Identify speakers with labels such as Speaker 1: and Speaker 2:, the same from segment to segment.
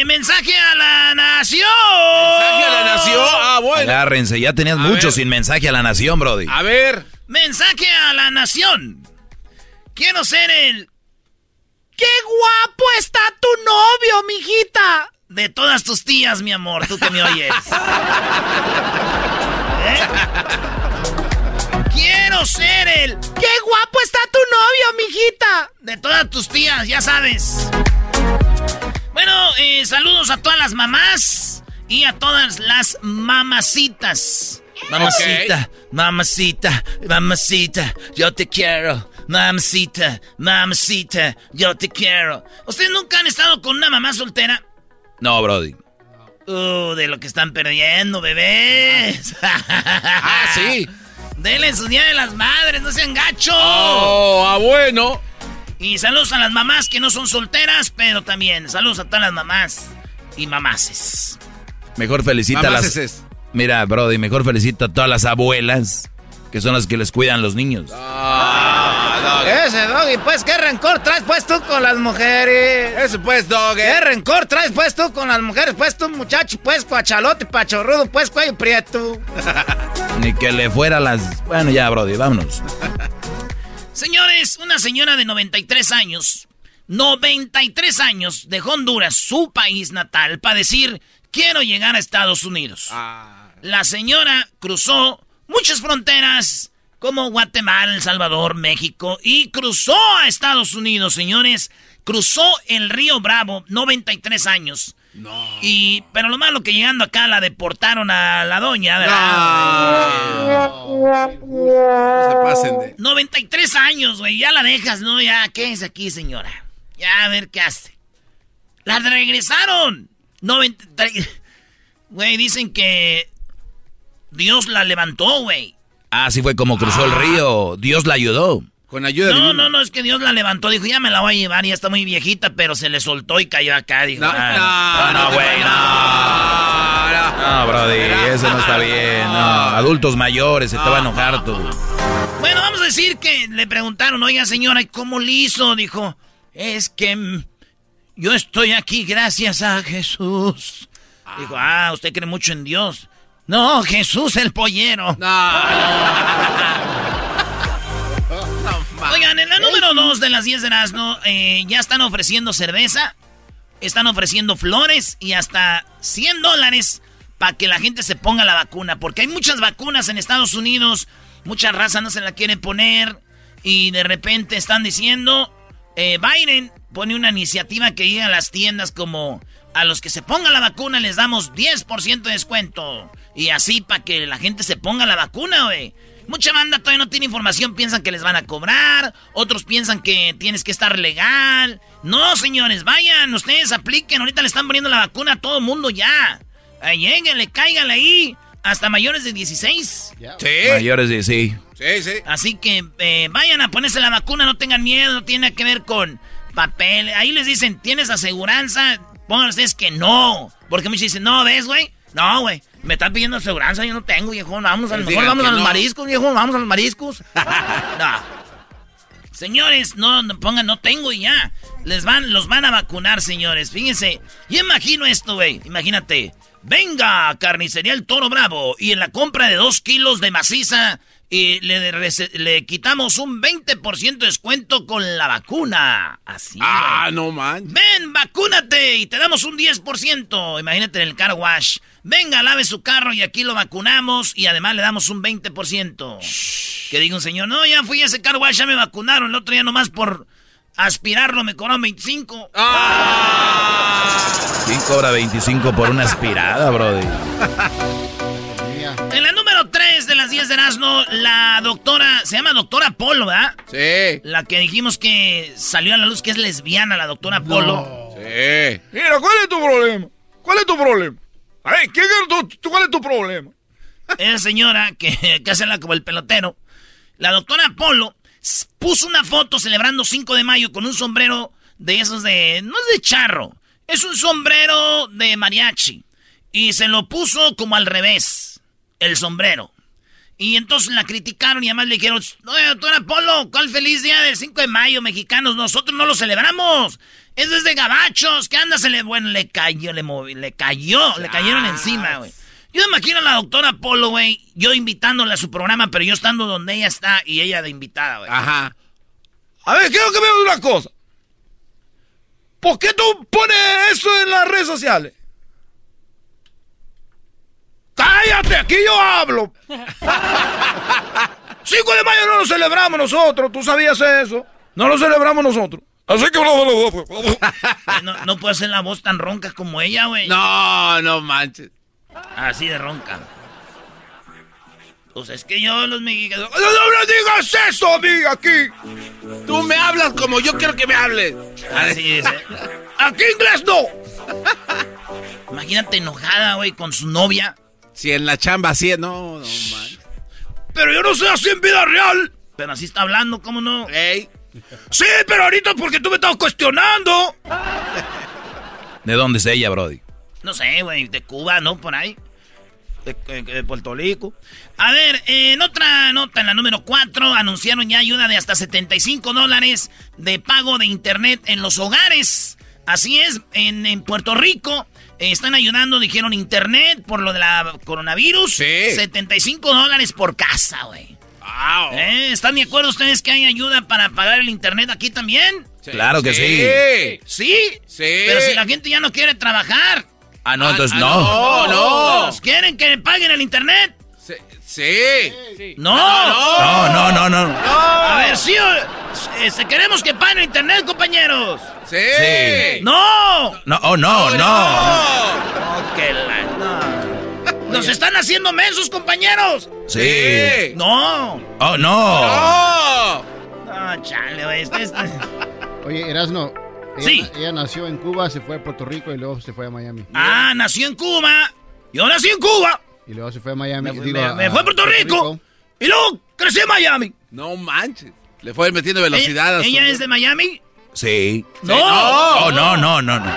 Speaker 1: eh, mensaje a la nación.
Speaker 2: ¿Mensaje a la nación? Ah, bueno.
Speaker 3: Agárrense, ya tenías
Speaker 2: A
Speaker 3: mucho
Speaker 2: ver.
Speaker 3: sin mensaje a la nación, Brody.
Speaker 2: A ver.
Speaker 1: Mensaje a la nación. Quiero ser el. ¡Qué guapo está tu novio, mijita! De todas tus tías, mi amor, tú que me oyes. ¿Eh? Quiero ser el. ¡Qué guapo está tu novio, mijita! De todas tus tías, ya sabes. Bueno, eh, saludos a todas las mamás y a todas las mamacitas. Mamacita, mamacita, mamacita, yo te quiero. Mamacita, mamacita, yo te quiero. ¿Ustedes nunca han estado con una mamá soltera?
Speaker 3: No, Brody.
Speaker 1: Uh, de lo que están perdiendo, bebés.
Speaker 2: Ah, sí.
Speaker 1: Denle su día de las madres, no sean gachos.
Speaker 2: Oh, ah, bueno.
Speaker 1: Y saludos a las mamás que no son solteras, pero también saludos a todas las mamás y mamaces.
Speaker 3: Mejor felicita a
Speaker 2: Mamás
Speaker 3: las... Mira, Brody, mejor felicita a todas las abuelas, que son las que les cuidan los niños.
Speaker 2: Ah,
Speaker 1: Ese doggy, pues, ¿qué rencor traes pues tú con las mujeres?
Speaker 2: Eso pues, dog.
Speaker 1: ¿Qué rencor traes pues tú con las mujeres? Pues tú, muchacho, pues, cuachalote, pachorrudo, pues, cuello prieto.
Speaker 3: Ni que le fuera las... Bueno, ya, Brody, vámonos.
Speaker 1: Señores, una señora de 93 años, 93 años, dejó Honduras, su país natal, para decir, quiero llegar a Estados Unidos. La señora cruzó muchas fronteras, como Guatemala, El Salvador, México, y cruzó a Estados Unidos, señores. Cruzó el río Bravo, 93 años. Y, pero lo malo que llegando acá la deportaron a la doña, ¿verdad?
Speaker 2: No se pasen de.
Speaker 1: 93 años, güey. Ya la dejas, ¿no? Ya, ¿qué es aquí, señora? Ya, a ver qué hace. La regresaron. 93. Güey, dicen que Dios la levantó, güey.
Speaker 3: Ah, sí fue como cruzó el río. Dios la ayudó.
Speaker 2: Con ayuda
Speaker 1: No, no, no, es que Dios la levantó. Dijo, ya me la voy a llevar, ya está muy viejita, pero se le soltó y cayó acá. Dijo,
Speaker 2: No,
Speaker 1: ah,
Speaker 2: no,
Speaker 3: no, güey,
Speaker 2: no.
Speaker 3: No, Brody, eso no está bien. No. Adultos mayores, se te va a enojar tú.
Speaker 1: Bueno, vamos a decir que le preguntaron, oiga señora, ¿y ¿cómo le hizo? Dijo, es que mm, yo estoy aquí gracias a Jesús. Dijo, ah, usted cree mucho en Dios. No, Jesús el pollero. Oigan, en la número 2 de las 10 de Erasmo, eh, ya están ofreciendo cerveza, están ofreciendo flores y hasta 100 dólares para que la gente se ponga la vacuna. Porque hay muchas vacunas en Estados Unidos, mucha raza no se la quiere poner y de repente están diciendo, eh, Biden pone una iniciativa que llega a las tiendas como a los que se pongan la vacuna les damos 10% de descuento. Y así para que la gente se ponga la vacuna, güey. Mucha banda todavía no tiene información, piensan que les van a cobrar, otros piensan que tienes que estar legal. No, señores, vayan, ustedes apliquen, ahorita le están poniendo la vacuna a todo el mundo ya. Ahí, lleguenle, cáiganle ahí, hasta mayores de 16.
Speaker 2: Sí.
Speaker 3: Mayores de sí.
Speaker 2: Sí, sí.
Speaker 1: Así que eh, vayan a ponerse la vacuna, no tengan miedo, no tiene que ver con papel. Ahí les dicen, ¿tienes aseguranza? Pongan ustedes que no. Porque muchos dicen, no, ¿ves, güey? No, güey. Me están pidiendo aseguranza, yo no tengo, viejo. Vamos a lo
Speaker 2: Pues
Speaker 1: mejor vamos a los
Speaker 2: no.
Speaker 1: mariscos, viejo. Vamos a los mariscos. no. Señores, no, pongan, no tengo y ya. Les van, los van a vacunar, señores. Fíjense. Yo imagino esto, güey. Imagínate. Venga, carnicería El Toro Bravo. Y en la compra de dos kilos de maciza, y le, quitamos un 20% de descuento con la vacuna. Así.
Speaker 2: Ah, no man.
Speaker 1: Ven, vacúnate y te damos un 10%. Imagínate en el car wash. Venga, lave su carro y aquí lo vacunamos y además le damos un 20%. Que diga un señor, no, ya fui a ese car wash, ya me vacunaron. El otro día nomás por aspirarlo me cobraron 25.
Speaker 3: ¿Quién cobra 25 por una aspirada, brody?
Speaker 1: En la número 3 de las 10 de Erasmo, la doctora, se llama doctora Polo, ¿verdad?
Speaker 2: Sí.
Speaker 1: La que dijimos que salió a la luz que es lesbiana, la doctora Polo.
Speaker 2: Sí.
Speaker 4: Mira, ¿cuál es tu problema? ¿Cuál es tu problema? Ay, ¿qué, ¿Cuál es tu problema?
Speaker 1: Esa señora que, que hace la como el pelotero. La doctora Polo puso una foto celebrando 5 de mayo con un sombrero de esos de... No es de charro, es un sombrero de mariachi. Y se lo puso como al revés, el sombrero. Y entonces la criticaron y además le dijeron, oye, doctora Polo, ¿cuál feliz día del 5 de mayo, mexicanos? Nosotros no lo celebramos. Eso es de gabachos, ¿qué anda? Se le, bueno, le cayó, le movi, le cayó, le cayeron encima, güey. Yo me imagino a la doctora Polo, güey, yo invitándola a su programa, pero yo estando donde ella está y ella de invitada, güey.
Speaker 2: Ajá.
Speaker 4: A ver, quiero que me digas una cosa. ¿Por qué tú pones eso en las redes sociales? ¡Cállate! ¡Aquí yo hablo! 5 de mayo no lo celebramos nosotros, ¿tú sabías eso? No lo celebramos nosotros. Así que...
Speaker 1: Güey, No, no puedo hacer la voz tan ronca como ella, güey.
Speaker 2: No, no manches.
Speaker 1: Así de ronca. Pues es que yo los mexicanos...
Speaker 4: ¡No, no me digas eso a mí aquí!
Speaker 2: Tú me hablas como yo quiero que me hables.
Speaker 1: Así es, ¿eh?
Speaker 4: ¡Aquí inglés no!
Speaker 1: Imagínate enojada, güey, con su novia.
Speaker 2: Si en la chamba así es, no, no manches.
Speaker 4: Pero yo no soy así en vida real.
Speaker 1: Pero así está hablando, ¿cómo no?
Speaker 2: Ey.
Speaker 4: Sí, pero ahorita porque tú me estás cuestionando.
Speaker 3: ¿De dónde es ella, brody?
Speaker 1: No sé, güey, de Cuba, ¿no? Por ahí. De, de- de Puerto Rico. A ver, eh, en otra nota, en la número 4, anunciaron ya ayuda de hasta 75 dólares de pago de internet en los hogares. Así es, en, en Puerto Rico eh, están ayudando, dijeron internet por lo de la coronavirus.
Speaker 2: Sí.
Speaker 1: 75 dólares por casa, güey.
Speaker 2: Wow.
Speaker 1: ¿Eh? ¿Están de acuerdo ustedes que hay ayuda para pagar el internet aquí también?
Speaker 3: Claro que
Speaker 2: sí.
Speaker 1: Sí.
Speaker 2: Sí.
Speaker 1: Pero si la gente ya no quiere trabajar.
Speaker 3: Ah, no,
Speaker 2: Ah,
Speaker 3: entonces
Speaker 2: ah,
Speaker 3: no.
Speaker 2: No, no.
Speaker 1: ¿Quieren que paguen el internet?
Speaker 2: Sí. Sí.
Speaker 1: No.
Speaker 3: No, no, no, no.
Speaker 1: A ver, sí, este, queremos que paguen el internet, compañeros.
Speaker 2: Sí.
Speaker 3: Sí.
Speaker 1: No.
Speaker 3: No, oh, no, no.
Speaker 1: No, que la- no. Nos están haciendo mensos, compañeros.
Speaker 3: Sí.
Speaker 1: No.
Speaker 3: Oh, no.
Speaker 2: ¡No!
Speaker 1: No, chale, güey. este- este-
Speaker 5: Oye, Erasno. Ella,
Speaker 1: Sí.
Speaker 5: ella nació en Cuba, se fue a Puerto Rico y luego se fue a Miami.
Speaker 1: Ah, nació en Cuba. Yo nací en Cuba.
Speaker 5: Y luego se fue a Miami.
Speaker 1: Me, fui-
Speaker 5: digo,
Speaker 1: me- me
Speaker 5: a
Speaker 1: fue a Puerto Rico. Y luego crecí en Miami.
Speaker 2: No manches. Le fue metiendo velocidad a
Speaker 1: ¿Ella,
Speaker 2: su-
Speaker 1: ella es de Miami?
Speaker 3: Sí.
Speaker 1: No.
Speaker 3: Oh, no, no, no, no.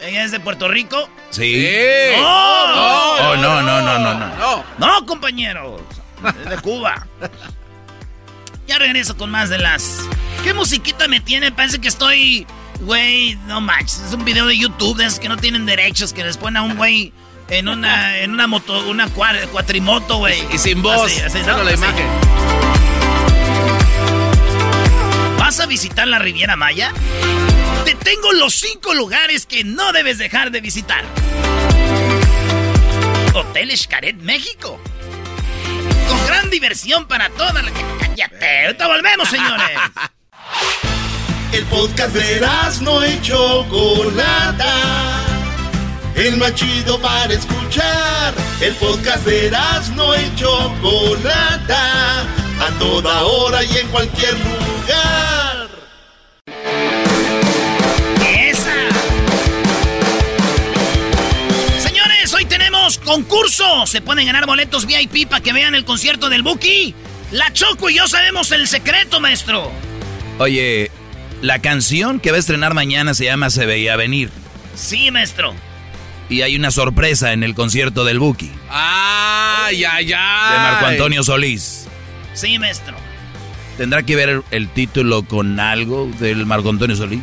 Speaker 1: ¿Ella es de Puerto Rico?
Speaker 3: Sí.
Speaker 2: Sí.
Speaker 1: No.
Speaker 3: Oh, no, no, no, no, no.
Speaker 2: No.
Speaker 1: No, compañeros. Es de Cuba. Ya regreso con más de las. ¿Qué musiquita me tiene? Parece que estoy. Güey, no manches. Es un video de YouTube de esos que no tienen derechos, que les ponen a un güey en una, en una moto, una cua- cuatrimoto, güey.
Speaker 2: Y sin voz.
Speaker 1: Así, así, ¿no?
Speaker 2: la
Speaker 1: Así.
Speaker 2: imagen.
Speaker 1: ¿Vas a visitar la Riviera Maya? Te tengo los cinco lugares que no debes dejar de visitar. Hotel Xcaret, México. Con gran diversión para toda la... ¡Cállate! ¡Ahorita volvemos, señores!
Speaker 6: El podcast de no y Chocolata. El más chido para escuchar. El podcast de no y Chocolata. A toda hora y en cualquier lugar.
Speaker 1: ¡Esa! Señores, hoy tenemos concurso. Se pueden ganar boletos VIP para que vean el concierto del Buki. La Choco y yo sabemos el secreto, maestro.
Speaker 3: Oye, la canción que va a estrenar mañana se llama Se Veía Venir.
Speaker 1: Sí, maestro.
Speaker 3: Y hay una sorpresa en el concierto del Buki.
Speaker 2: ¡Ay, ay, ay!
Speaker 3: De Marco Antonio Solís.
Speaker 1: Sí, maestro.
Speaker 3: ¿Tendrá que ver el título con algo del Marco Antonio Solís?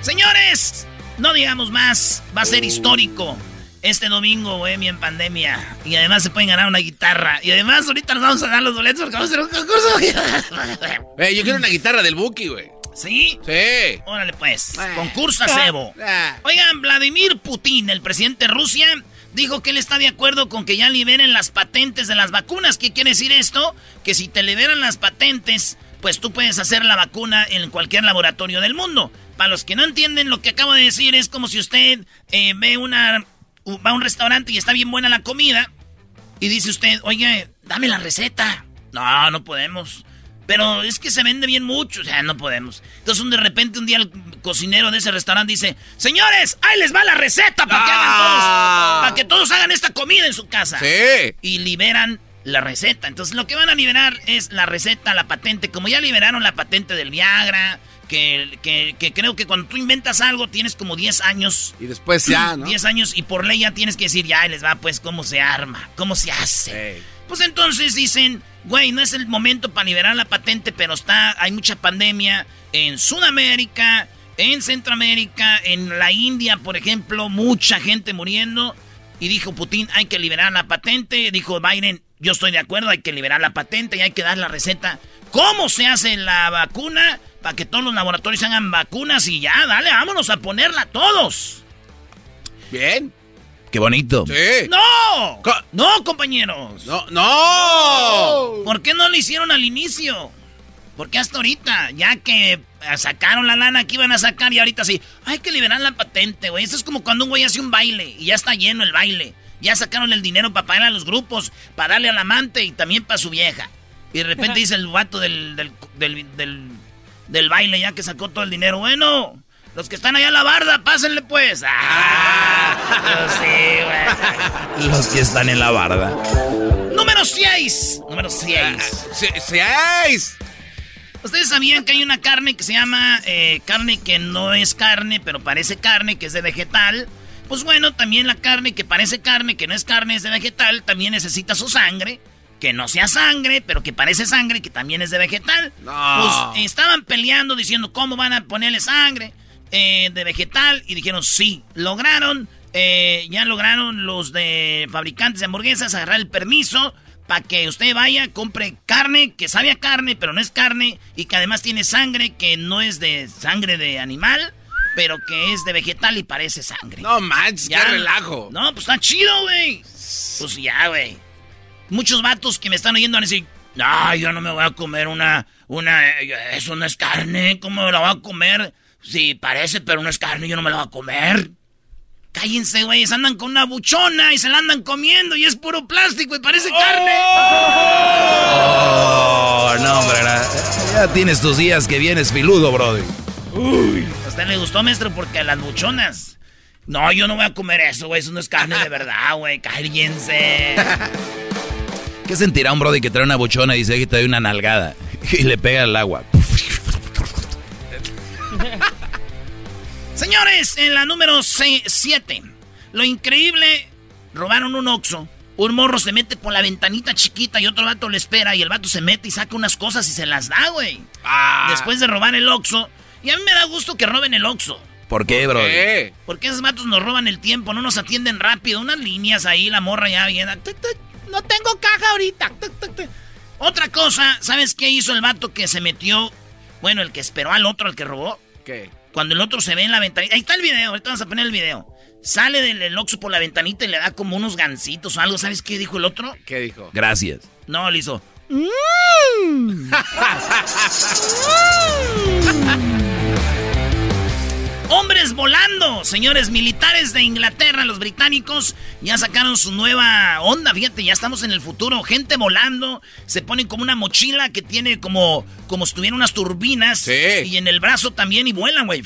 Speaker 1: Señores, no digamos más. Va a ser histórico. Este domingo, Bohemia en pandemia. Y además se pueden ganar una guitarra. Y además ahorita nos vamos a dar los boletos porque vamos a hacer un concurso.
Speaker 2: Eh, yo quiero una guitarra del Buki, güey.
Speaker 1: ¿Sí?
Speaker 2: Sí.
Speaker 1: Órale pues.
Speaker 2: Ah.
Speaker 1: Concursa Sebo.
Speaker 2: Ah.
Speaker 1: Oigan, Vladimir Putin, el presidente de Rusia, dijo que él está de acuerdo con que ya liberen las patentes de las vacunas. ¿Qué quiere decir esto? Que si te liberan las patentes, pues tú puedes hacer la vacuna en cualquier laboratorio del mundo. Para los que no entienden lo que acabo de decir, es como si usted eh, ve una va a un restaurante y está bien buena la comida y dice usted, oye, dame la receta. No, no podemos. Pero es que se vende bien mucho, o sea, no podemos. Entonces, de repente, un día el cocinero de ese restaurante dice, señores, ahí les va la receta para que hagan todos,
Speaker 2: Ah.
Speaker 1: para que todos hagan esta comida en su casa.
Speaker 2: Sí.
Speaker 1: Y liberan la receta. Entonces, lo que van a liberar es la receta, la patente. Como ya liberaron la patente del Viagra, que, que, que creo que cuando tú inventas algo tienes como 10 años
Speaker 2: Y después ya, ¿no?
Speaker 1: 10 años y por ley ya tienes que decir, ya les va, pues, cómo se arma, cómo se hace. Pues entonces dicen, güey, no es el momento para liberar la patente, pero está, hay mucha pandemia en Sudamérica, en Centroamérica, en la India, por ejemplo, mucha gente muriendo. Y dijo Putin, hay que liberar la patente. Dijo Biden, yo estoy de acuerdo, hay que liberar la patente y hay que dar la receta. ¿Cómo se hace la vacuna? Para que todos los laboratorios hagan vacunas y ya, dale, vámonos a ponerla todos.
Speaker 2: Bien.
Speaker 3: Qué bonito.
Speaker 2: Sí.
Speaker 1: ¡No!
Speaker 2: Co-
Speaker 1: ¡No, compañeros!
Speaker 2: No, no.
Speaker 1: ¿Por qué no lo hicieron al inicio? ¿Por qué hasta ahorita? Ya que eh, sacaron la lana que iban a sacar y ahorita sí. Hay que liberar la patente, güey. Eso es como cuando un güey hace un baile y ya está lleno el baile. Ya sacaron el dinero para pagar a los grupos, para darle al amante y también para su vieja. Y de repente dice el vato del, del, del, del- del baile ya que sacó todo el dinero. Bueno, los que están allá en la barda, pásenle pues. ¡Ah! sí, güey.
Speaker 3: Los que están en la barda.
Speaker 1: Número 6. Número 6.
Speaker 2: Se- Seáis.
Speaker 1: Ustedes sabían que hay una carne que se llama eh, carne que no es carne, pero parece carne, que es de vegetal. Pues bueno, también la carne que parece carne, que no es carne, es de vegetal, también necesita su sangre. Que no sea sangre, pero que parece sangre, que también es de vegetal.
Speaker 2: No.
Speaker 1: Pues estaban peleando diciendo cómo van a ponerle sangre eh, de vegetal y dijeron sí, lograron, eh, ya lograron los de fabricantes de hamburguesas agarrar el permiso para que usted vaya, compre carne que sabe a carne, pero no es carne y que además tiene sangre que no es de sangre de animal, pero que es de vegetal y parece sangre.
Speaker 2: No manches, qué relajo.
Speaker 1: No, pues está chido, güey. Pues ya, güey. Muchos vatos que me están oyendo van a decir, no, yo no me voy a comer una, una, eso no es carne, ¿cómo me la voy a comer? Sí, parece, pero no es carne, yo no me la voy a comer. Cállense, güey, andan con una buchona y se la andan comiendo y es puro plástico y parece carne.
Speaker 3: Oh, no, hombre. Ya tienes tus días que vienes filudo, brody.
Speaker 1: ¿A usted le gustó, maestro? Porque las buchonas. No, yo no voy a comer eso, güey, eso no es carne de verdad, güey, cállense.
Speaker 3: ¿Qué sentirá un brody que trae una buchona y dice que te da una nalgada? Y le pega al agua.
Speaker 1: Señores, en la número 7, lo increíble, robaron un oxo. Un morro se mete por la ventanita chiquita y otro vato le espera y el vato se mete y saca unas cosas y se las da, güey.
Speaker 2: Ah.
Speaker 1: Después de robar el oxo. Y a mí me da gusto que roben el oxo.
Speaker 3: ¿Por qué, brody?
Speaker 2: ¿Qué?
Speaker 1: Porque esos vatos nos roban el tiempo, no nos atienden rápido. Unas líneas ahí, la morra ya viene. No tengo caja ahorita. Otra cosa, ¿sabes qué hizo el vato que se metió? Bueno, el que esperó al otro, al que robó.
Speaker 2: ¿Qué?
Speaker 1: Cuando el otro se ve en la ventanita. Ahí está el video, ahorita vamos a poner el video. Sale del el Oxxo por la ventanita y le da como unos gancitos o algo. ¿Sabes qué dijo el otro?
Speaker 2: ¿Qué dijo?
Speaker 3: Gracias.
Speaker 1: No, le hizo. Hombres volando, señores militares de Inglaterra, los británicos ya sacaron su nueva onda, fíjate, ya estamos en el futuro, gente volando, se ponen como una mochila que tiene como como si tuviera unas turbinas
Speaker 2: Sí.
Speaker 1: y en el brazo también y vuelan, güey.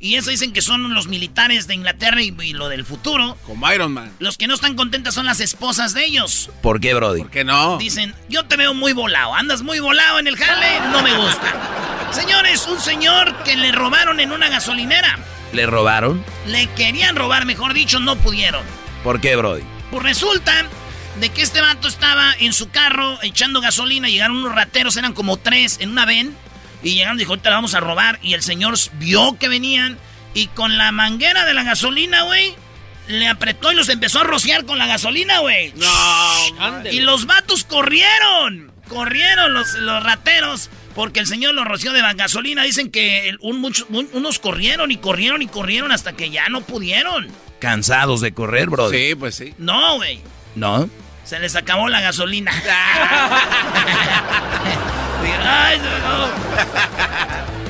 Speaker 1: Y eso dicen que son los militares de Inglaterra y, y lo del futuro.
Speaker 2: Como Iron Man.
Speaker 1: Los que no están contentas son las esposas de ellos.
Speaker 3: ¿Por qué, Brody?
Speaker 2: ¿Por qué no?
Speaker 1: Dicen, yo te veo muy volado, andas muy volado en el jale, no me gusta. Señores, un señor que le robaron en una gasolinera.
Speaker 3: ¿Le robaron?
Speaker 1: Le querían robar, mejor dicho, no pudieron.
Speaker 3: ¿Por qué, Brody?
Speaker 1: Pues resulta de que este vato estaba en su carro echando gasolina, llegaron unos rateros, eran como tres en una ven, y llegaron y dijo, ahorita la vamos a robar, y el señor vio que venían, y con la manguera de la gasolina, güey, le apretó y los empezó a rociar con la gasolina, güey.
Speaker 2: No.
Speaker 1: Y los vatos corrieron, corrieron los, los rateros, porque el señor los roció de gasolina. Dicen que el- un mucho- un- unos corrieron y corrieron y corrieron hasta que ya no pudieron.
Speaker 3: ¿Cansados de correr, Brody?
Speaker 2: Sí, pues sí.
Speaker 1: No, güey.
Speaker 3: ¿No?
Speaker 1: Se les acabó la gasolina. Ay, no.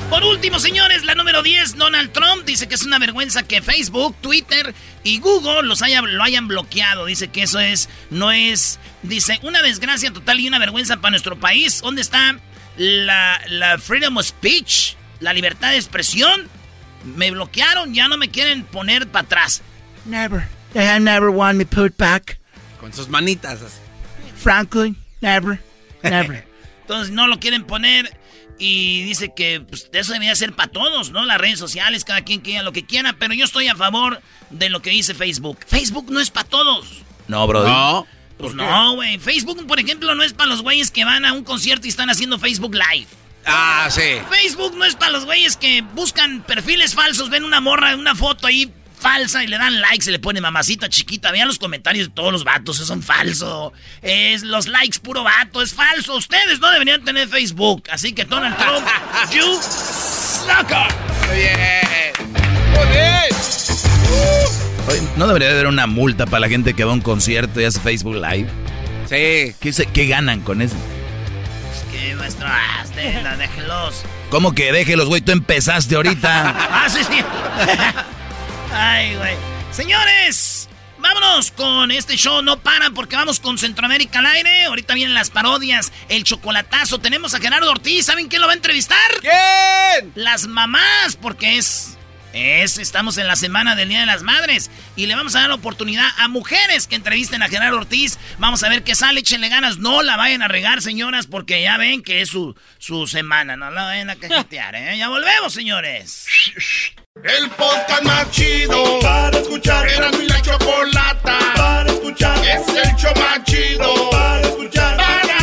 Speaker 1: Por último, señores, la número 10, Donald Trump dice que es una vergüenza que Facebook, Twitter y Google los haya, lo hayan bloqueado. Dice que eso es, no es, dice, una desgracia total y una vergüenza para nuestro país. ¿Dónde está la, la freedom of speech? La libertad de expresión. Me bloquearon, ya no me quieren poner para atrás. Never. They have never want me put back.
Speaker 2: Con sus manitas. así.
Speaker 1: Frankly, never, never. Entonces no lo quieren poner y dice que pues, eso debería ser para todos, ¿no? Las redes sociales, cada quien diga lo que quiera, pero yo estoy a favor de lo que dice Facebook. Facebook no es para todos.
Speaker 3: No, Brody.
Speaker 2: No.
Speaker 1: Pues no, güey. Facebook, por ejemplo, no es para los güeyes que van a un concierto y están haciendo Facebook Live.
Speaker 2: Ah, sí.
Speaker 1: Facebook no es para los güeyes que buscan perfiles falsos, ven una morra, una foto ahí falsa y le dan likes, se le pone mamacita chiquita. Vean los comentarios de todos los vatos, eso son falso. Es los likes puro vato, es falso. Ustedes no deberían tener Facebook. Así que Donald Trump, you sucker.
Speaker 2: Muy bien. Muy bien.
Speaker 3: Oye, ¿No debería haber una multa para la gente que va a un concierto y hace Facebook Live?
Speaker 2: Sí.
Speaker 3: ¿Qué, se- qué ganan con eso?
Speaker 1: Es que maestro, ah, déjenla, déjenlos.
Speaker 3: ¿Cómo que déjelos, güey? Tú empezaste ahorita.
Speaker 1: Ah, sí, sí. Ay, güey. Señores, vámonos con este show. No paran porque vamos con Centroamérica al aire. Ahorita vienen las parodias, el chocolatazo. Tenemos a Gerardo Ortiz. ¿Saben quién lo va a entrevistar?
Speaker 2: ¿Quién?
Speaker 1: Las mamás, porque es. Es, estamos en la semana del Día de las Madres y le vamos a dar la oportunidad a mujeres que entrevisten a Gerardo Ortiz. Vamos a ver qué sale, échenle ganas. No la vayan a regar, señoras, porque ya ven que es su, su semana. No la vayan a cajetear, ¿eh? Ya volvemos, señores.
Speaker 6: El podcast más chido para escuchar. Era mi la chocolata para escuchar. Es el show más chido para escuchar. Para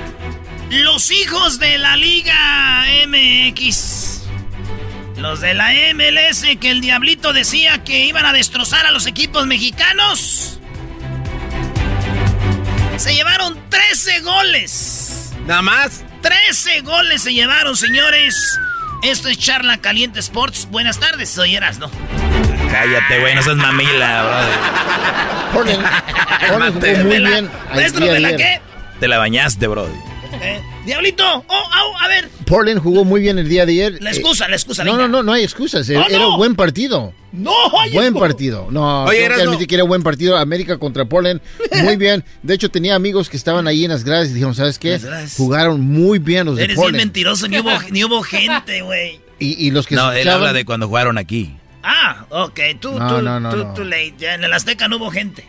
Speaker 1: Los hijos de la Liga MX. Los de la MLS que el diablito decía que iban a destrozar a los equipos mexicanos. Se llevaron 13 goles.
Speaker 2: Nada más.
Speaker 1: 13 goles se llevaron, señores. Esto es Charla Caliente Sports. Buenas tardes, soy Erasno.
Speaker 3: Cállate, güey, no seas mamila,
Speaker 5: jugó muy
Speaker 1: ¿Me la-
Speaker 5: bien.
Speaker 1: ¿me la
Speaker 5: ayer.
Speaker 1: qué?
Speaker 3: Te la bañaste, Brody.
Speaker 1: Eh, Diablito, oh, au, a ver.
Speaker 5: Portland jugó muy bien el día de ayer.
Speaker 1: La excusa, la excusa.
Speaker 5: No,
Speaker 1: venga.
Speaker 5: no, no, no hay excusas.
Speaker 1: No,
Speaker 5: Era
Speaker 1: no.
Speaker 5: un buen partido.
Speaker 1: No, hay
Speaker 5: Buen
Speaker 1: excusa.
Speaker 5: partido. No,
Speaker 2: Oye,
Speaker 5: tengo que que era buen partido. América contra Portland. Muy bien. De hecho, tenía amigos que estaban ahí en las gradas y dijeron, ¿sabes qué?
Speaker 1: Las gradas.
Speaker 5: Jugaron muy bien los de
Speaker 1: Eres bien
Speaker 5: Portland.
Speaker 1: mentiroso, ni hubo, ni hubo gente, güey.
Speaker 5: Y, y los que
Speaker 3: No, él habla de cuando jugaron aquí.
Speaker 1: Ah, ok, tú,
Speaker 5: No,
Speaker 1: tú,
Speaker 5: no, no,
Speaker 1: tú,
Speaker 5: no.
Speaker 1: tú late. Ya en el Azteca no hubo gente.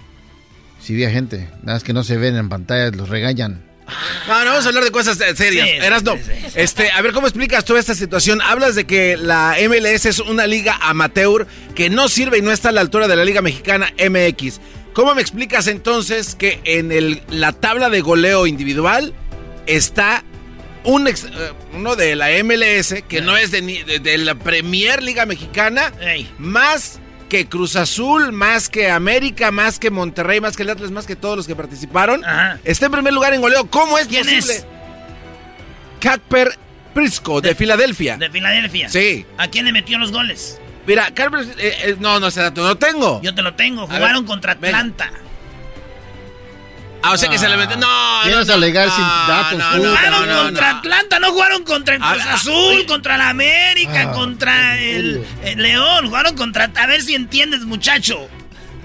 Speaker 5: Sí, había gente. Nada más que no se ven en pantalla, los regañan.
Speaker 2: No, no, vamos a hablar de cosas eh, serias.
Speaker 1: Sí,
Speaker 2: Eras no.
Speaker 1: sí, sí, sí.
Speaker 2: Este, a ver, ¿cómo explicas tú esta situación? Hablas de que la MLS es una liga amateur que no sirve y no está a la altura de la Liga Mexicana MX. ¿Cómo me explicas entonces que en el, la tabla de goleo individual está un ex- eh, uno de la MLS que no es de, de- de la Premier Liga Mexicana
Speaker 1: Ey.
Speaker 2: más que Cruz Azul, más que América, más que Monterrey, más que el Atlas, más que todos los que participaron?
Speaker 1: Ajá.
Speaker 2: Está en primer lugar en goleo. ¿Cómo es
Speaker 1: ¿Quién
Speaker 2: posible?
Speaker 1: es?
Speaker 2: Casper Prisco, de, Filadelfia.
Speaker 1: De Filadelfia.
Speaker 2: Sí.
Speaker 1: ¿A quién le metió los goles?
Speaker 2: Mira, Casper, eh, eh, no, no, ese dato no lo tengo.
Speaker 1: Yo te lo tengo.
Speaker 2: ver,
Speaker 1: Jugaron contra. Atlanta.
Speaker 2: Ah, o sea que se le metió. No,
Speaker 5: Vienes
Speaker 2: no,
Speaker 5: a
Speaker 2: no,
Speaker 5: alegar
Speaker 2: no,
Speaker 5: sin datos,
Speaker 2: no, no,
Speaker 1: Jugaron
Speaker 2: no, no,
Speaker 1: contra
Speaker 2: no.
Speaker 1: Atlanta, no jugaron contra el
Speaker 2: A
Speaker 1: Cruz
Speaker 2: ah,
Speaker 1: Azul,
Speaker 2: oye.
Speaker 1: contra la América,
Speaker 5: Ah,
Speaker 1: contra
Speaker 5: ¿en
Speaker 1: el, el León. Jugaron contra. A ver si entiendes, muchacho.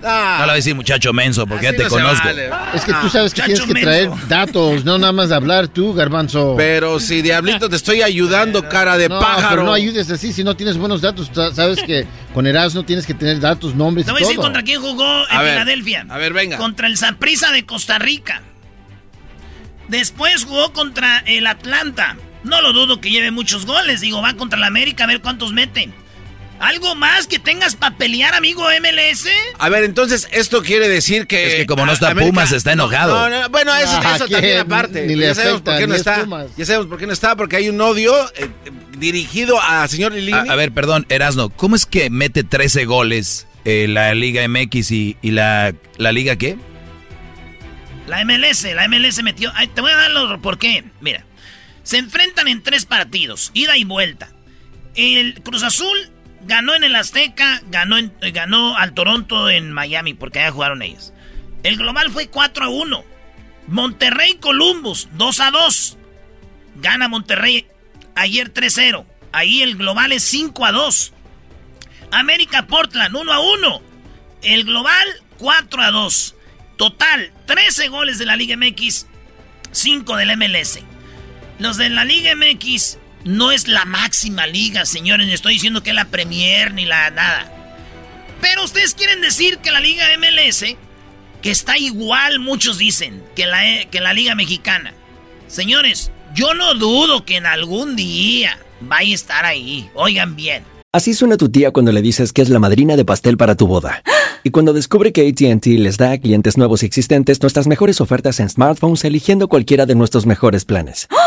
Speaker 2: Ah,
Speaker 3: No le voy a decir muchacho menso porque
Speaker 2: así
Speaker 3: ya te
Speaker 2: no
Speaker 3: conozco.
Speaker 2: vale.
Speaker 5: Es que tú sabes que tienes que traer
Speaker 1: menso.
Speaker 5: datos, no nada más hablar tú, garbanzo.
Speaker 2: Pero si Diablito te estoy ayudando, cara de
Speaker 5: no,
Speaker 2: pájaro.
Speaker 5: pero no ayudes así si no tienes buenos datos. Sabes que con Erasmo tienes que tener datos, nombres
Speaker 1: Te voy a decir contra quién jugó en
Speaker 2: A ver,
Speaker 1: Filadelfia.
Speaker 2: a ver, venga.
Speaker 1: Contra el Saprissa de Costa Rica. Después jugó contra el Atlanta. No lo dudo que lleve muchos goles. Digo, va contra el América a ver cuántos mete. ¿Algo más que tengas para pelear, amigo MLS?
Speaker 2: A ver, entonces esto quiere decir que.
Speaker 3: Es que como no está Pumas, está
Speaker 2: No,
Speaker 3: enojado.
Speaker 2: No, no, bueno, eso,
Speaker 5: Ah,
Speaker 2: eso también aparte.
Speaker 5: Ni le
Speaker 2: ya sabemos por qué no
Speaker 5: es
Speaker 2: está.
Speaker 5: Pumas.
Speaker 2: Ya sabemos por qué no está, porque hay un odio eh, eh, dirigido a señor Lilini.
Speaker 3: A, a ver, perdón, Erasno, ¿cómo es que mete 13 goles eh, la Liga MX y, y la, la Liga qué?
Speaker 1: La MLS, la MLS metió. Ay, te voy a dar los por qué. Mira, se enfrentan en tres partidos, ida y vuelta. El Cruz Azul ganó en el Azteca, ganó, en- eh, ganó al Toronto en Miami, porque allá jugaron ellos. El global fue 4 a 1. Monterrey Columbus, 2 a 2. Gana Monterrey ayer 3-0. Ahí el global es 5 a 2. América Portland, 1 a 1. El global, 4 a 2. Total, 13 goles de la Liga MX, 5 del MLS. Los de la Liga MX no es la máxima liga, señores. No estoy diciendo que es la Premier ni la nada. Pero ustedes quieren decir que la Liga MLS, que está igual, muchos dicen, que la, que la Liga Mexicana. Señores, yo no dudo que en algún día vaya a estar ahí. Oigan bien.
Speaker 7: Así suena tu tía cuando le dices que es la madrina de pastel para tu boda. Y cuando descubre que ATT les da a clientes nuevos y existentes nuestras mejores ofertas en smartphones eligiendo cualquiera de nuestros mejores planes.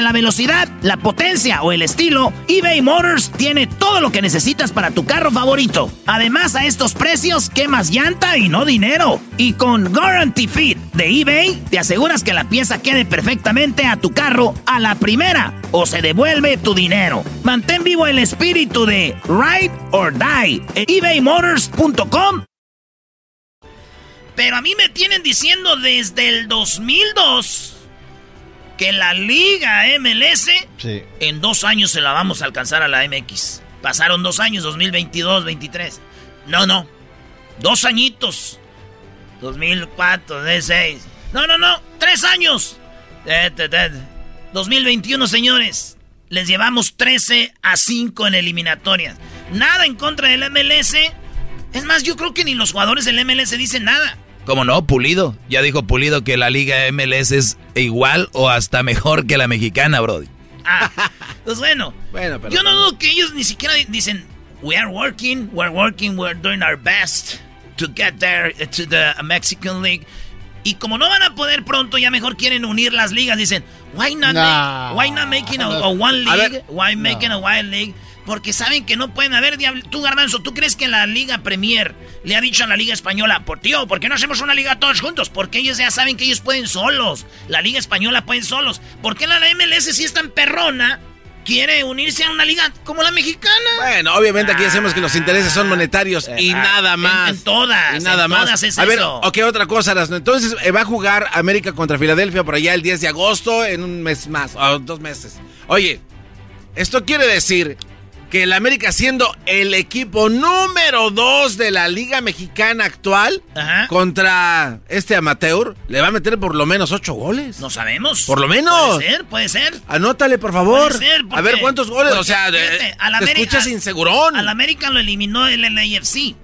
Speaker 1: la velocidad, la potencia o el estilo, eBay Motors tiene todo lo que necesitas para tu carro favorito. Además, a estos precios, quemas llanta y no dinero. Y con Guarantee Fit de eBay, te aseguras que la pieza quede perfectamente a tu carro a la primera o se devuelve tu dinero. Mantén vivo el espíritu de Ride or Die en ebaymotors.com. Pero a mí me tienen diciendo desde el 2002 que la Liga MLS
Speaker 5: Sí.
Speaker 1: en dos años se la vamos a alcanzar a la MX. Pasaron dos años, 2022, 23. No, no. Dos añitos. 2004, 2006. No, no, no. Tres años. Eh, te, te. 2021, señores. Les llevamos 13 a 5 en eliminatorias. Nada en contra del MLS. Es más, yo creo que ni los jugadores del MLS dicen nada.
Speaker 3: ¿Cómo no? Pulido. Ya dijo Pulido que la Liga MLS es igual o hasta mejor que la mexicana, Brody.
Speaker 1: Ah, pues bueno.
Speaker 2: Bueno, pero-
Speaker 1: Yo no dudo que ellos ni siquiera dicen, we are working, we're working, we're doing our best to get there to the Mexican League. Y como no van a poder pronto, ya mejor quieren unir las ligas. Dicen, why not,
Speaker 5: Nah.
Speaker 1: make- why not making a, a one league?
Speaker 2: ver.
Speaker 1: why making a one league? Porque saben que no pueden haber diablo. Tú, Garbanzo, ¿tú crees que la Liga Premier le ha dicho a la Liga Española, por tío, ¿por qué no hacemos una liga todos juntos? Porque ellos ya saben que ellos pueden solos. La Liga Española pueden solos. ¿Por qué la MLS si es tan perrona? Quiere unirse a una liga como la mexicana.
Speaker 2: Bueno, obviamente aquí decimos que los intereses son monetarios y nada más.
Speaker 1: en todas,
Speaker 2: Y nada
Speaker 1: en
Speaker 2: más.
Speaker 1: todas es
Speaker 2: a ver,
Speaker 1: eso.
Speaker 2: ok, otra cosa. Entonces eh, va a jugar América contra Filadelfia por allá el 10 de agosto en un mes más, o dos meses. Oye, esto quiere decir que el América siendo el equipo número 2 de la Liga Mexicana actual
Speaker 1: Ajá.
Speaker 2: contra este amateur, le va a meter por lo menos 8 goles.
Speaker 1: No sabemos.
Speaker 2: Por lo menos.
Speaker 1: Puede ser, puede ser.
Speaker 2: Anótale, por favor.
Speaker 1: Puede ser,
Speaker 2: a
Speaker 1: porque-
Speaker 2: ver cuántos goles. O sea,
Speaker 1: fíjate, a la
Speaker 2: te
Speaker 1: América-
Speaker 2: escuchas insegurón.
Speaker 1: Al América lo eliminó el LAFC.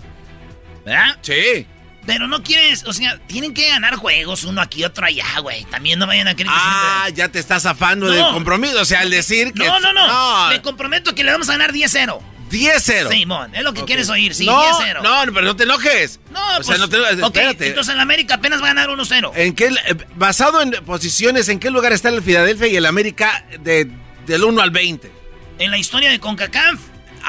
Speaker 1: ¿Verdad?
Speaker 2: Sí.
Speaker 1: Pero no quieres, o sea, tienen que ganar juegos uno aquí, otro allá, güey. También no vayan a creer que
Speaker 2: Ah,
Speaker 1: siempre-
Speaker 2: ya te estás zafando
Speaker 1: No.
Speaker 2: del compromiso. O sea, al decir que.
Speaker 1: No, no, no, Me comprometo que le vamos a ganar 10-0.
Speaker 2: 10-0.
Speaker 1: Simón, es lo que
Speaker 2: Ok.
Speaker 1: quieres oír, sí,
Speaker 2: no,
Speaker 1: 10-0.
Speaker 2: No, pero no te enojes.
Speaker 1: No,
Speaker 2: o
Speaker 1: pues,
Speaker 2: sea, no te
Speaker 1: ok,
Speaker 2: espérate.
Speaker 1: entonces el América apenas va a ganar 1-0.
Speaker 2: ¿En qué, eh, basado en posiciones, ¿en qué lugar está el Filadelfia y el América de, del 1 al 20?
Speaker 1: En la historia de CONCACAF,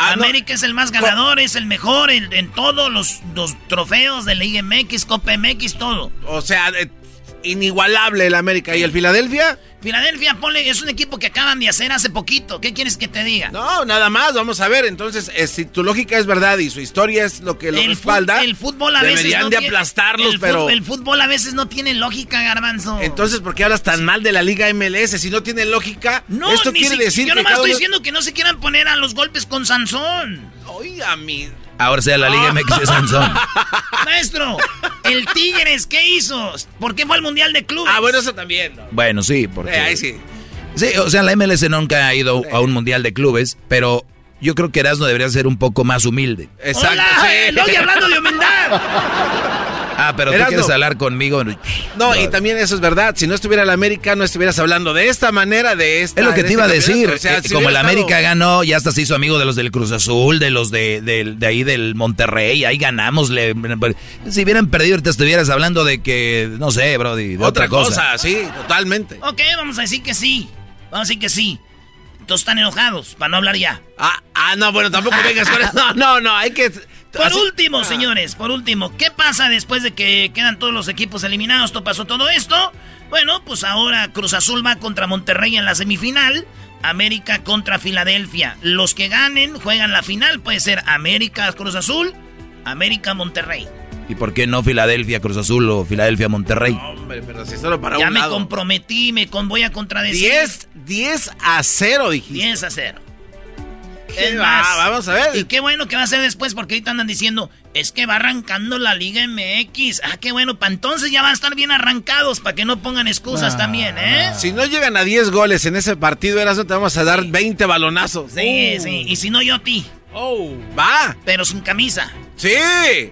Speaker 2: Ah, no.
Speaker 1: América es el más ganador, es el mejor en, en todos los, los trofeos de la IMX, Copa MX, todo.
Speaker 2: O sea, eh, inigualable el América. ¿Y el Filadelfia?
Speaker 1: Filadelfia, ponle, es un equipo que acaban de hacer hace poquito. ¿Qué quieres que te diga?
Speaker 2: No, nada más. Vamos a ver. Entonces, eh, si tu lógica es verdad y su historia es lo que lo
Speaker 1: el,
Speaker 2: respalda,
Speaker 1: el fútbol a veces
Speaker 2: deberían
Speaker 1: no
Speaker 2: de aplastarlos,
Speaker 1: el
Speaker 2: pero...
Speaker 1: El fútbol a veces no tiene lógica, garbanzo.
Speaker 2: Entonces, ¿por qué hablas tan mal de la Liga MLS? Si no tiene lógica,
Speaker 1: no,
Speaker 2: esto quiere
Speaker 1: si-
Speaker 2: decir
Speaker 1: yo
Speaker 2: que
Speaker 1: nomás
Speaker 2: cada
Speaker 1: estoy diciendo que no se quieran poner a los golpes con Sansón.
Speaker 2: Oiga, mi...
Speaker 3: Ahora sea la Liga MX de Sansón.
Speaker 1: Maestro, el Tigres, ¿qué hizo? ¿Por qué fue al Mundial de Clubes?
Speaker 2: Ah, bueno, eso también. ¿no?
Speaker 3: Bueno, sí, porque...
Speaker 2: Eh, ahí sí.
Speaker 3: Sí, o sea, la MLS nunca ha ido a un mundial de clubes, pero yo creo que Erasmo debería ser un poco más humilde.
Speaker 2: Exacto,
Speaker 1: Hola,
Speaker 2: sí.
Speaker 1: estoy hablando de humildad.
Speaker 3: Ah, pero tú
Speaker 2: Erasmo.
Speaker 3: quieres hablar conmigo.
Speaker 2: No, y también eso es verdad. Si no estuviera el América, no estuvieras hablando de esta manera, de esta.
Speaker 3: Es lo que te iba a
Speaker 2: este
Speaker 3: decir.
Speaker 2: campeonato. O sea,
Speaker 3: eh,
Speaker 2: si
Speaker 3: como el América ganó, ya hasta se hizo amigo de los del Cruz Azul, de los de, de ahí del Monterrey, ahí ganamos. le- si hubieran perdido, ahorita estuvieras hablando de que, no sé, Brody, de otra,
Speaker 2: Otra cosa, sí, totalmente.
Speaker 1: ok, vamos a decir que sí. Vamos a decir que sí. Entonces están enojados, para no hablar ya.
Speaker 2: Ah, ah, no, bueno, tampoco vengas con eso. No, no, no, hay que.
Speaker 1: Por
Speaker 2: así-
Speaker 1: último,
Speaker 2: Ah.
Speaker 1: señores, por último, ¿qué pasa después de que quedan todos los equipos eliminados? ¿Todo pasó todo esto? Bueno, pues ahora Cruz Azul va contra Monterrey en la semifinal. América contra Filadelfia. Los que ganen juegan la final. Puede ser América Cruz Azul, América Monterrey.
Speaker 3: ¿Y por qué no Filadelfia, Cruz Azul o Filadelfia, Monterrey?
Speaker 2: Hombre, pero si solo para
Speaker 1: ya
Speaker 2: un
Speaker 1: me
Speaker 2: lado.
Speaker 1: comprometí, me con, voy a contradecir.
Speaker 2: 10, 10 a 0, dijiste.
Speaker 1: 10 a 0.
Speaker 2: Vamos a ver.
Speaker 1: Y qué bueno que va a ser después, porque ahorita andan diciendo, es que va arrancando la Liga MX. Ah, qué bueno, para entonces ya van a estar bien arrancados, para que no pongan excusas también, ¿eh?
Speaker 2: Si no llegan a 10 goles en ese partido, Erasmo, te vamos a dar 20 balonazos.
Speaker 1: Sí,
Speaker 2: Uh.
Speaker 1: sí, y si no yo a ti,
Speaker 2: Oh. Va.
Speaker 1: pero sin camisa.
Speaker 2: Sí.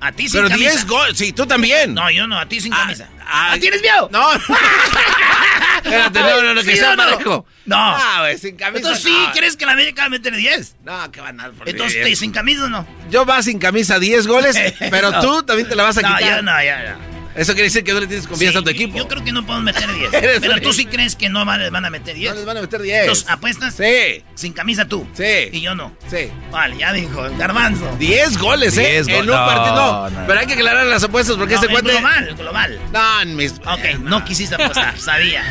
Speaker 1: A ti sin
Speaker 2: Pero
Speaker 1: camisa.
Speaker 2: 10 goles. Sí, tú también.
Speaker 1: No, yo no, a ti sin
Speaker 2: Ah,
Speaker 1: camisa.
Speaker 2: ah,
Speaker 1: ¿Ah, tienes miedo?
Speaker 2: No. Espérate, no, no, no, que
Speaker 1: ¿Sí
Speaker 2: sea
Speaker 1: no?
Speaker 2: parejo.
Speaker 1: No.
Speaker 2: Ah, güey, sin camisa.
Speaker 1: Entonces sí,
Speaker 2: no.
Speaker 1: ¿crees que la América va a meter 10?
Speaker 2: No, que van a dar por
Speaker 1: Entonces,
Speaker 2: 10.
Speaker 1: ¿sin camisa o no?
Speaker 2: Yo va sin camisa 10 goles, pero
Speaker 1: No.
Speaker 2: tú también te la vas a
Speaker 1: No,
Speaker 2: quitar.
Speaker 1: ya no, ya, ya.
Speaker 2: Eso quiere decir que no le tienes confianza
Speaker 1: Sí,
Speaker 2: a tu equipo.
Speaker 1: Yo creo que no podemos meter 10.
Speaker 2: Eres
Speaker 1: pero tú sí crees que no van, van a meter 10.
Speaker 2: No les van a meter 10.
Speaker 1: Entonces, ¿apuestas?
Speaker 2: Sí,
Speaker 1: Sin camisa tú.
Speaker 2: sí.
Speaker 1: Y yo no.
Speaker 2: Sí.
Speaker 1: Vale, ya dijo, garbanzo.
Speaker 2: 10 goles, ¿eh?
Speaker 3: 10
Speaker 2: en un
Speaker 3: no,
Speaker 2: partido. No,
Speaker 3: no,
Speaker 2: pero hay que aclarar las apuestas porque
Speaker 1: No,
Speaker 2: este
Speaker 1: en
Speaker 2: cuate.
Speaker 1: global, global.
Speaker 2: No, en mis.
Speaker 1: Ok, no quisiste apostar, sabía.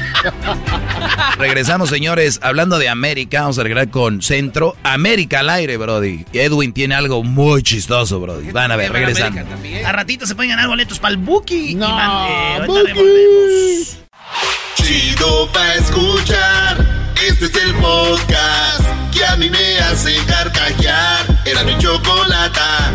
Speaker 3: Regresamos, señores, hablando de América, vamos a regresar con Centro. América al aire, Brody. Edwin tiene algo muy chistoso, Brody. Van a ver, regresando.
Speaker 1: A ratito se pueden ganar boletos para el Buki.
Speaker 5: No,
Speaker 1: man- eh.
Speaker 6: Chido pa' escuchar. Este es el podcast que a mí me hace carcajear. Era mi chocolata.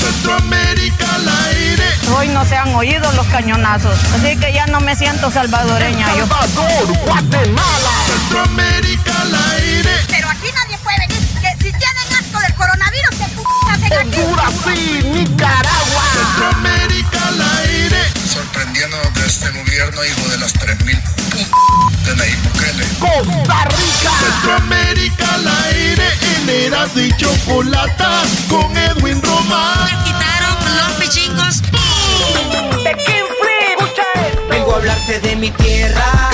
Speaker 6: Centroamérica al aire.
Speaker 8: Hoy no se han oído los cañonazos, así que ya no me siento salvadoreña yo.
Speaker 6: Salvador, Guatemala. Centroamérica al aire.
Speaker 9: Pero aquí nadie puede venir. Que si tienen asco del coronavirus, ¿qué p hacen aquí?
Speaker 6: Honduras y Nicaragua. Centroamérica al aire.
Speaker 10: sorprendiendo de este gobierno, hijo de las 3000 de Nayib Bukele.
Speaker 6: Costa Rica. Centroamérica al aire. En Eras de Chocolata. Con Edwin Román.
Speaker 9: quitaron los pichingos.
Speaker 11: Vengo a hablarte de mi tierra.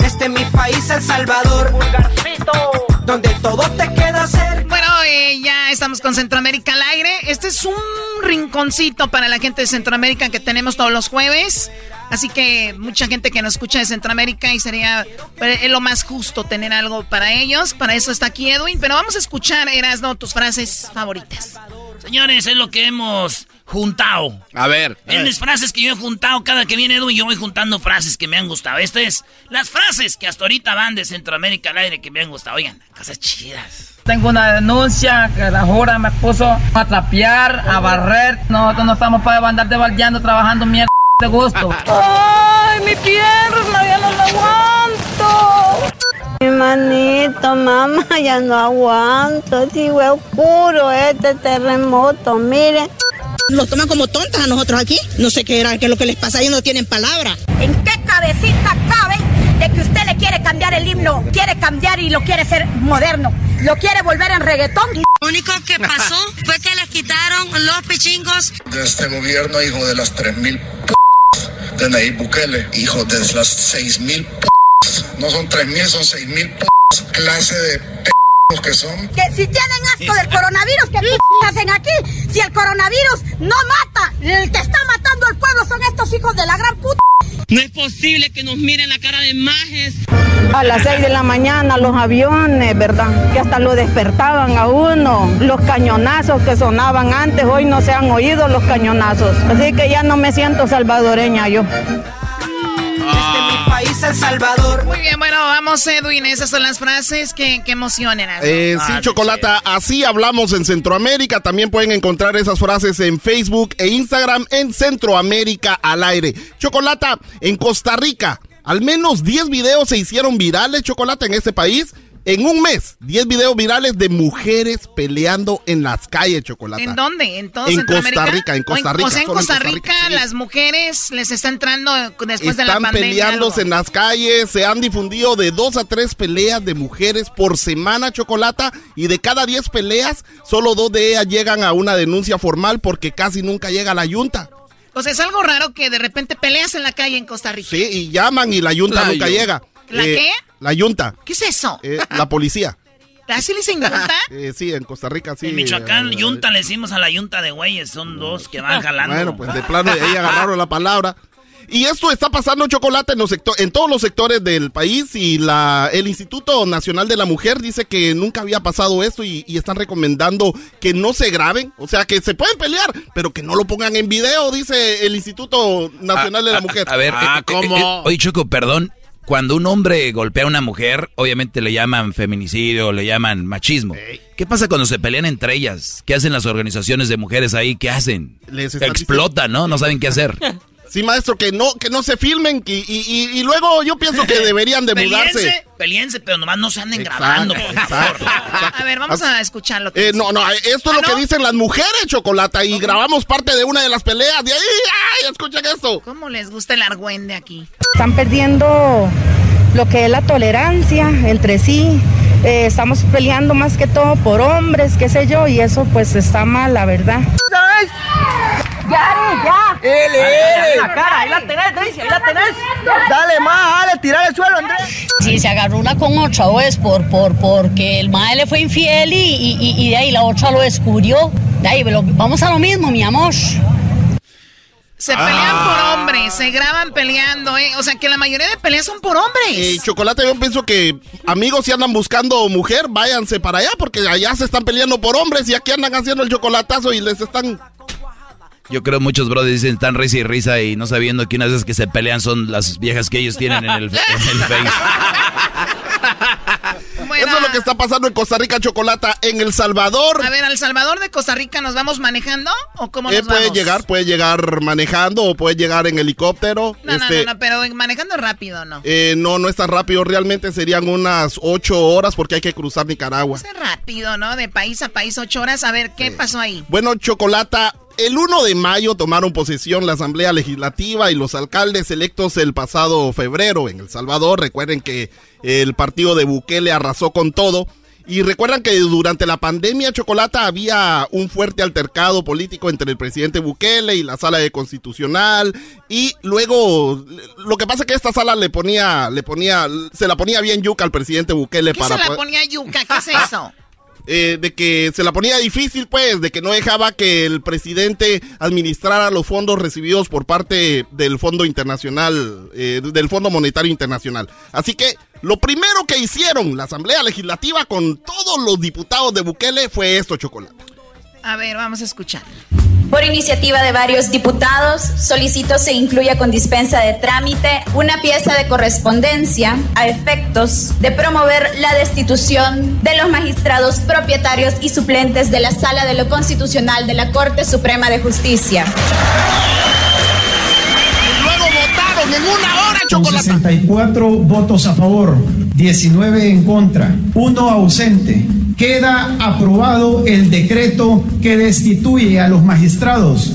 Speaker 11: Este es mi país, El Salvador. Donde todos te quieren
Speaker 12: estamos con Centroamérica al aire. Este es un rinconcito para la gente de Centroamérica que tenemos todos los jueves. Así que mucha gente que nos escucha de Centroamérica y sería eh, lo más justo tener algo para ellos. Para eso está aquí Edwin. Pero vamos a escuchar, Erasno, tus frases favoritas.
Speaker 1: Señores, es lo que hemos juntado.
Speaker 2: A ver.
Speaker 1: En mis frases que yo he juntado, cada que viene Edwin, yo voy juntando frases que me han gustado. Estas es las frases que hasta ahorita van de Centroamérica al aire que me han gustado. Oigan, cosas chidas.
Speaker 13: Tengo una denuncia que la jura me puso a trapear, a barrer. Nosotros no estamos para andar debaldeando, trabajando mierda de gusto.
Speaker 8: ¡Ay, mi pierna! ¡Ya no la aguanto! Mi manito, mamá, ya no aguanto. Sigo oscuro este terremoto, miren.
Speaker 14: Nos toman como tontas a nosotros aquí. No sé qué era, qué es lo que les pasa, ellos no tienen palabra.
Speaker 9: ¿En qué cabecita cabe de que usted cambiar el himno? Quiere cambiar y lo quiere ser moderno. Lo quiere volver en reggaetón.
Speaker 15: Lo único que pasó fue que les quitaron los pichingos.
Speaker 10: De este gobierno, hijo de las 3.000 p de Nayib Bukele, hijo de las 6.000 p no son 3.000, son 6.000 p clase de p que son.
Speaker 9: Que si tienen asco del coronavirus, ¿qué p hacen aquí? Si el coronavirus no mata, el que está matando al pueblo son estos hijos de la gran puta.
Speaker 15: No es posible que nos miren la cara de majes.
Speaker 8: A las 6 de la mañana los aviones, ¿verdad? Que hasta lo despertaban a uno. Los cañonazos que sonaban antes, hoy no se han oído los cañonazos. Así que ya no me siento salvadoreña yo.
Speaker 16: Desde mi país, El Salvador.
Speaker 12: Muy bien, bueno, vamos, Edwin. Esas son las frases que, que emocionan. Erasmo.
Speaker 17: Eh, sí,
Speaker 12: Ah,
Speaker 17: Chocolata, así hablamos en Centroamérica. También pueden encontrar esas frases en Facebook e Instagram en Centroamérica al aire. Chocolata, en Costa Rica, al menos 10 videos se hicieron virales, Chocolata, en este país. En un mes, 10 videos virales de mujeres peleando en las calles, Chocolata.
Speaker 12: ¿En dónde? ¿En todo
Speaker 17: En? Costa Rica, en Costa
Speaker 12: O
Speaker 17: Rica,
Speaker 12: O sea, en Costa Rica,
Speaker 17: sí.
Speaker 12: las mujeres les está entrando después de la
Speaker 17: Están
Speaker 12: pandemia.
Speaker 17: peleándose
Speaker 12: algo.
Speaker 17: en las calles, se han difundido de dos a tres peleas de mujeres por semana, Chocolata, y de cada 10 peleas, solo dos de ellas llegan a una denuncia formal porque casi nunca llega la yunta.
Speaker 12: O sea, es algo raro que de repente peleas en la calle en Costa Rica.
Speaker 17: Sí, y llaman y la yunta
Speaker 2: La
Speaker 17: nunca llega.
Speaker 12: ¿La
Speaker 17: Eh,
Speaker 12: qué?
Speaker 17: La yunta,
Speaker 12: ¿Qué es eso?
Speaker 17: eh, la policía.
Speaker 12: ¿Así le dicen yunta?
Speaker 17: Eh, sí, en Costa Rica sí.
Speaker 1: En Michoacán,
Speaker 17: eh,
Speaker 1: yunta le decimos a la yunta de güeyes, son dos que van jalando.
Speaker 17: Bueno, pues de plano de ahí agarraron la palabra. Y esto está pasando chocolate en, los secto- en todos los sectores del país y la, el Instituto Nacional de la Mujer dice que nunca había pasado esto y, y están recomendando que no se graben, o sea, que se pueden pelear, pero que no lo pongan en video, dice el Instituto Nacional de la Mujer.
Speaker 3: A ver,
Speaker 2: Ah,
Speaker 3: eh, eh,
Speaker 2: ¿cómo?
Speaker 3: eh, oye, Choco, perdón. Cuando un hombre golpea a una mujer, obviamente le llaman feminicidio, le llaman machismo. ¿Qué pasa cuando se pelean entre ellas? ¿Qué hacen las organizaciones de mujeres ahí? ¿Qué hacen?
Speaker 17: Les
Speaker 3: Explotan, ¿no? No saben qué hacer.
Speaker 17: Sí, maestro, que no, que no se filmen y, y- y- y luego yo pienso que deberían de mudarse.
Speaker 1: Peleense, pero nomás no se anden
Speaker 17: Exacto,
Speaker 1: grabando, por favor.
Speaker 12: A ver, vamos a escuchar lo que
Speaker 17: Eh, no, no, esto es
Speaker 12: ¿Ah,
Speaker 17: lo que dicen las mujeres, Chocolata, y grabamos parte de una de las peleas. De ahí, ¡ay! Escuchen esto.
Speaker 12: ¿Cómo les gusta el argüende aquí?
Speaker 8: Están perdiendo lo que es la tolerancia entre sí. Eh, estamos peleando más que todo por hombres, qué sé yo, y eso pues está mal, la verdad.
Speaker 16: ¡Yari, ya! ¡Ele, ele! la cara, ahí la tenés, Daisy, ahí la tenés. Dale más, dale, tirar el suelo, Andrés.
Speaker 15: Si se agarró una con otra o es por, por, porque el mae le fue infiel y, y, y- y de ahí la otra lo descubrió. De ahí, lo- vamos a lo mismo, mi amor.
Speaker 12: Se pelean por hombres, se graban peleando, ¿eh? O sea, que la mayoría de peleas son por hombres.
Speaker 17: Eh, Chocolate, yo pienso que amigos si andan buscando mujer, váyanse para allá, porque allá se están peleando por hombres y aquí andan haciendo el chocolatazo y les están...
Speaker 3: Yo creo muchos brothers dicen están risa y risa y no sabiendo que unas veces que se pelean son las viejas que ellos tienen en el, en el Face.
Speaker 12: Bueno,
Speaker 17: Eso es lo que está pasando en Costa Rica, Chocolata. En El Salvador,
Speaker 12: A ver, ¿al Salvador de Costa Rica nos vamos manejando o cómo
Speaker 17: eh,
Speaker 12: nos
Speaker 17: puede
Speaker 12: vamos?
Speaker 17: llegar, puede llegar manejando o puede llegar en helicóptero.
Speaker 12: No, no,
Speaker 17: Este,
Speaker 12: no, no, pero manejando rápido, ¿no?
Speaker 17: eh, no, no es tan rápido, realmente serían unas ocho horas porque hay que cruzar Nicaragua.
Speaker 12: Es rápido, ¿no? De país a país, ocho horas. A ver, ¿qué pasó ahí?
Speaker 17: Bueno, Chocolata, el 1 de mayo tomaron posesión la Asamblea Legislativa y los alcaldes electos el pasado febrero en El Salvador. Recuerden que el partido de Bukele arrasó con todo. Y recuerdan que durante la pandemia, Chocolata, había un fuerte altercado político entre el presidente Bukele y la sala de constitucional. Y luego, lo que pasa es que esta sala le ponía, le ponía, se la ponía bien yuca al presidente Bukele
Speaker 12: ¿Qué
Speaker 17: para
Speaker 12: se la ponía yuca? ¿Qué es eso?
Speaker 17: eh, de que se la ponía difícil, pues, de que no dejaba que el presidente administrara los fondos recibidos por parte del Fondo Internacional, eh, del Fondo Monetario Internacional. Así que lo primero que hicieron la Asamblea Legislativa con todos los diputados de Bukele fue esto, Chocolate.
Speaker 18: A ver, vamos a escuchar.
Speaker 19: Por iniciativa de varios diputados, solicito se incluya con dispensa de trámite una pieza de correspondencia a efectos de promover la destitución de los magistrados propietarios y suplentes de la Sala de lo Constitucional de la Corte Suprema de Justicia.
Speaker 17: En una hora,
Speaker 16: Con
Speaker 17: Chocolate.
Speaker 16: 64 votos a favor, 19 en contra, uno ausente. Queda aprobado el decreto que destituye a los magistrados.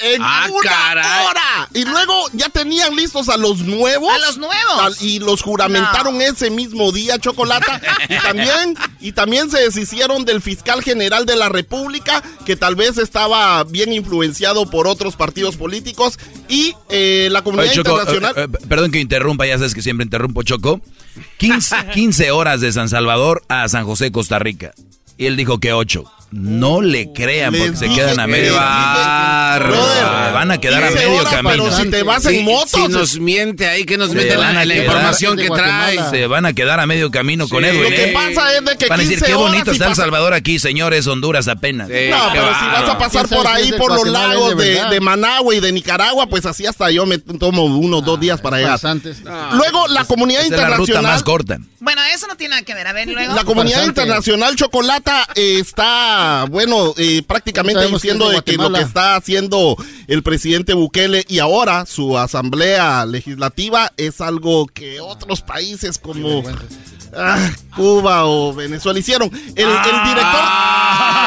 Speaker 17: En
Speaker 16: Ah,
Speaker 17: una
Speaker 16: caray.
Speaker 17: hora. Y luego ya tenían listos a los nuevos.
Speaker 18: ¿A los nuevos?
Speaker 17: Y los juramentaron ese mismo día, Chocolata. y también, y también se deshicieron del fiscal general de la República, que tal vez estaba bien influenciado por otros partidos políticos. Y eh, la comunidad
Speaker 3: Oye, Choco,
Speaker 17: internacional.
Speaker 3: eh, eh, perdón que interrumpa, ya sabes que siempre interrumpo, Choco. 15, 15 horas de San Salvador a San José, Costa Rica. Y él dijo que 8. No le crean porque
Speaker 17: Les
Speaker 3: se quedan a medio. Ah, Van a quedar a
Speaker 17: 15
Speaker 3: medio camino.
Speaker 17: pero si te vas en moto,
Speaker 2: Si nos miente ahí, que nos
Speaker 3: van
Speaker 2: la,
Speaker 3: a
Speaker 2: la
Speaker 3: quedar-
Speaker 2: información que trae.
Speaker 3: Se van a quedar a medio camino con. Edwin.
Speaker 2: Lo que
Speaker 3: ¿eh?
Speaker 17: pasa es de que
Speaker 3: Van a decir,
Speaker 17: 15
Speaker 3: qué bonito está El Salvador aquí, señores, Honduras apenas.
Speaker 17: No, pero si vas a pasar por ahí, por los lagos de, de Managua y de Nicaragua, pues así hasta yo me tomo unos dos días para llegar. Luego, la comunidad
Speaker 3: es la ruta
Speaker 17: internacional...
Speaker 3: más corta.
Speaker 18: Bueno, eso no tiene nada que ver. A ver, luego.
Speaker 17: La comunidad internacional Chocolata eh, está, bueno, eh, prácticamente
Speaker 5: Sabemos que
Speaker 17: diciendo
Speaker 5: de
Speaker 17: de que lo que está haciendo el presidente Bukele y ahora su asamblea legislativa es algo que otros países como ah, Cuba o Venezuela hicieron. El, el director...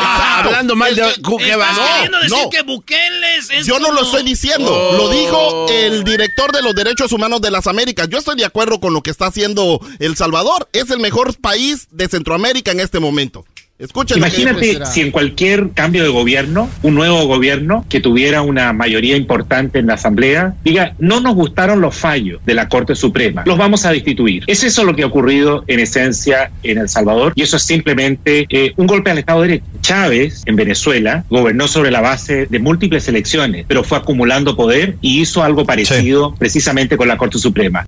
Speaker 17: Exacto.
Speaker 2: hablando mal de
Speaker 17: El-
Speaker 2: Cu- ¿qué
Speaker 17: el-
Speaker 2: va?
Speaker 18: ¿Estás
Speaker 17: no,
Speaker 18: queriendo decir
Speaker 17: no.
Speaker 18: que Bukele es, es
Speaker 17: Yo no lo estoy diciendo,
Speaker 2: Oh.
Speaker 17: lo dijo el director de los derechos humanos de las Américas. Yo estoy de acuerdo con lo que está haciendo El Salvador. Es el mejor país de Centroamérica en este momento. Escuchen.
Speaker 20: Imagínate si en cualquier cambio de gobierno, un nuevo gobierno que tuviera una mayoría importante en la Asamblea, diga, no nos gustaron los fallos de la Corte Suprema, los vamos a destituir. Es eso lo que ha ocurrido en esencia en El Salvador y eso es simplemente eh, un golpe al Estado de Derecho. Chávez en Venezuela gobernó sobre la base de múltiples elecciones, pero fue acumulando poder y hizo algo parecido precisamente con la Corte Suprema.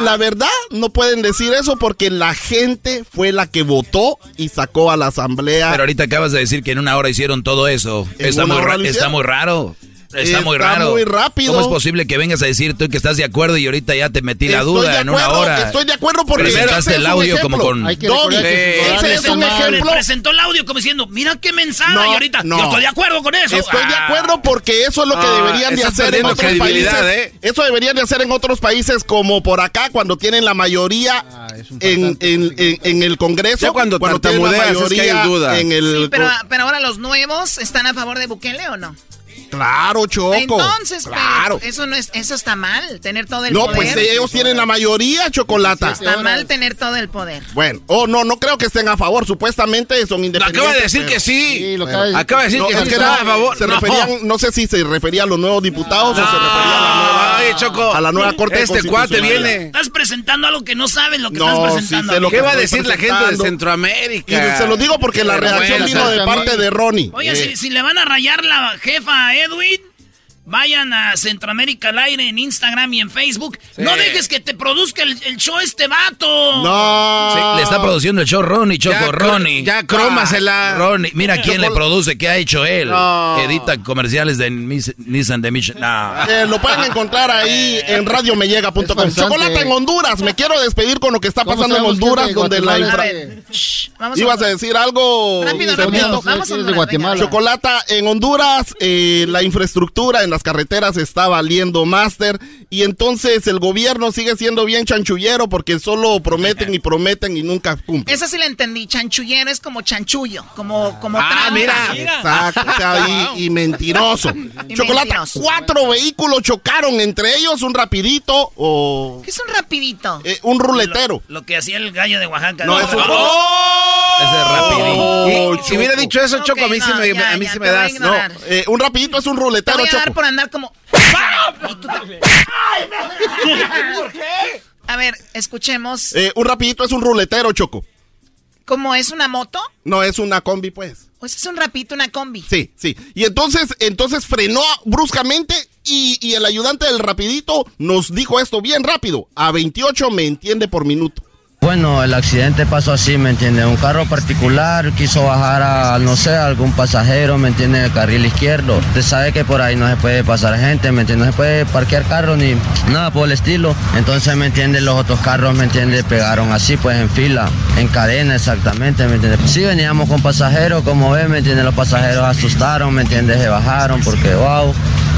Speaker 17: La verdad, no pueden decir eso porque la gente fue la que votó y sacó a la asamblea.
Speaker 3: Pero ahorita acabas de decir que en una hora hicieron todo eso.
Speaker 17: ¿En
Speaker 3: Está muy, está muy raro. Está,
Speaker 17: Está
Speaker 3: muy raro.
Speaker 17: muy rápido.
Speaker 3: ¿Cómo es posible que vengas a decir tú que estás de acuerdo y ahorita ya te metí la duda
Speaker 17: de
Speaker 3: en una
Speaker 17: acuerdo,
Speaker 3: hora?
Speaker 17: Estoy de acuerdo porque
Speaker 3: Presentaste
Speaker 17: ese es
Speaker 3: el audio
Speaker 17: ejemplo.
Speaker 3: como con-
Speaker 5: Hay que
Speaker 17: Doggy,
Speaker 5: recordar que sus
Speaker 17: ese
Speaker 5: horarios
Speaker 17: es un ejemplo.
Speaker 18: Presentó el audio como diciendo, mira qué mensaje.
Speaker 17: No,
Speaker 18: y ahorita,
Speaker 17: no.
Speaker 18: yo estoy de acuerdo con eso.
Speaker 17: Estoy de
Speaker 18: Ah.
Speaker 17: acuerdo porque eso es lo que
Speaker 2: Ah,
Speaker 17: deberían de hacer en otros países.
Speaker 2: ¿eh?
Speaker 17: Eso deberían de hacer en otros países como por acá cuando tienen la mayoría en, en- en- en el Congreso.
Speaker 2: Ya cuando
Speaker 17: tienen la
Speaker 2: tartamudeas es que hay duda.
Speaker 17: en el
Speaker 18: Sí, pero, pero ahora los nuevos están a favor de Bukele o no?
Speaker 17: Claro, Choco.
Speaker 18: Entonces, pero
Speaker 17: claro.
Speaker 18: eso no es, eso está mal, tener todo el
Speaker 17: No,
Speaker 18: poder.
Speaker 17: pues ellos tienen la mayoría, Chocolata.
Speaker 18: Está mal tener todo el poder.
Speaker 17: Bueno, oh, no, no creo que estén a favor. Supuestamente son independientes.
Speaker 2: acaba de decir
Speaker 17: pero-
Speaker 2: que sí.
Speaker 5: Sí, lo acaba de decir.
Speaker 2: Acaba de decir
Speaker 17: No,
Speaker 2: que
Speaker 17: es que
Speaker 2: está
Speaker 17: no,
Speaker 2: a favor.
Speaker 17: Se
Speaker 2: No.
Speaker 17: referían, no sé si se refería a los nuevos diputados o se refería a la nueva,
Speaker 2: Oye, Choco.
Speaker 17: a la nueva Corte
Speaker 2: Este cuate viene.
Speaker 18: Estás presentando algo que no saben lo que
Speaker 17: No,
Speaker 18: estás presentando.
Speaker 17: lo
Speaker 2: ¿Qué va a decir la gente de. Centroamérica?
Speaker 17: Y se lo digo porque la reacción vino de parte de Ronnie.
Speaker 18: Oye, si, le van a rayar la jefa a Edwin,
Speaker 1: Vayan a Centroamérica al aire en Instagram y en Facebook. No dejes que te produzca el, show este vato.
Speaker 3: No. le está produciendo el show Ronnie, Choco, Ronnie.
Speaker 2: Ya crómasela.
Speaker 3: Ronnie, mira quién le produce, qué ha hecho él. Edita comerciales de Nissan de Mission.
Speaker 17: Eh, lo pueden encontrar ahí en radiomeyega.com. Chocolate en Honduras. Me quiero despedir con lo que está pasando en Honduras, donde la infra... Ibas a decir algo.
Speaker 18: Rápido, rápido. Vamos a
Speaker 17: de Guatemala. Chocolata en Honduras, eh, la infraestructura en las carreteras está valiendo máster y entonces el gobierno sigue siendo bien chanchullero porque solo prometen y prometen y nunca cumplen.
Speaker 18: Esa sí la entendí, chanchullero es como chanchullo, como como
Speaker 17: Ah, mira, exacto, y, mentiroso. Chocolata, cuatro vehículos chocaron, entre ellos un rapidito o
Speaker 18: ¿Qué es un rapidito?
Speaker 17: Eh, un ruletero.
Speaker 1: Lo, que hacía el gallo de Oaxaca.
Speaker 17: No, es un ¡Oh!
Speaker 3: Ese rapidito.
Speaker 2: si hubiera dicho eso, Choco, a mí sí me, a mí sí me das.
Speaker 17: No, eh, un rapidito es un ruletero, Choco.
Speaker 18: Por andar como ¿Por qué? A ver, escuchemos.
Speaker 17: Eh, un rapidito es un ruletero, Choco.
Speaker 18: ¿Cómo es una moto?
Speaker 17: No, es una combi, pues.
Speaker 18: O es un rapidito, una combi.
Speaker 17: Sí, sí. Y entonces, entonces frenó bruscamente y, y el ayudante del rapidito nos dijo esto bien rápido. A 28 me entiende por minuto.
Speaker 21: Bueno, el accidente pasó así, ¿me entiende? Un carro particular quiso bajar a, no sé, algún pasajero, ¿me entiende? En el carril izquierdo. Usted sabe que por ahí no se puede pasar gente, ¿me entiende? No se puede parquear carro ni nada por el estilo. Entonces, ¿me entiende? Los otros carros, ¿me entiende? Pegaron así, pues en fila, en cadena exactamente, ¿me entiende? Sí, veníamos con pasajeros, como ve, ¿me entiende? Los pasajeros asustaron, ¿me entiende? Se bajaron porque, wow.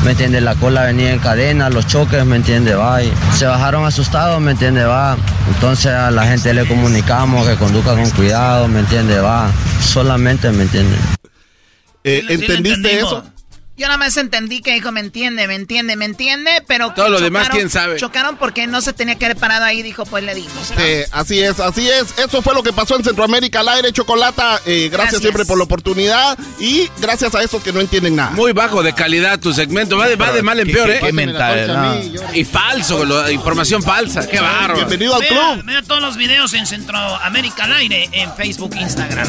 Speaker 21: ¿me entiende? La cola venía en cadena, los choques, ¿me entiende? Va, y se bajaron asustados, ¿me entiende? Va, entonces a la gente le comunicamos que conduzca con cuidado, ¿me entiende? Va, solamente, ¿me entiende?
Speaker 17: Eh, ¿Entendiste eso?
Speaker 18: Yo nada más entendí que dijo, me entiende, me entiende, me entiende, pero...
Speaker 2: Todo lo demás, ¿quién sabe?
Speaker 18: Chocaron porque no se tenía que haber parado ahí, dijo, pues le dimos.
Speaker 17: Sí, así es, así es. Eso fue lo que pasó en Centroamérica al aire, Chocolata. Eh, gracias, siempre por la oportunidad y gracias a esos que no entienden nada.
Speaker 2: Muy bajo de calidad tu segmento, va de, mal en peor, ¿eh?
Speaker 3: Qué mental,
Speaker 2: Y falso, información falsa, qué barro.
Speaker 17: Bienvenido al club.
Speaker 1: Vea todos los videos en Centroamérica al aire, en Facebook, Instagram.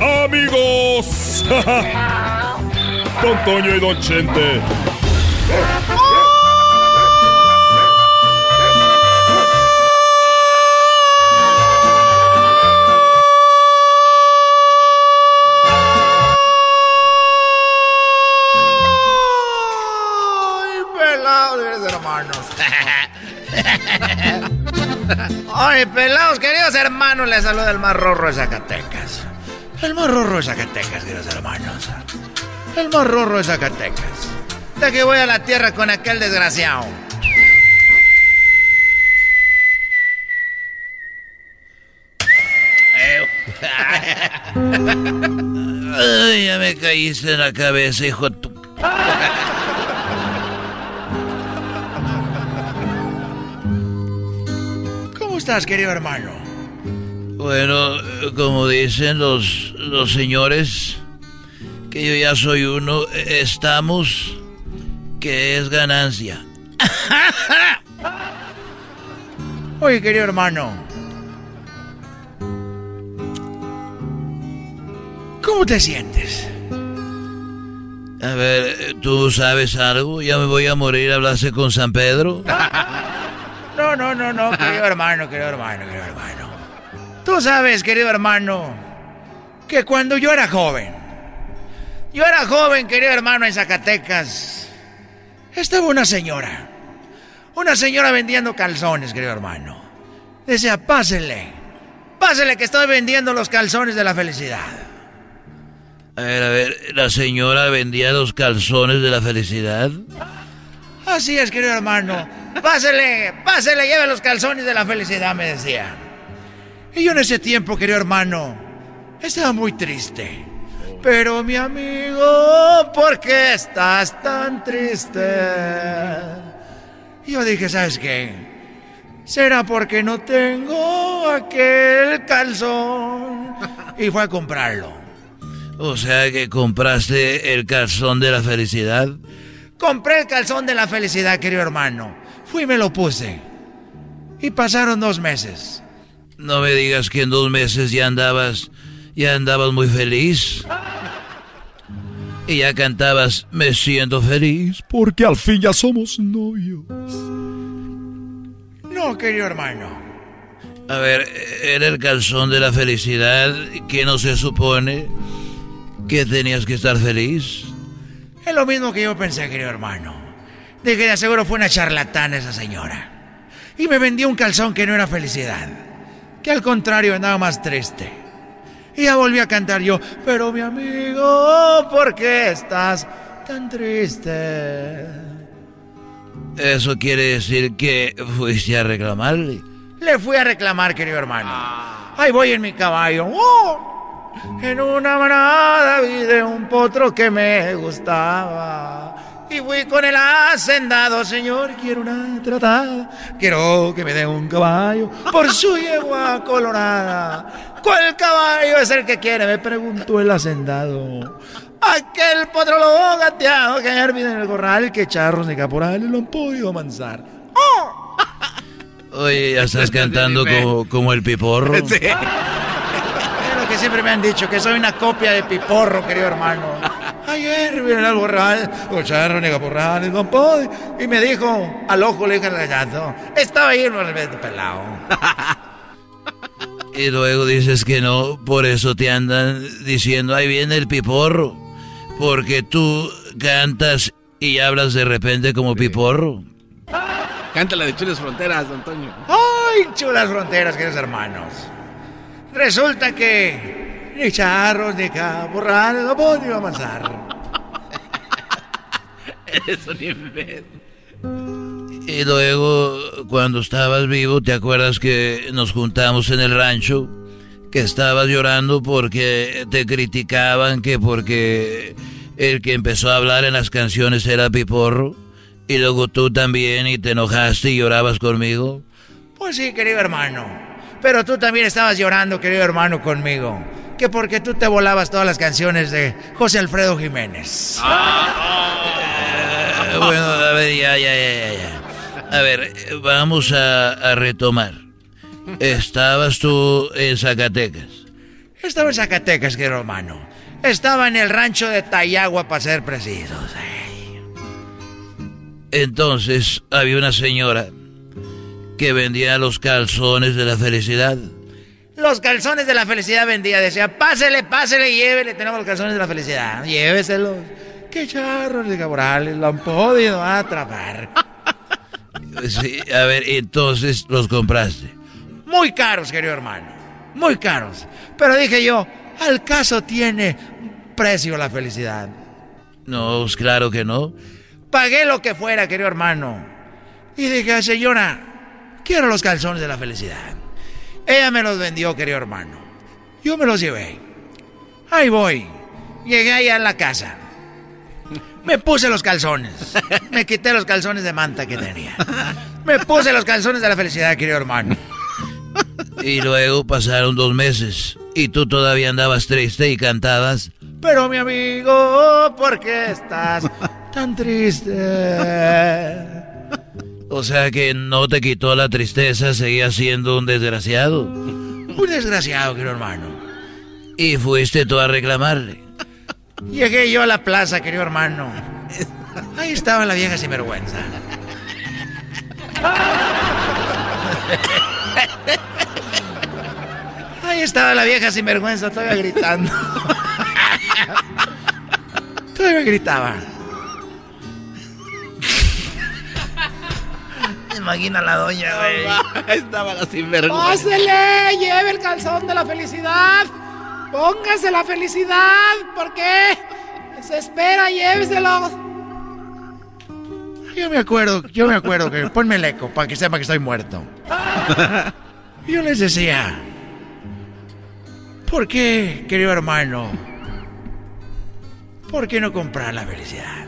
Speaker 22: amigos. Don Toño y Don Chente.
Speaker 23: Ay, pelados, hermanos. Ay, pelados, queridos hermanos, les saluda el más rorro de Zacatecas. El más rorro de Zacatecas, queridos hermanos. El más rorro de Zacatecas. De que voy a la tierra con aquel desgraciado.
Speaker 1: Ay, ya me caíste en la cabeza, hijo de tu...
Speaker 23: ¿Cómo estás, querido hermano?
Speaker 1: Bueno, como dicen los, los señores, que yo ya soy uno, estamos, que es ganancia.
Speaker 23: Oye, querido hermano. ¿Cómo te sientes?
Speaker 1: A ver, ¿tú sabes algo? ¿Ya me voy a morir? ¿Hablaste con San Pedro?
Speaker 23: no, no, no, no, querido hermano, querido hermano, querido hermano. Tú sabes, querido hermano, que cuando yo era joven, yo era joven, querido hermano, en Zacatecas, estaba una señora, una señora vendiendo calzones, querido hermano. Decía, pásele, pásele que estoy vendiendo los calzones de la felicidad.
Speaker 1: A ver, a ver, ¿la señora vendía los calzones de la felicidad?
Speaker 23: Así es, querido hermano. Pásele, pásele, lleve los calzones de la felicidad, me decía. Y yo en ese tiempo, querido hermano, estaba muy triste. Pero mi amigo, ¿por qué estás tan triste? Y yo dije, ¿sabes qué? ¿Será porque no tengo aquel calzón? Y fue a comprarlo.
Speaker 3: O sea que compraste el calzón de la felicidad.
Speaker 23: Compré el calzón de la felicidad, querido hermano. Fui y me lo puse. Y pasaron dos meses.
Speaker 3: No me digas que en dos meses ya andabas, ya andabas muy feliz. Y ya cantabas, me siento feliz porque al fin ya somos novios.
Speaker 23: No, querido hermano.
Speaker 3: A ver, era el calzón de la felicidad que no se supone que tenías que estar feliz.
Speaker 23: Es lo mismo que yo pensé, querido hermano. De que de seguro fue una charlatana esa señora. Y me vendió un calzón que no era felicidad. Que al contrario andaba más triste. Y ya volví a cantar yo, pero mi amigo, ¿por qué estás tan triste?
Speaker 3: ¿Eso quiere decir que fuiste a reclamarle?
Speaker 23: Le fui a reclamar, querido hermano. Ahí voy en mi caballo. ¡Oh! En una manada vi de un potro que me gustaba. Y fui con el hacendado, señor, quiero una tratada. Quiero que me dé un caballo por su yegua colorada. ¿Cuál caballo es el que quiere? Me preguntó el hacendado. Aquel potro lobo gateado que ayer en el corral, que charros ni caporales lo han podido amansar. ¡Oh!
Speaker 3: Oye, ya estás cantando como, como el piporro.
Speaker 23: Sí. Es lo que siempre me han dicho, que soy una copia de piporro, querido hermano. Ayer vine al borral, charros ni caporales, no puedo. Y me dijo, al ojo le dije al gato, estaba ahí el pelado.
Speaker 3: Y luego dices que no, por eso te andan diciendo, ahí viene el piporro. Porque tú cantas y hablas de repente como piporro.
Speaker 2: Canta la de Chulas Fronteras, Antonio.
Speaker 23: ¡Ay, chulas fronteras, queridos hermanos! Resulta que ni charros ni caporrales no puedo avanzar.
Speaker 2: Eres un invento.
Speaker 3: Y luego, cuando estabas vivo, ¿te acuerdas que nos juntamos en el rancho? Que estabas llorando porque te criticaban, que porque el que empezó a hablar en las canciones era Piporro. Y luego tú también y te enojaste y llorabas conmigo.
Speaker 23: Pues sí, querido hermano. Pero tú también estabas llorando, querido hermano, conmigo. Que porque tú te volabas todas las canciones de José Alfredo Jiménez.
Speaker 3: Eh, bueno, a ver, ya, ya, ya, ya. A ver, vamos a, a retomar. Estabas tú en Zacatecas.
Speaker 23: Estaba en Zacatecas, querido hermano. Estaba en el rancho de Tayagua para ser precisos.
Speaker 3: Entonces había una señora que vendía los calzones de la felicidad.
Speaker 23: Los calzones de la felicidad vendía. Decía, pásele, pásele, llévele. Tenemos los calzones de la felicidad. Lléveselos. Qué charros de cabrales. Lo han podido atrapar.
Speaker 3: Sí, a ver, entonces los compraste.
Speaker 23: Muy caros, querido hermano. Muy caros. Pero dije yo, al caso tiene precio la felicidad.
Speaker 3: No, pues claro que no.
Speaker 23: Pagué lo que fuera, querido hermano. Y dije, señora, quiero los calzones de la felicidad. Ella me los vendió, querido hermano. Yo me los llevé. Ahí voy. Llegué allá a la casa. Me puse los calzones. Me quité los calzones de manta que tenía. Me puse los calzones de la felicidad, querido hermano.
Speaker 3: Y luego pasaron dos meses y tú todavía andabas triste y cantabas.
Speaker 23: Pero mi amigo, ¿por qué estás tan triste?
Speaker 3: O sea que no te quitó la tristeza, seguías siendo un desgraciado.
Speaker 23: Un desgraciado, querido hermano.
Speaker 3: Y fuiste tú a reclamarle.
Speaker 23: Llegué yo a la plaza, querido hermano. Ahí estaba la vieja sinvergüenza. Ahí estaba la vieja sinvergüenza, todavía gritando. todavía gritaba. Imagina la doña, güey.
Speaker 2: Estaba la sinvergüenza.
Speaker 18: ¡Pásele! ¡Lleve el calzón de la felicidad! ¡Póngase la felicidad! ¿Por qué? Se espera, lléveselo.
Speaker 23: Yo me acuerdo, yo me acuerdo que ponme el eco para que sepa que estoy muerto. Yo les decía, ¿por qué, querido hermano, ¿por qué no comprar la felicidad?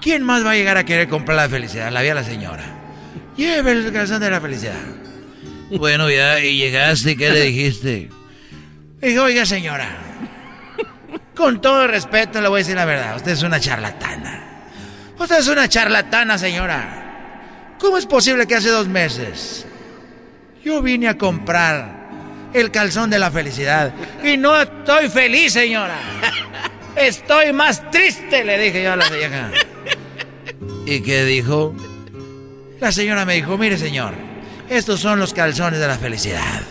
Speaker 23: ¿Quién más va a llegar a querer comprar la felicidad? La vi a la señora. Lleve el calzón de la felicidad.
Speaker 3: Bueno, ya, y llegaste, ¿qué le dijiste?
Speaker 23: Dije, oiga, señora, con todo respeto le voy a decir la verdad. Usted es una charlatana. Usted es una charlatana, señora. ¿Cómo es posible que hace dos meses yo vine a comprar el calzón de la felicidad y no estoy feliz, señora? Estoy más triste, le dije yo a la señora.
Speaker 3: ¿Y qué dijo?
Speaker 23: La señora me dijo, mire señor, estos son los calzones de la felicidad.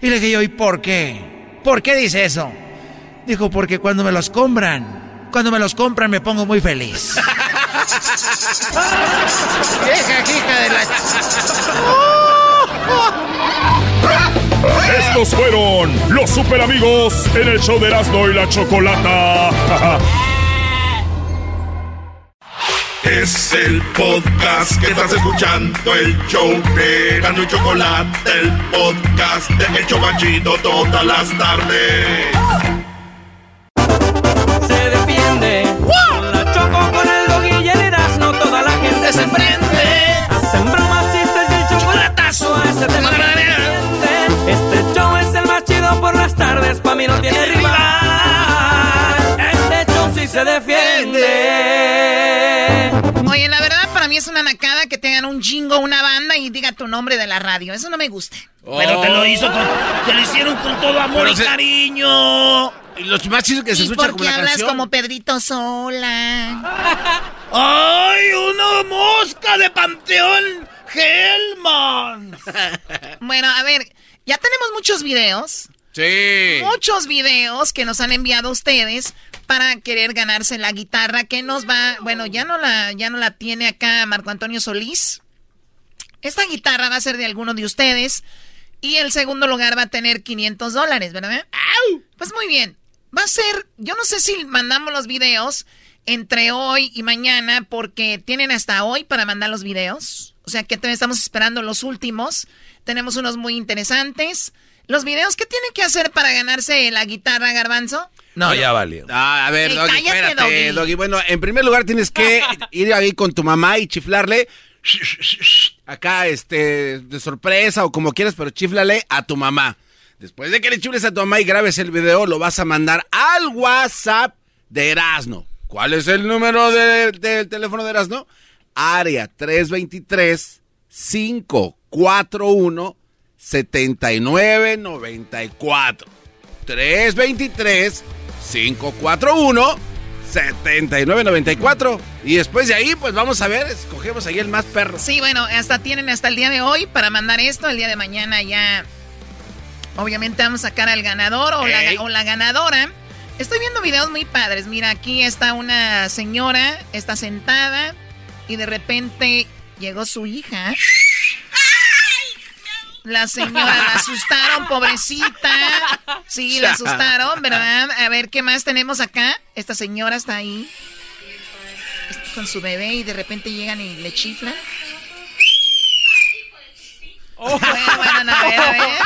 Speaker 23: Y le dije yo, ¿y por qué? ¿Por qué dice eso? Dijo, porque cuando me los compran, cuando me los compran me pongo muy feliz. hija de la...
Speaker 22: Estos fueron los super amigos en el show de Erasmo y la Chocolata.
Speaker 24: Es el podcast que estás escuchando, el show de Erasmo y Chocolata, el podcast de El Chobachito todas las tardes.
Speaker 25: Se defiende con la choco con el dog y el toda la gente se prende. Hacen bromas, chistes y el chocolatazo a ese tema que defiende. Este show es el más chido por las tardes, pa' mí no tiene rival. Este show sí se defiende.
Speaker 12: Jingo, una banda y diga tu nombre de la radio. Eso no me gusta.
Speaker 1: Pero te lo hizo con, te lo hicieron con todo amor
Speaker 2: Pero
Speaker 1: y
Speaker 2: se-
Speaker 1: cariño.
Speaker 2: Y los más chidos que se
Speaker 12: ¿Y
Speaker 2: escuchan
Speaker 12: por
Speaker 2: como
Speaker 12: hablas
Speaker 2: canción.
Speaker 12: como Pedrito Sola?
Speaker 1: ¡Ay, una mosca de Panteón Hellman!
Speaker 12: Bueno, a ver, ya tenemos muchos videos.
Speaker 2: Sí.
Speaker 12: Muchos videos que nos han enviado ustedes para querer ganarse la guitarra que nos va, bueno, ya no la ya no la tiene acá Marco Antonio Solís. Esta guitarra va a ser de alguno de ustedes y el segundo lugar va a tener 500 dólares, ¿verdad? Pues muy bien. Va a ser, yo no sé si mandamos los videos entre hoy y mañana porque tienen hasta hoy para mandar los videos. O sea que estamos esperando los últimos. Tenemos unos muy interesantes. Los videos, ¿qué tienen que hacer para ganarse la guitarra, Garbanzo?
Speaker 2: No, ya valió. Ah, a ver,
Speaker 12: Ey,
Speaker 2: Doggy,
Speaker 12: cállate,
Speaker 2: espérate,
Speaker 12: Doggy.
Speaker 2: Doggy. Bueno, en primer lugar tienes que ir ahí con tu mamá y chiflarle. Acá, este, de sorpresa o como quieras, pero chiflale a tu mamá. Después de que le chifles a tu mamá y grabes el video, lo vas a mandar al WhatsApp de Erasno. ¿Cuál es el número de- del teléfono de Erasno? Área 323-541 7994. 323 541 7994 y después de ahí pues vamos a ver, escogemos ahí el más perro.
Speaker 12: Sí, bueno, hasta tienen hasta el día de hoy para mandar esto. El día de mañana ya, obviamente vamos a sacar al ganador o, la, o la ganadora. Estoy viendo videos muy padres. Mira, aquí está una señora, está sentada y de repente llegó su hija. La señora la asustaron, pobrecita. Sí, la asustaron, ¿verdad? A ver, ¿qué más tenemos acá? Esta señora está ahí con su bebé y de repente llegan y le chiflan. Bueno, bueno, no, a ver, a ver.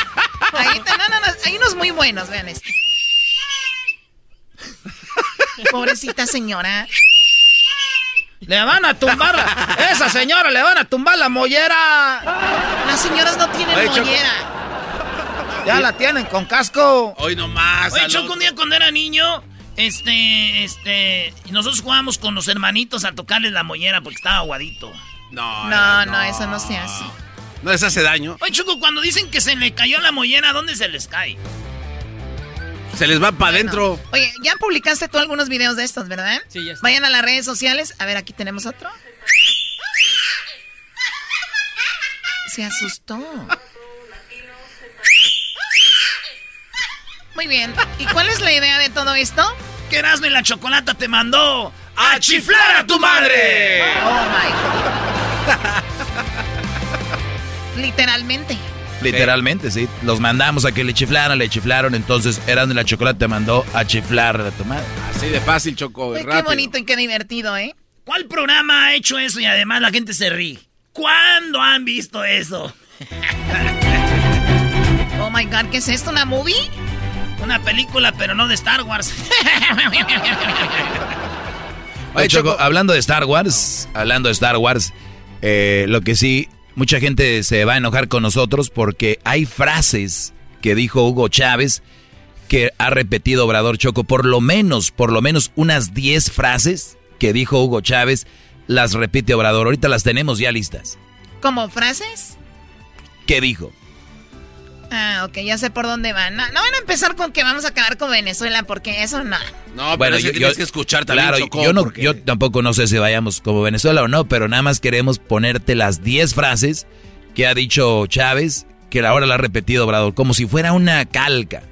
Speaker 12: Ahí, no, no, no, hay unos muy buenos, vean este. Pobrecita señora.
Speaker 1: Le van a tumbar, esa señora le van a tumbar la mollera.
Speaker 12: Las señoras no tienen
Speaker 1: Oye, Choco.
Speaker 12: mollera.
Speaker 1: Ya la tienen con casco.
Speaker 2: Hoy nomás.
Speaker 1: Oye, Choco,
Speaker 2: otro.
Speaker 1: un día cuando era niño, este, este, y nosotros jugábamos con los hermanitos a tocarles la mollera porque estaba aguadito.
Speaker 2: No,
Speaker 12: No, no, eso no se hace.
Speaker 2: No les hace daño.
Speaker 1: Oye, Choco, cuando dicen que se le cayó la mollera, ¿dónde se les cae?
Speaker 2: Se les va para adentro.
Speaker 12: Oye, ya publicaste tú algunos videos de estos, ¿verdad?
Speaker 25: Sí, ya está.
Speaker 12: Vayan a las redes sociales. A ver, aquí tenemos otro. Se asustó. Muy bien. ¿Y cuál es la idea de todo esto?
Speaker 1: Que Erasmo y la Chocolata te mandó a chiflar a tu madre.
Speaker 12: Oh my. Literalmente.
Speaker 3: Literalmente, sí. Los mandamos a que le chiflaran, le chiflaron, entonces Erasmo y la Chocolate te mandó a chiflar a tu madre.
Speaker 2: Así de fácil, Choco,
Speaker 12: Uy, qué bonito y qué divertido, ¿eh?
Speaker 1: ¿Cuál programa ha hecho eso y además la gente se ríe? ¿Cuándo han visto eso?
Speaker 12: Oh my god, ¿qué es esto? ¿Una movie?
Speaker 1: Una película, pero no de Star Wars.
Speaker 3: Oye, Choco, hablando de Star Wars, hablando de Star Wars, eh, lo que sí, mucha gente se va a enojar con nosotros porque hay frases que dijo Hugo Chávez que ha repetido Obrador Choco, por lo menos, por lo menos unas 10 frases que dijo Hugo Chávez, las repite Obrador. Ahorita las tenemos ya listas.
Speaker 12: ¿Como frases?
Speaker 3: ¿Qué dijo?
Speaker 12: Ah, ok, ya sé por dónde van. No, van a empezar con que vamos a acabar con Venezuela, porque eso no.
Speaker 2: No, pero yo, tienes que escuchar también,
Speaker 3: claro, yo, no, yo tampoco no sé si vayamos como Venezuela o no, pero nada más queremos ponerte las 10 frases que ha dicho Chávez, que ahora la ha repetido Obrador, como si fuera una calca.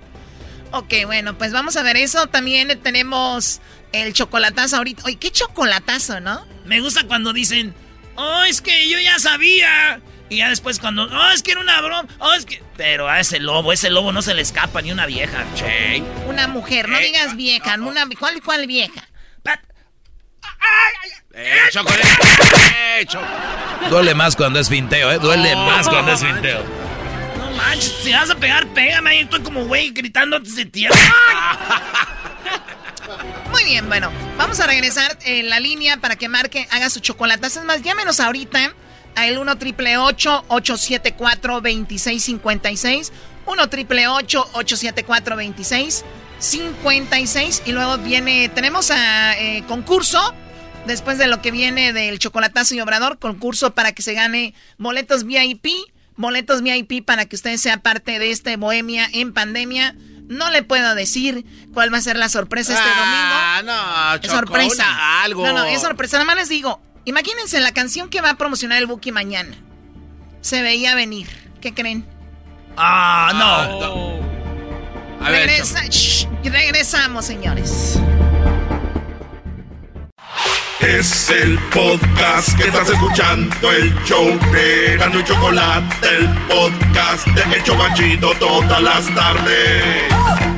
Speaker 12: Ok, bueno, pues vamos a ver eso. También tenemos el chocolatazo ahorita. Oye, qué chocolatazo, ¿no?
Speaker 1: Me gusta cuando dicen, oh, es que yo ya sabía. Y ya después cuando, oh, es que era una broma, oh, es que... Pero a ese lobo, ese lobo no se le escapa ni una vieja, che.
Speaker 12: Una mujer, no digas vieja, una... ¿Cuál, cuál vieja?
Speaker 2: Eh, chocolate.
Speaker 3: Eh, Duele más cuando es finteo, ¿eh? Duele más cuando es finteo.
Speaker 1: No manches, si vas a pegar, pégame. Ahí estoy como güey gritando antes de tierra.
Speaker 12: Muy bien, bueno, vamos a regresar en la línea para que Marque haga su chocolate. Es más, llámenos ahorita al 1 triple 874 2656 1 triple 874 2656 y luego viene, tenemos a eh, concurso, después de lo que viene del chocolatazo y obrador, concurso para que se gane boletos VIP, boletos VIP para que usted sea parte de este Bohemia en pandemia. No le puedo decir cuál va a ser la sorpresa este
Speaker 2: ah,
Speaker 12: domingo.
Speaker 2: No, es sorpresa. algo.
Speaker 12: No, no, es sorpresa. Nada más les digo, Imagínense la canción que va a promocionar el Buki mañana. Se veía venir. ¿Qué creen?
Speaker 1: Ah, no.
Speaker 12: A Regresa, regresamos, señores.
Speaker 24: Es el podcast que estás escuchando, el show de Gano y Chocolate, el podcast de El Chocachito todas las tardes.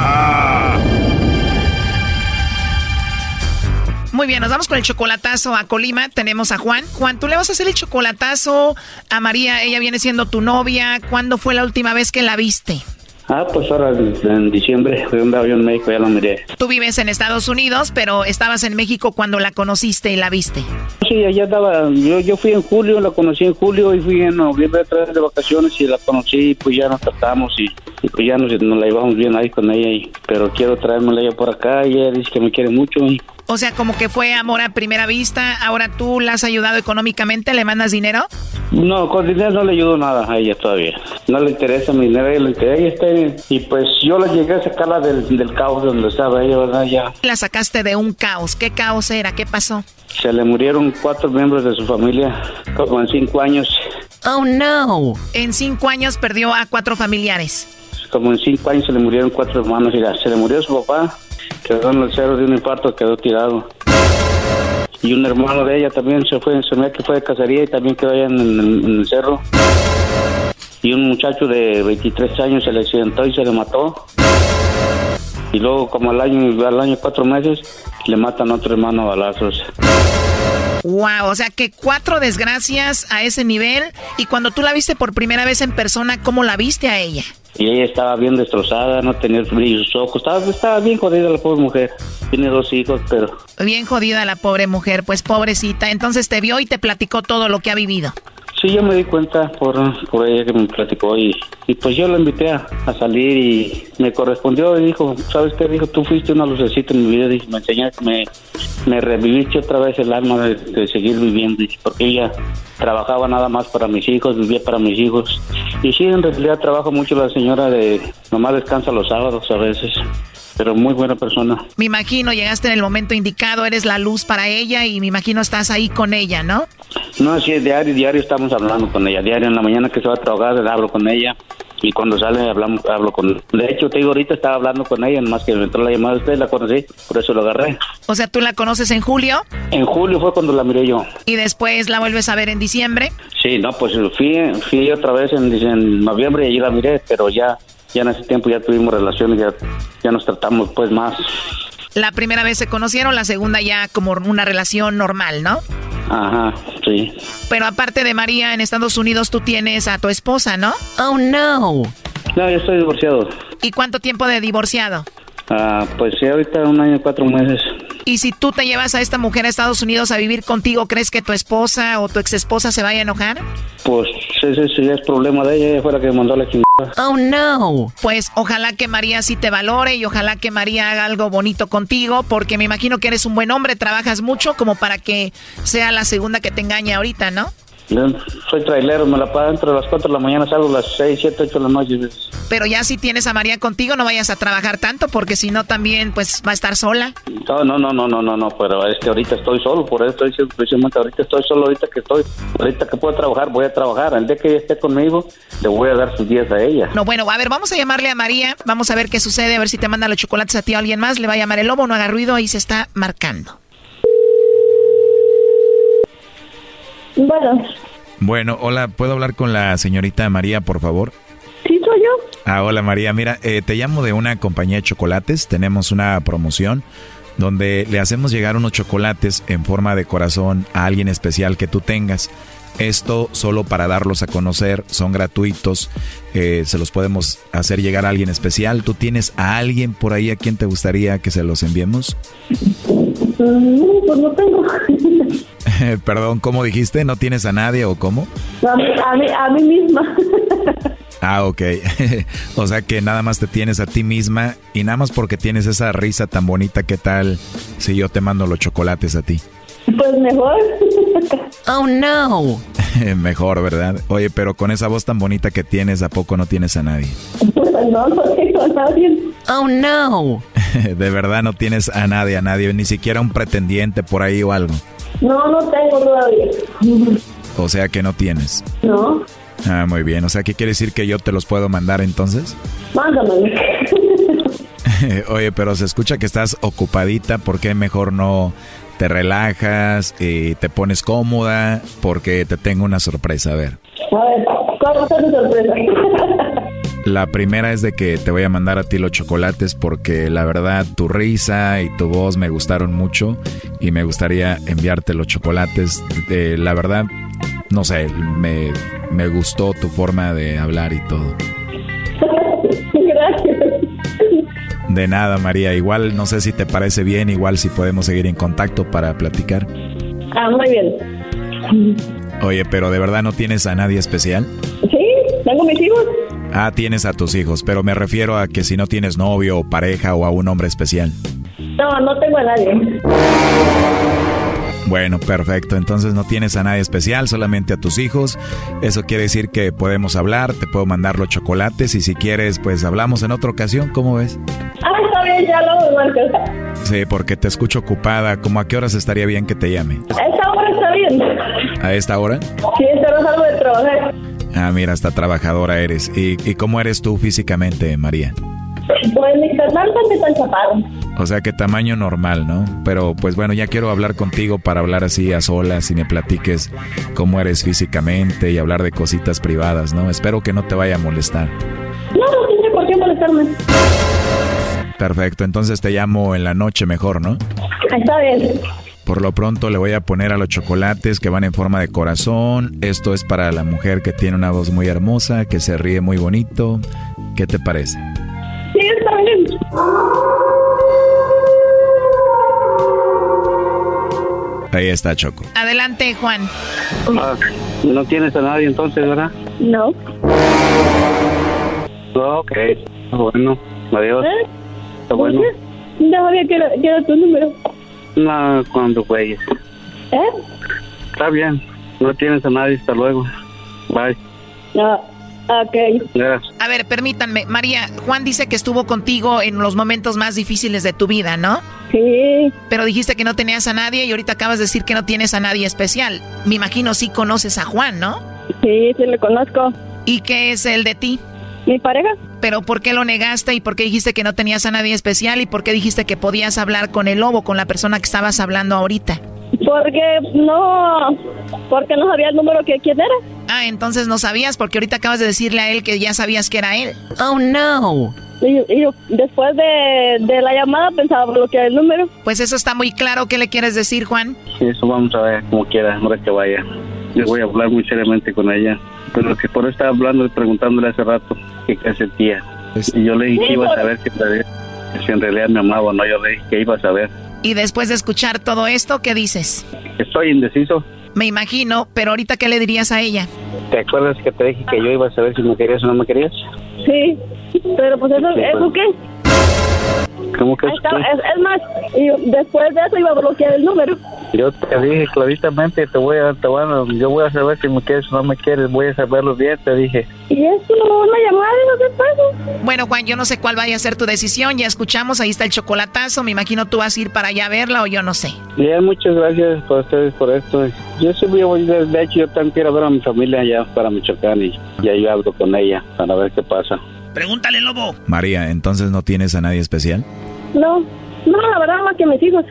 Speaker 12: Muy bien, nos vamos con el chocolatazo a Colima. Tenemos a Juan. Juan, tú le vas a hacer el chocolatazo a María. Ella viene siendo tu novia. ¿Cuándo fue la última vez que la viste?
Speaker 26: Ah, pues ahora en diciembre fui un avión en México, ya lo miré.
Speaker 12: Tú vives en Estados Unidos, pero estabas en México cuando la conociste y la viste.
Speaker 26: Sí, allá estaba, yo, yo fui en julio, la conocí en julio y fui en noviembre a de vacaciones y la conocí y pues ya nos tratamos y, pues ya nos, la llevamos bien ahí con ella, y, pero quiero traérmela ella por acá y ella dice que me quiere mucho y
Speaker 12: o sea, como que fue amor a primera vista. Ahora tú la has ayudado económicamente, ¿le mandas dinero?
Speaker 26: No, con dinero no le ayudo nada a ella todavía. No le interesa mi dinero, ella le interesa. Está y pues yo la llegué a sacarla del, del caos donde estaba ella, ¿verdad? Ya.
Speaker 12: La sacaste de un caos. ¿Qué caos era? ¿Qué pasó?
Speaker 26: Se le murieron cuatro miembros de su familia como en cinco años.
Speaker 12: Oh, no. En cinco años perdió a cuatro familiares.
Speaker 26: Como en cinco años se le murieron cuatro hermanos. Mira, se le murió su papá, quedó en el cerro de un infarto, quedó tirado. Y un hermano de ella también se fue, se me que fue de cacería y también quedó allá en, el cerro. Y un muchacho de 23 años se le accidentó y se le mató. Y luego, como al año, al año cuatro meses, le matan a otro hermano a balazos.
Speaker 12: Wow, o sea que cuatro desgracias a ese nivel. Y cuando tú la viste por primera vez en persona, ¿cómo la viste a ella?
Speaker 26: Y ella estaba bien destrozada, no tenía sus ojos, estaba bien jodida la pobre mujer. Tiene dos hijos, pero...
Speaker 12: Bien jodida la pobre mujer, pues pobrecita. Entonces te vio y te platicó todo lo que ha vivido.
Speaker 26: Sí, yo me di cuenta por, por ella que me platicó y, y pues yo la invité a, salir y me correspondió y dijo, ¿sabes qué? Dijo, tú fuiste una lucecita en mi vida, y me enseñaste, me, me reviviste otra vez el alma de, seguir viviendo, porque ella trabajaba nada más para mis hijos, vivía para mis hijos. Y sí, en realidad trabaja mucho la señora de, nomás descansa los sábados a veces pero muy buena persona.
Speaker 12: Me imagino, llegaste en el momento indicado, eres la luz para ella y me imagino estás ahí con ella, ¿no?
Speaker 26: No, sí, diario, diario estamos hablando con ella, diario en la mañana que se va a trabajar, hablo con ella y cuando sale hablamos, hablo con De hecho, te digo, ahorita estaba hablando con ella, más que me entró la llamada de usted, la conocí, por eso lo agarré.
Speaker 12: O sea, ¿tú la conoces en julio?
Speaker 26: En julio fue cuando la miré yo.
Speaker 12: ¿Y después la vuelves a ver en diciembre?
Speaker 26: Sí, no, pues fui, fui otra vez en, en noviembre y allí la miré, pero ya, ya en ese tiempo ya tuvimos relaciones, ya, ya nos tratamos pues más.
Speaker 12: La primera vez se conocieron, la segunda ya como una relación normal, ¿no?
Speaker 26: Ajá, sí.
Speaker 12: Pero aparte de María, en Estados Unidos tú tienes a tu esposa, ¿no?
Speaker 23: Oh, no.
Speaker 26: No, yo estoy divorciado.
Speaker 12: ¿Y cuánto tiempo de divorciado?
Speaker 26: Ah, pues sí, ahorita un año y cuatro meses.
Speaker 12: Y si tú te llevas a esta mujer a Estados Unidos a vivir contigo, ¿crees que tu esposa o tu ex esposa se vaya a enojar?
Speaker 26: Pues ese, ese es problema de ella, ella fue la que me mandó la chingada.
Speaker 23: Oh no.
Speaker 12: Pues ojalá que María sí te valore y ojalá que María haga algo bonito contigo, porque me imagino que eres un buen hombre, trabajas mucho como para que sea la segunda que te engañe ahorita, ¿no?
Speaker 26: Soy trailero, me la pago entre las 4 de la mañana, salgo a las 6, 7, 8 de la noche.
Speaker 12: Pero ya si tienes a María contigo, no vayas a trabajar tanto, porque si no también pues va a estar sola.
Speaker 26: No, no, no, no, no, no, no, pero es que ahorita estoy solo, por eso estoy diciendo precisamente ahorita estoy solo, ahorita que estoy, ahorita que puedo trabajar, voy a trabajar. El día que ella esté conmigo, le voy a dar sus días a ella.
Speaker 12: No, bueno, a ver, vamos a llamarle a María, vamos a ver qué sucede, a ver si te manda los chocolates a ti o a alguien más, le va a llamar el lobo, no haga ruido, ahí se está marcando.
Speaker 27: Bueno.
Speaker 3: Bueno, hola, ¿puedo hablar con la señorita María, por favor?
Speaker 27: Sí, soy yo.
Speaker 3: Ah, hola María, mira, eh, te llamo de una compañía de chocolates, tenemos una promoción donde le hacemos llegar unos chocolates en forma de corazón a alguien especial que tú tengas. Esto solo para darlos a conocer, son gratuitos, eh, se los podemos hacer llegar a alguien especial. ¿Tú tienes a alguien por ahí a quien te gustaría que se los enviemos?
Speaker 27: Mm, pues no tengo.
Speaker 3: Perdón, ¿cómo dijiste? ¿No tienes a nadie o cómo?
Speaker 27: A mí, a mí, misma.
Speaker 3: Ah, ok. o sea que nada más te tienes a ti misma y nada más porque tienes esa risa tan bonita, ¿qué tal si yo te mando los chocolates a ti?
Speaker 27: Pues mejor.
Speaker 23: oh, no.
Speaker 3: mejor, ¿verdad? Oye, pero con esa voz tan bonita que tienes, ¿a poco no tienes a nadie?
Speaker 27: Pues no, no tengo a nadie.
Speaker 23: Oh, no.
Speaker 3: de verdad no tienes a nadie, a nadie, ni siquiera un pretendiente por ahí o algo.
Speaker 27: No, no tengo todavía.
Speaker 3: O sea que no tienes.
Speaker 27: No.
Speaker 3: Ah, muy bien. O sea, ¿qué quiere decir que yo te los puedo mandar entonces?
Speaker 27: Mándame.
Speaker 3: Oye, pero se escucha que estás ocupadita. ¿Por qué mejor no te relajas y te pones cómoda? Porque te tengo una sorpresa. A ver.
Speaker 27: A ver, ¿cuál es tu sorpresa?
Speaker 3: La primera es de que te voy a mandar a ti los chocolates porque la verdad tu risa y tu voz me gustaron mucho y me gustaría enviarte los chocolates. De, la verdad, no sé, me, me gustó tu forma de hablar y todo.
Speaker 27: Gracias.
Speaker 3: De nada, María. Igual no sé si te parece bien, igual si podemos seguir en contacto para platicar.
Speaker 27: Ah, muy bien.
Speaker 3: Oye, pero ¿de verdad no tienes a nadie especial?
Speaker 27: Sí, tengo mis hijos.
Speaker 3: Ah, tienes a tus hijos, pero me refiero a que si no tienes novio o pareja o a un hombre especial.
Speaker 27: No, no tengo a nadie.
Speaker 3: Bueno, perfecto. Entonces no tienes a nadie especial, solamente a tus hijos. Eso quiere decir que podemos hablar, te puedo mandar los chocolates y si quieres, pues hablamos en otra ocasión. ¿Cómo ves?
Speaker 27: Ah, está bien, ya lo marcas.
Speaker 3: Sí, porque te escucho ocupada. ¿Cómo a qué horas estaría bien que te llame?
Speaker 27: A esta hora está bien.
Speaker 3: ¿A esta hora?
Speaker 27: Sí, esta hora salgo de trabajar.
Speaker 3: Ah, mira, hasta trabajadora eres. ¿Y, ¿Y cómo eres tú físicamente, María?
Speaker 27: Pues mi canal me tan chapado.
Speaker 3: O sea que tamaño normal, ¿no? Pero pues bueno, ya quiero hablar contigo para hablar así a solas y me platiques cómo eres físicamente y hablar de cositas privadas, ¿no? Espero que no te vaya a molestar.
Speaker 27: No, no tiene por qué molestarme.
Speaker 3: Perfecto, entonces te llamo en la noche mejor, ¿no?
Speaker 27: Está bien.
Speaker 3: Por lo pronto le voy a poner a los chocolates que van en forma de corazón. Esto es para la mujer que tiene una voz muy hermosa, que se ríe muy bonito. ¿Qué te parece?
Speaker 27: Sí, está bien.
Speaker 3: Ahí está Choco.
Speaker 12: Adelante, Juan.
Speaker 26: Ah, no tienes a nadie entonces, ¿verdad?
Speaker 27: No.
Speaker 26: Ok, bueno, adiós.
Speaker 27: ¿Eh?
Speaker 26: Está bueno.
Speaker 27: No sabía que era, que era tu número.
Speaker 26: No, cuando güeyes.
Speaker 27: ¿Eh?
Speaker 26: Está bien, no tienes a nadie, hasta luego. Bye.
Speaker 27: No. Ok.
Speaker 26: Gracias.
Speaker 12: A ver, permítanme. María, Juan dice que estuvo contigo en los momentos más difíciles de tu vida, ¿no?
Speaker 27: Sí.
Speaker 12: Pero dijiste que no tenías a nadie y ahorita acabas de decir que no tienes a nadie especial. Me imagino sí conoces a Juan, ¿no?
Speaker 27: Sí, sí le conozco.
Speaker 12: ¿Y qué es el de ti?
Speaker 27: Mi pareja.
Speaker 12: Pero ¿por qué lo negaste y por qué dijiste que no tenías a nadie especial y por qué dijiste que podías hablar con el lobo, con la persona que estabas hablando ahorita?
Speaker 27: Porque no, porque no sabía el número que quién era.
Speaker 12: Ah, entonces no sabías porque ahorita acabas de decirle a él que ya sabías que era él.
Speaker 28: Oh no.
Speaker 27: Y, y después de, de la llamada pensaba bloquear el número.
Speaker 12: Pues eso está muy claro. ¿Qué le quieres decir, Juan?
Speaker 26: Sí, eso vamos a ver como quiera, ahora que vaya. Yo voy a hablar muy seriamente con ella. Pero que por eso estaba hablando y preguntándole hace rato que qué sentía. Y yo le dije que iba a saber que, en realidad- que si en realidad me amaba o no. Yo le dije que iba a saber.
Speaker 12: Y después de escuchar todo esto, ¿qué dices?
Speaker 26: Estoy indeciso.
Speaker 12: Me imagino, pero ahorita ¿qué le dirías a ella?
Speaker 26: ¿Te acuerdas que te dije que yo iba a saber si me querías o no me querías?
Speaker 27: Sí, pero pues eso, ¿eso qué?
Speaker 26: ¿Cómo que
Speaker 27: Ahí
Speaker 26: es
Speaker 27: está, es, es más, y después de eso iba a bloquear el número.
Speaker 26: Yo te dije claramente, te voy a, te voy a- yo voy a saber si me quieres o no me quieres, voy a saberlo bien, te dije.
Speaker 27: ¿Y eso una llamada de qué pasa?
Speaker 12: Bueno, Juan, yo no sé cuál vaya a ser tu decisión. Ya escuchamos, ahí está el chocolatazo. Me imagino tú vas a ir para allá a verla o yo no sé.
Speaker 26: Bien, muchas gracias por ustedes por esto. Yo siempre voy, de de hecho, yo también quiero ver a mi familia allá para Michoacán y ya yo hablo con ella para ver qué pasa.
Speaker 1: Pregúntale, lobo.
Speaker 25: María, entonces no tienes a nadie especial.
Speaker 27: No, no, la verdad más que mis hijos.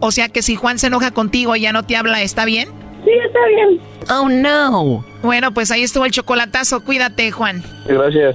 Speaker 12: O sea que si Juan se enoja contigo y ya no te habla, ¿está bien?
Speaker 27: Sí, está bien.
Speaker 28: Oh no.
Speaker 12: Bueno, pues ahí estuvo el chocolatazo. Cuídate, Juan.
Speaker 26: Gracias.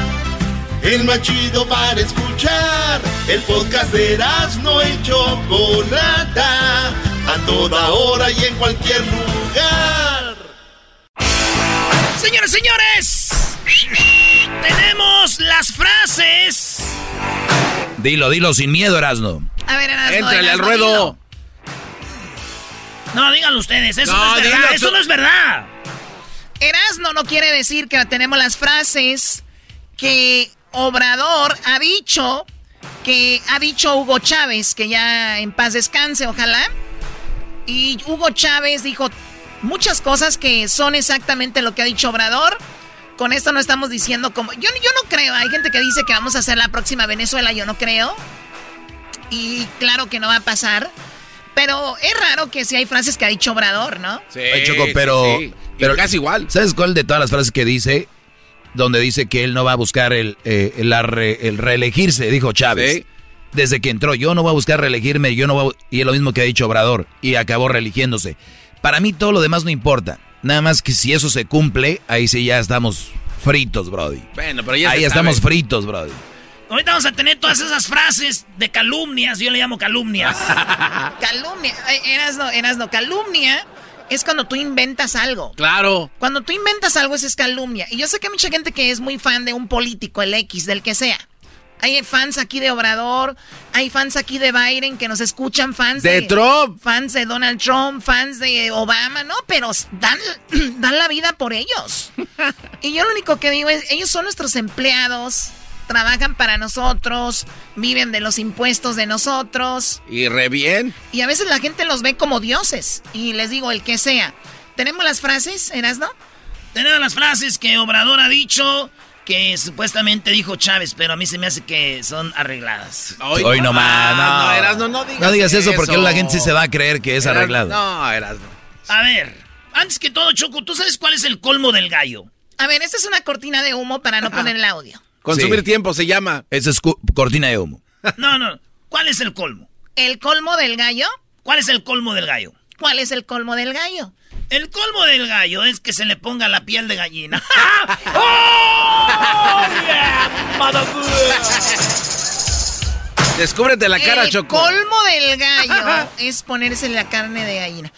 Speaker 24: El más chido para escuchar. El podcast de no y Chocolata. A toda hora y en cualquier lugar.
Speaker 1: Señores, señores. Tenemos las frases.
Speaker 3: Dilo, dilo sin miedo, Erasno.
Speaker 12: A ver, Erasno,
Speaker 2: Éntrale al ruedo.
Speaker 12: dilo.
Speaker 1: No, díganlo ustedes. Eso no,
Speaker 2: No,
Speaker 1: es verdad. Eso no es verdad.
Speaker 12: Erasno no quiere decir que tenemos las frases que Obrador ha dicho, que ha dicho Hugo Chávez, que ya en paz descanse, ojalá. Y Hugo Chávez dijo muchas cosas que son exactamente lo que ha dicho Obrador. Con esto no estamos diciendo como... Yo, yo no creo, hay gente que dice que vamos a hacer la próxima Venezuela, yo no creo. Y claro que no va a pasar. Pero es raro que si hay frases que ha dicho Obrador, ¿no?
Speaker 2: Sí,
Speaker 3: Ay, Choco, pero,
Speaker 2: sí,
Speaker 3: pero
Speaker 2: casi igual.
Speaker 3: ¿Sabes cuál de todas las frases que dice? Donde dice que él no va a buscar el, eh, la re- el reelegirse, dijo Chávez.
Speaker 2: Sí.
Speaker 3: Desde que entró, yo no voy a buscar reelegirme, yo no voy a- Y es lo mismo que ha dicho Obrador, y acabó reeligiéndose. Para mí todo lo demás no importa. Nada más que si eso se cumple, ahí sí ya estamos fritos, Brody.
Speaker 2: Bueno, pero ya
Speaker 3: Ahí estamos
Speaker 2: sabe.
Speaker 3: fritos, Brody.
Speaker 1: Ahorita vamos a tener todas esas frases de calumnias. Yo le llamo calumnias.
Speaker 12: Calumnia, eh, Erasno, Erasno, calumnia es cuando tú inventas algo.
Speaker 2: Claro.
Speaker 12: Cuando tú inventas algo, eso es calumnia. Y yo sé que hay mucha gente que es muy fan de un político, el X, del que sea. Hay fans aquí de Obrador, hay fans aquí de Biden que nos escuchan, fans
Speaker 2: De Trump.
Speaker 12: fans de Donald Trump, fans de Obama, no, pero dan, dan la vida por ellos. Y yo lo único que digo es, ellos son nuestros empleados, trabajan para nosotros, viven de los impuestos de nosotros.
Speaker 2: Y re bien.
Speaker 12: Y a veces la gente los ve como dioses. Y les digo, el que sea. ¿Tenemos las frases, Erasno?
Speaker 1: Tenemos las frases que Obrador ha dicho que supuestamente dijo Chávez, pero a mí se me hace que son arregladas.
Speaker 3: Hoy no más, no.
Speaker 2: No, Erasno, no digas,
Speaker 3: No digas eso porque la gente sí se va a creer que es arreglado.
Speaker 2: No, Erasno.
Speaker 1: A ver, antes que todo, Choco, ¿tú sabes cuál es el colmo del gallo?
Speaker 12: A ver, esta es una cortina de humo para no poner el audio.
Speaker 2: Consumir
Speaker 3: Sí.
Speaker 2: tiempo se llama.
Speaker 3: Esa es cortina de humo.
Speaker 1: No, no. ¿Cuál es el colmo?
Speaker 12: ¿El colmo del gallo?
Speaker 1: ¿Cuál es el colmo del gallo?
Speaker 12: ¿Cuál es el colmo del gallo?
Speaker 1: El colmo del gallo es que se le ponga la piel de gallina. ¡Oh, yeah,
Speaker 2: Descúbrete la cara,
Speaker 12: el
Speaker 2: Choco.
Speaker 12: colmo del gallo es ponerse la carne de gallina.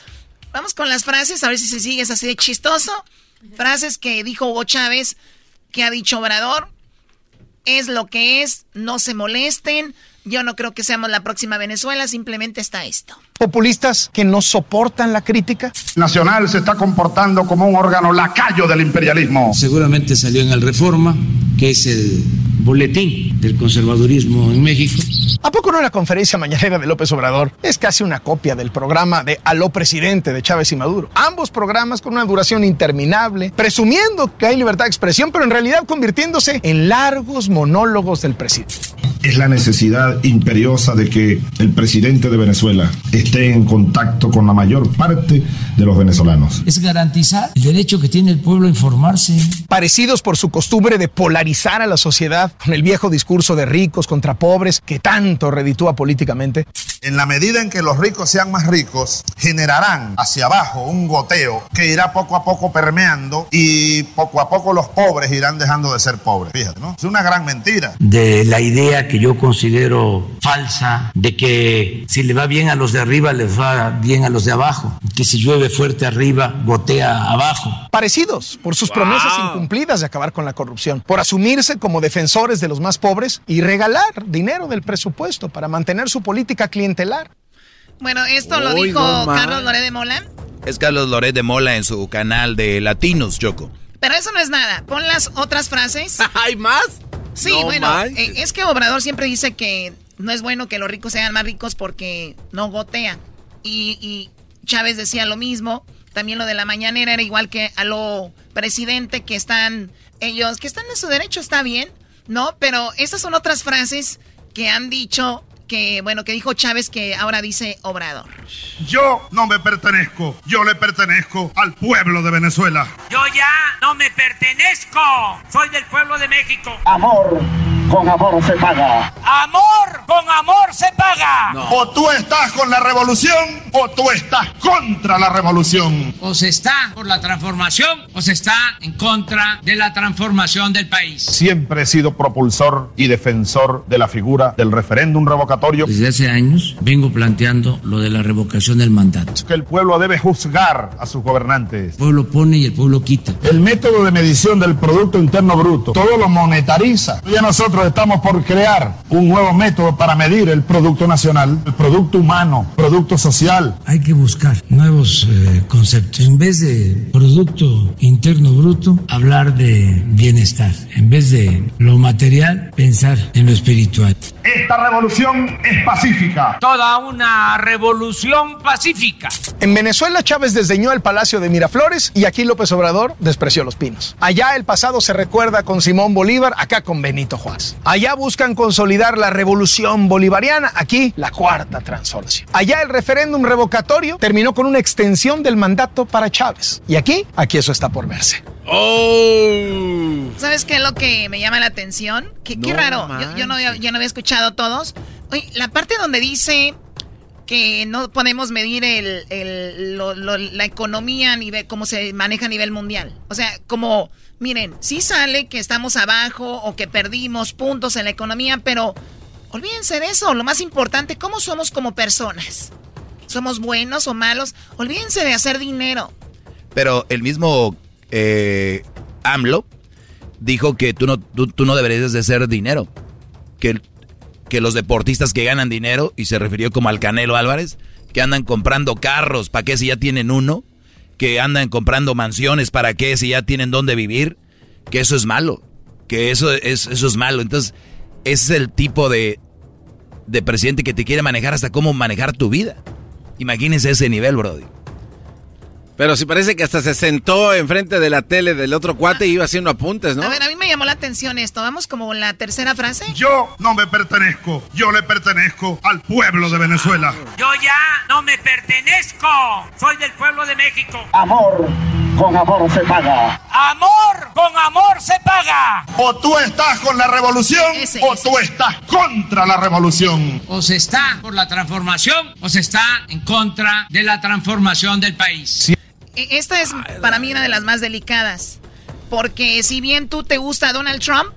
Speaker 12: Vamos con las frases, a ver si se sigue es así de chistoso. Frases que dijo Hugo Chávez, que ha dicho Obrador. Es lo que es, no se molesten, Yo no creo que seamos la próxima Venezuela, simplemente está esto.
Speaker 29: Populistas que no soportan la crítica.
Speaker 30: Nacional se está comportando como un órgano lacayo del imperialismo.
Speaker 31: Seguramente salió en el Reforma, que es el boletín del conservadurismo en México.
Speaker 29: ¿A poco no la conferencia mañanera de López Obrador es casi una copia del programa de Aló Presidente de Chávez y Maduro? Ambos programas con una duración interminable, presumiendo que hay libertad de expresión, pero en realidad convirtiéndose en largos monólogos del presidente.
Speaker 30: Es la necesidad imperiosa de que el presidente de Venezuela esté en contacto con la mayor parte de los venezolanos.
Speaker 31: Es garantizar el derecho que tiene el pueblo a informarse.
Speaker 29: Parecidos por su costumbre de polarizar a la sociedad con el viejo discurso de ricos contra pobres que tanto reditúa políticamente.
Speaker 30: En la medida en que los ricos sean más ricos, generarán hacia abajo un goteo que irá poco a poco permeando y poco a poco los pobres irán dejando de ser pobres. Fíjate, ¿no? Es una gran mentira.
Speaker 31: De la idea que yo considero falsa de que si le va bien a los de arriba, les va bien a los de abajo. Que si llueve fuerte arriba, gotea abajo.
Speaker 29: Parecidos por sus promesas incumplidas de acabar con la corrupción, por asumirse como defensores de los más pobres y regalar dinero del presupuesto para mantener su política clientelar.
Speaker 12: Bueno, esto lo dijo
Speaker 2: no.
Speaker 12: Carlos Loré de Mola.
Speaker 25: Es Carlos Loret de Mola en su canal de Latinos, Choco.
Speaker 12: Pero eso no es nada. Pon las otras frases.
Speaker 2: ¿Hay más?
Speaker 12: Sí,
Speaker 2: No
Speaker 12: bueno, eh, es que Obrador siempre dice que no es bueno que los ricos sean más ricos porque no gotea. Y, y Chávez decía lo mismo. También lo de la mañanera era igual que a lo presidente que están ellos, que están en su derecho, está bien, ¿no? Pero esas son otras frases que han dicho que, bueno, que dijo Chávez que ahora dice Obrador.
Speaker 30: Yo no me pertenezco, yo le pertenezco al pueblo de Venezuela.
Speaker 32: Yo ya no me pertenezco. Soy del pueblo de México.
Speaker 30: Amor, con amor se paga.
Speaker 32: Amor con amor se paga.
Speaker 30: O tú estás con la revolución o tú estás contra la revolución.
Speaker 31: O se está por la transformación o se está en contra de la transformación del país.
Speaker 30: Siempre he sido propulsor y defensor de la figura del referéndum revocatorio.
Speaker 31: Desde hace años vengo planteando lo de la revocación del mandato.
Speaker 30: Que el pueblo debe juzgar a sus gobernantes.
Speaker 31: El pueblo pone y el pueblo quita.
Speaker 30: El método de medición del Producto Interno Bruto, todo lo monetariza. Ya nosotros estamos por crear un nuevo método para medir el Producto Nacional, el Producto Humano, Producto Social.
Speaker 31: Hay que buscar nuevos eh, conceptos. En vez de Producto Interno Bruto, hablar de bienestar. En vez de lo material, pensar en lo espiritual.
Speaker 30: Esta revolución es pacífica.
Speaker 32: Toda una revolución pacífica.
Speaker 29: En Venezuela, Chávez desdeñó el Palacio de Miraflores y aquí López Obrador despreció los pinos. Allá el pasado se recuerda con Simón Bolívar, acá con Benito Juárez. Allá buscan consolidar la revolución bolivariana, aquí la cuarta transformación. Allá el referéndum revocatorio terminó con una extensión del mandato para Chávez. Y aquí, aquí eso está por verse.
Speaker 2: Oh.
Speaker 12: ¿Sabes qué es lo que me llama la atención? Qué, raro. Yo, yo no, había- yo no había escuchado todos. Oye, la parte donde dice que no podemos medir el, el- lo- lo- la economía a nivel, cómo se maneja a nivel mundial. O sea, como, miren, sí sale que estamos abajo o que perdimos puntos en la economía, pero olvídense de eso. Lo más importante, ¿cómo somos como personas? ¿Somos buenos o malos? Olvídense de hacer dinero.
Speaker 25: Pero el mismo eh, AMLO dijo que tú no, tú, no deberías de hacer dinero. Que, que los deportistas que ganan dinero, y se refirió como al Canelo Álvarez, que andan comprando carros, ¿para qué si ya tienen uno? Que andan comprando mansiones, ¿para qué si ya tienen dónde vivir? Que eso es malo. Que eso es, eso es malo. Entonces, ese es el tipo de, de presidente que te quiere manejar hasta cómo manejar tu vida. Imagínense ese nivel, Brody.
Speaker 2: Pero si parece que hasta se sentó enfrente de la tele del otro cuate y iba haciendo apuntes, ¿no?
Speaker 12: A ver, a mí me llamó la atención esto. Vamos como la tercera frase.
Speaker 30: Yo no me pertenezco, yo le pertenezco al pueblo de Venezuela.
Speaker 32: Yo ya no me pertenezco. Soy del pueblo de México.
Speaker 30: Amor, con amor se paga.
Speaker 32: Amor con amor se paga.
Speaker 30: O tú estás con la revolución o tú estás contra la revolución.
Speaker 31: O se está por la transformación o se está en contra de la transformación del país.
Speaker 12: Esta es para mí una de las más delicadas. Porque si bien tú te gusta Donald Trump,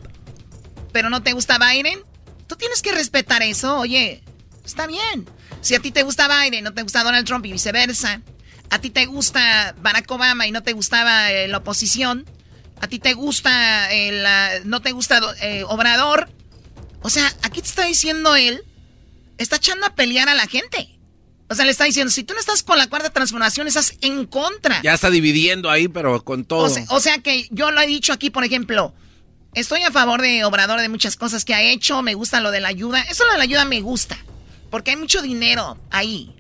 Speaker 12: pero no te gusta Biden, tú tienes que respetar eso. Oye, está bien. Si a ti te gusta Biden, no te gusta Donald Trump y viceversa. A ti te gusta Barack Obama y no te gustaba eh, la oposición. A ti te gusta, eh, la- no te gusta eh, Obrador. O sea, aquí te está diciendo él está echando a pelear a la gente. O sea, le está diciendo, si tú no estás con la cuarta transformación, estás en contra.
Speaker 2: Ya está dividiendo ahí, pero con todo.
Speaker 12: O sea, que yo lo he dicho aquí, por ejemplo, estoy a favor de Obrador de muchas cosas que ha hecho, me gusta lo de la ayuda. Eso lo de la ayuda me gusta, porque hay mucho dinero ahí.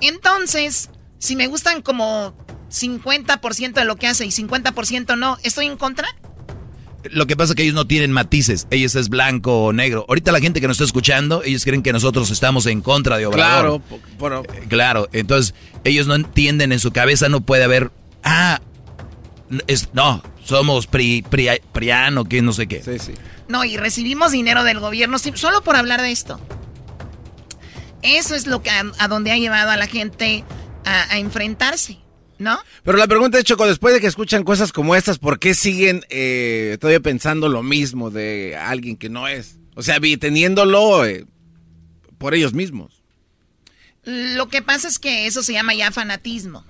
Speaker 12: Entonces, si me gustan como 50% de lo que hace y 50% no, ¿estoy en contra?
Speaker 3: Lo que pasa es que ellos no tienen matices. Ellos es blanco o negro. Ahorita la gente que nos está escuchando, ellos creen que nosotros estamos en contra de Obrador.
Speaker 2: Claro,
Speaker 3: eh, claro. Entonces, ellos no entienden en su cabeza, no puede haber. Ah, es, no, somos pri, priano, que no sé qué.
Speaker 2: Sí, sí.
Speaker 12: No, y recibimos dinero del gobierno solo por hablar de esto. Eso es lo que a, donde ha llevado a la gente a enfrentarse. ¿No?
Speaker 2: Pero la pregunta es, Choco, después de que escuchan cosas como estas, ¿por qué siguen eh, todavía pensando lo mismo de alguien que no es? O sea, teniéndolo eh, por ellos mismos.
Speaker 12: Lo que pasa es que eso se llama ya fanatismo.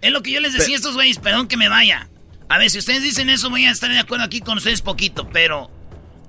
Speaker 1: Es lo que yo les decía a estos güeyes, perdón que me vaya. A ver, si ustedes dicen eso, voy a estar de acuerdo aquí con ustedes poquito, pero...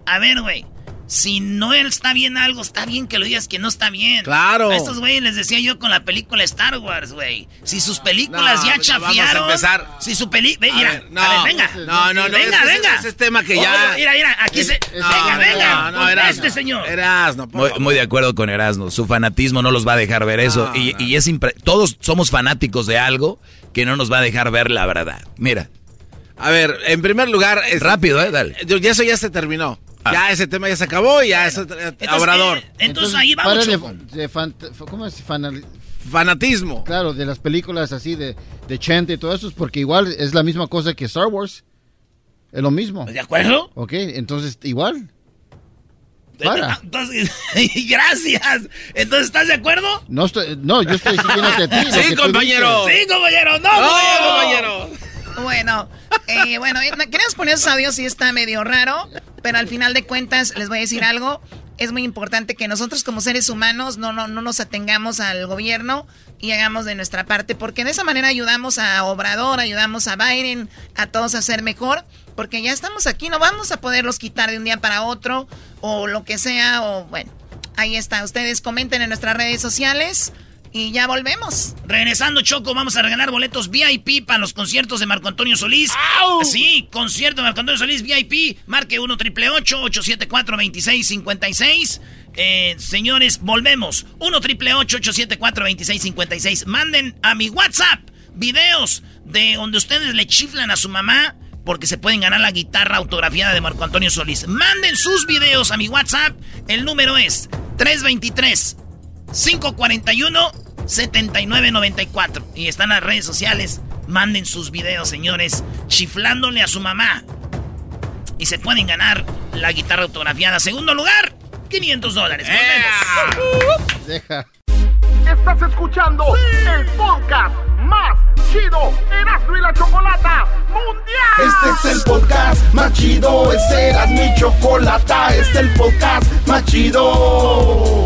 Speaker 1: A ver, güey si no está bien algo, está bien que lo digas que no está bien.
Speaker 2: Claro.
Speaker 1: A estos güeyes les decía yo con la película Star Wars, güey. Si sus películas ya chafiaron.
Speaker 2: Vamos a empezar.
Speaker 1: Si su película. Mira,
Speaker 2: no, a
Speaker 1: ver, venga.
Speaker 2: No, no, no.
Speaker 1: Venga, venga.
Speaker 2: Ese es tema que ya.
Speaker 1: mira, mira, aquí se. venga, venga. No, no, este señor.
Speaker 2: Erasno,
Speaker 3: muy, muy, de acuerdo con Erasno. Su fanatismo no los va a dejar ver eso. y, y, es Todos somos fanáticos de algo que no nos va a dejar ver la verdad. Mira.
Speaker 2: A ver, en primer lugar.
Speaker 3: Es, Rápido, ¿eh? Dale.
Speaker 2: Ya eso ya se terminó. Ah. Ya ese tema ya se acabó y ya es Obrador.
Speaker 1: Eh, entonces, ahí vamos.
Speaker 33: ¿Cómo es
Speaker 2: fanatismo?
Speaker 33: Claro, de las películas así de, de Chente y todo eso, porque igual es la misma cosa que Star Wars. Es lo mismo.
Speaker 1: ¿De acuerdo?
Speaker 33: Ok, entonces igual.
Speaker 1: Para. Entonces, gracias. Entonces, ¿estás de acuerdo?
Speaker 33: No, estoy, no yo estoy siguiéndote a ti.
Speaker 2: Sí, compañero.
Speaker 1: Sí, compañero. No,
Speaker 2: no compañero.
Speaker 12: Bueno, eh, bueno, eh, queremos poner esos audios y está medio raro, pero al final de cuentas les voy a decir algo. Es muy importante que nosotros como seres humanos no, no, no nos atengamos al gobierno y hagamos de nuestra parte, porque de esa manera ayudamos a Obrador, ayudamos a Biden, a todos a ser mejor, porque ya estamos aquí, no vamos a poderlos quitar de un día para otro o lo que sea, o bueno, ahí está. Ustedes comenten en nuestras redes sociales. Y ya volvemos.
Speaker 1: Regresando, Choco, vamos a regalar boletos VIP para los conciertos de Marco Antonio Solís. Sí, concierto de Marco Antonio Solís VIP. Marque 1 triple 874 2656 eh, señores, volvemos. 1 triple 874 2656 Manden a mi WhatsApp videos de donde ustedes le chiflan a su mamá porque se pueden ganar la guitarra autografiada de Marco Antonio Solís. Manden sus videos a mi WhatsApp. El número es 323 541-7994. Y están las redes sociales. Manden sus videos, señores, chiflándole a su mamá. Y se pueden ganar la guitarra autografiada. Segundo lugar, 500 dólares.
Speaker 33: Deja.
Speaker 24: Estás escuchando el podcast más chido Erasmo y la Chocolata Mundial. Este es el podcast más chido. Este era mi chocolata. Este es el podcast más chido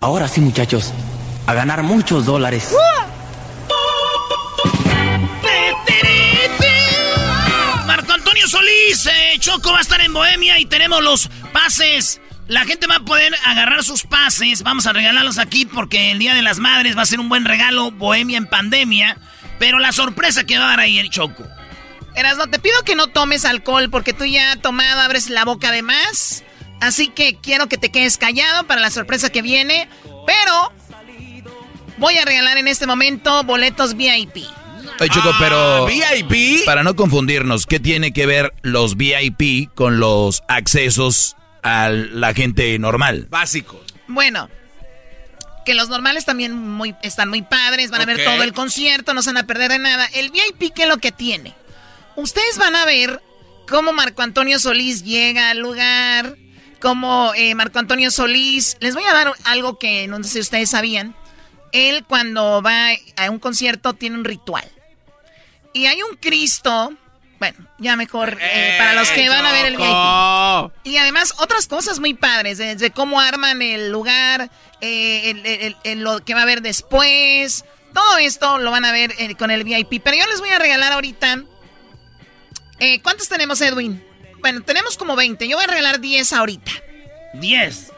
Speaker 34: Ahora sí, muchachos, a ganar muchos dólares.
Speaker 1: Marco Antonio Solís, eh, Choco va a estar en Bohemia y tenemos los pases. La gente va a poder agarrar sus pases. Vamos a regalarlos aquí porque el Día de las Madres va a ser un buen regalo. Bohemia en pandemia. Pero la sorpresa que va a dar ahí el Choco.
Speaker 12: no te pido que no tomes alcohol porque tú ya tomado abres la boca de más. Así que quiero que te quedes callado para la sorpresa que viene. Pero voy a regalar en este momento boletos VIP.
Speaker 3: Oye, Choco, pero.
Speaker 2: Ah, ¿VIP?
Speaker 3: Para no confundirnos, ¿qué tiene que ver los VIP con los accesos a la gente normal?
Speaker 2: Básico.
Speaker 12: Bueno, que los normales también muy, están muy padres, van a ver todo el concierto, no se van a perder de nada. El VIP, ¿qué es lo que tiene? Ustedes van a ver cómo Marco Antonio Solís llega al lugar como eh, Marco Antonio Solís. Les voy a dar algo que no sé si ustedes sabían. Él cuando va a un concierto tiene un ritual. Y hay un Cristo, bueno, ya mejor eh, para los que van a ver el VIP. Y además otras cosas muy padres, desde cómo arman el lugar, eh, lo que va a haber después. Todo esto lo van a ver con el VIP. Pero yo les voy a regalar ahorita. ¿Cuántos tenemos, Edwin? Bueno, tenemos como 20. Yo voy a regalar 10 ahorita.
Speaker 1: 10.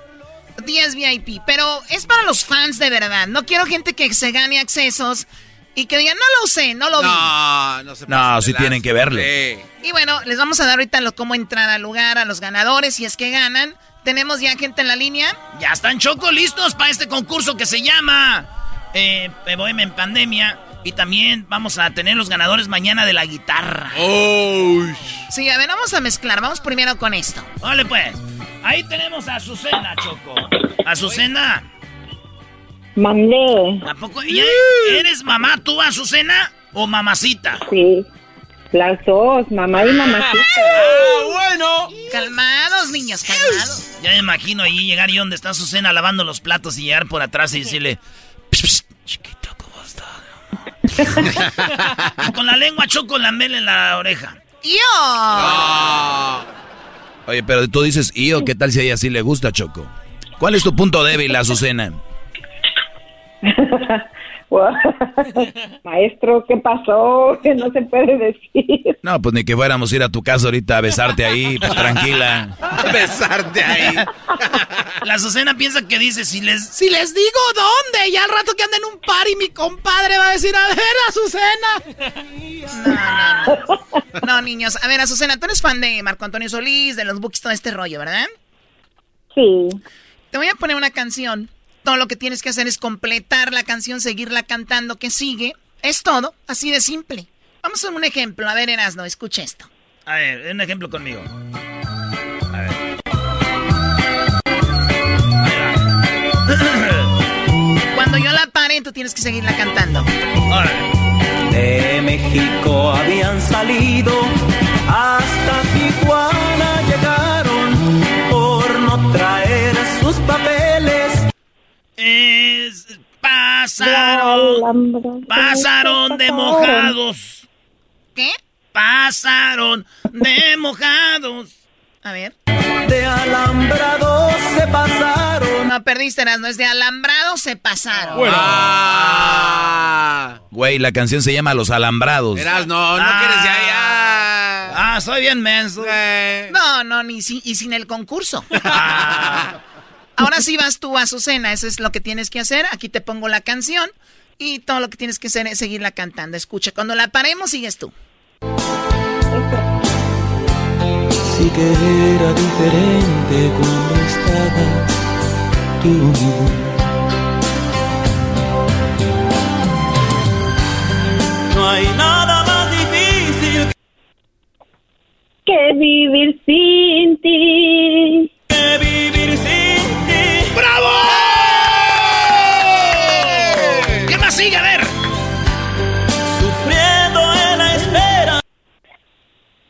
Speaker 12: 10 VIP. Pero es para los fans de verdad. No quiero gente que se gane accesos y que digan, no lo sé, no lo vi.
Speaker 2: No, no se
Speaker 25: No, sí tienen que verle.
Speaker 12: Y bueno, les vamos a dar ahorita lo, cómo entrar al lugar, a los ganadores, si es que ganan. Tenemos ya gente en la línea.
Speaker 1: Ya están Choco listos para este concurso que se llama eh, en Pandemia. Y también vamos a tener los ganadores mañana de la guitarra.
Speaker 2: Oh.
Speaker 12: Sí, a ver, vamos a mezclar. Vamos primero con esto.
Speaker 1: Vale, pues. Ahí tenemos a Azucena, Choco. Azucena.
Speaker 27: Mandé.
Speaker 1: ¿A poco? ¿Eres mamá tú, Azucena? ¿O mamacita?
Speaker 27: Sí. Las dos, mamá y mamacita.
Speaker 2: Ah, bueno.
Speaker 12: Calmados, niños, calmados.
Speaker 1: Ya me imagino ahí llegar y donde está Azucena lavando los platos y llegar por atrás y decirle... y con la lengua choco la mel en la oreja.
Speaker 12: ¡Yo!
Speaker 25: Oye, pero tú dices, ¿yo qué tal si a ella sí le gusta, Choco? ¿Cuál es tu punto débil, Azucena?
Speaker 27: Maestro, ¿qué pasó? Que no se puede decir.
Speaker 25: No, pues ni que fuéramos a ir a tu casa ahorita a besarte ahí, pues tranquila.
Speaker 2: besarte ahí.
Speaker 1: La Azucena piensa que dice, si les...
Speaker 23: Si les digo dónde, ya al rato que anden en un par y mi compadre va a decir, a ver, Azucena.
Speaker 12: No, no, no. No, niños. A ver, Azucena, tú eres fan de Marco Antonio Solís, de los books, todo este rollo, ¿verdad?
Speaker 27: Sí.
Speaker 12: Te voy a poner una canción todo lo que tienes que hacer es completar la canción, seguirla cantando que sigue. Es todo, así de simple. Vamos a un ejemplo. A ver, Erasno, escucha esto.
Speaker 1: A ver, un ejemplo conmigo. A ver.
Speaker 12: Cuando yo la pare, tú tienes que seguirla cantando.
Speaker 35: De México habían salido, hasta Tijuana
Speaker 1: es, pasaron, pasaron de mojados.
Speaker 12: ¿Qué?
Speaker 1: Pasaron de mojados.
Speaker 12: A ver.
Speaker 35: De alambrados se pasaron.
Speaker 12: No perdiste, no es de alambrados se pasaron.
Speaker 25: Bueno. Ah. Güey, la canción se llama Los Alambrados.
Speaker 2: Eras, no, no quieres ya, ya.
Speaker 1: Ah, soy bien menso.
Speaker 12: No, no, ni si, y sin el concurso. Ahora sí vas tú, a Azucena, eso es lo que tienes que hacer. Aquí te pongo la canción y todo lo que tienes que hacer es seguirla cantando. Escucha, cuando la paremos, sigues tú.
Speaker 35: Sí que era diferente cuando estaba tú. No hay nada más difícil
Speaker 27: que vivir sin ti.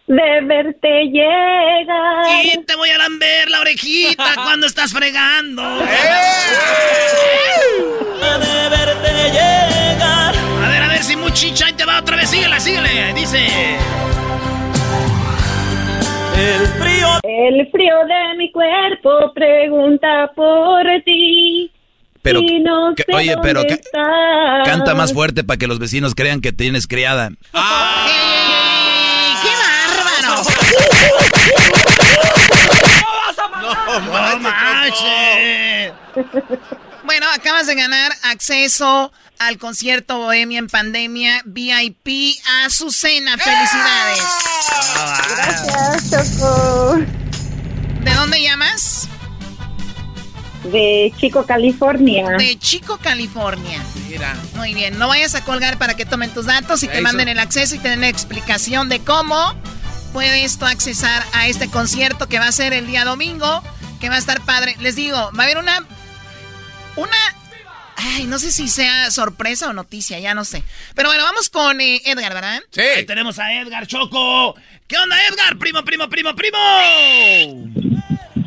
Speaker 27: De verte llegar.
Speaker 1: Y te voy a lamber la orejita cuando estás fregando.
Speaker 35: De verte llegar.
Speaker 1: A ver, a ver si muchicha y te va otra vez. Síguela, síguele. Dice.
Speaker 35: El frío.
Speaker 27: El frío de mi cuerpo pregunta por ti.
Speaker 25: Pero,
Speaker 27: y no
Speaker 25: que-
Speaker 27: sé
Speaker 25: oye, pero
Speaker 27: dónde
Speaker 25: ca-
Speaker 27: estás.
Speaker 25: canta más fuerte para que los vecinos crean que tienes criada.
Speaker 12: ¡Qué bárbaro!
Speaker 1: ¡No manches!
Speaker 12: Bueno, acabas de ganar acceso al concierto Bohemia en Pandemia VIP a Azucena. ¡Felicidades!
Speaker 27: Gracias, Choco.
Speaker 12: ¿De dónde llamas?
Speaker 27: De Chico, California.
Speaker 12: De Chico, California.
Speaker 2: Mira.
Speaker 12: Muy bien, no vayas a colgar para que tomen tus datos y te manden el acceso y te den la explicación de cómo puedes tú accesar a este concierto que va a ser el día domingo, que va a estar padre. Les digo, va a haber una... Una... Ay, no sé si sea sorpresa o noticia, ya no sé. Pero bueno, vamos con eh, Edgar, ¿verdad?
Speaker 1: Sí. Ahí tenemos a Edgar Choco. ¿Qué onda, Edgar? Primo, primo, primo, primo.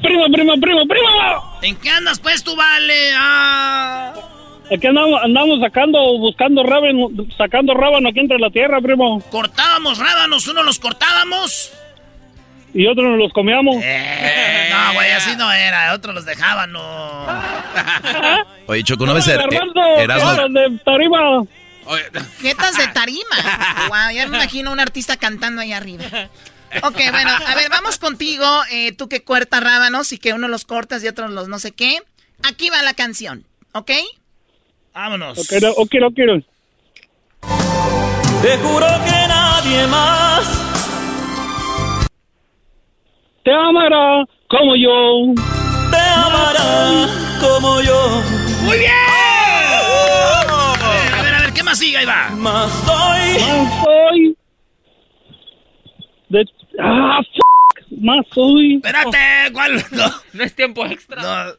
Speaker 36: primo, primo, primo, primo.
Speaker 1: ¿En qué andas, pues, tú, vale? Ah.
Speaker 36: Aquí andamos, andamos sacando, buscando rábano, sacando rábano aquí entre la tierra, primo.
Speaker 1: Cortábamos rábanos, uno los cortábamos.
Speaker 36: Y otros nos los comíamos.
Speaker 1: Eh, no, güey, así no era. Otros los dejaban, no.
Speaker 25: Oye, Choco, ¿no ves er,
Speaker 36: Erasmo? de tarima.
Speaker 12: Jetas de tarima. Wow, ya me imagino un artista cantando ahí arriba. Ok, bueno, a ver, vamos contigo. Eh, tú que cortas rábanos y que uno los cortas y otros los no sé qué. Aquí va la canción, ¿ok?
Speaker 1: Vámonos.
Speaker 36: Ok, no, ok, no quiero.
Speaker 35: Te juro que nadie más
Speaker 36: te amará como yo.
Speaker 35: Te amará como yo.
Speaker 1: ¡Muy bien! A ver, a ver, ¿qué más sigue? Ahí va.
Speaker 35: Más soy.
Speaker 36: Más soy. De... ¡Ah, f Más soy.
Speaker 1: Espérate, ¿cuál? No,
Speaker 37: no es tiempo extra.
Speaker 1: No.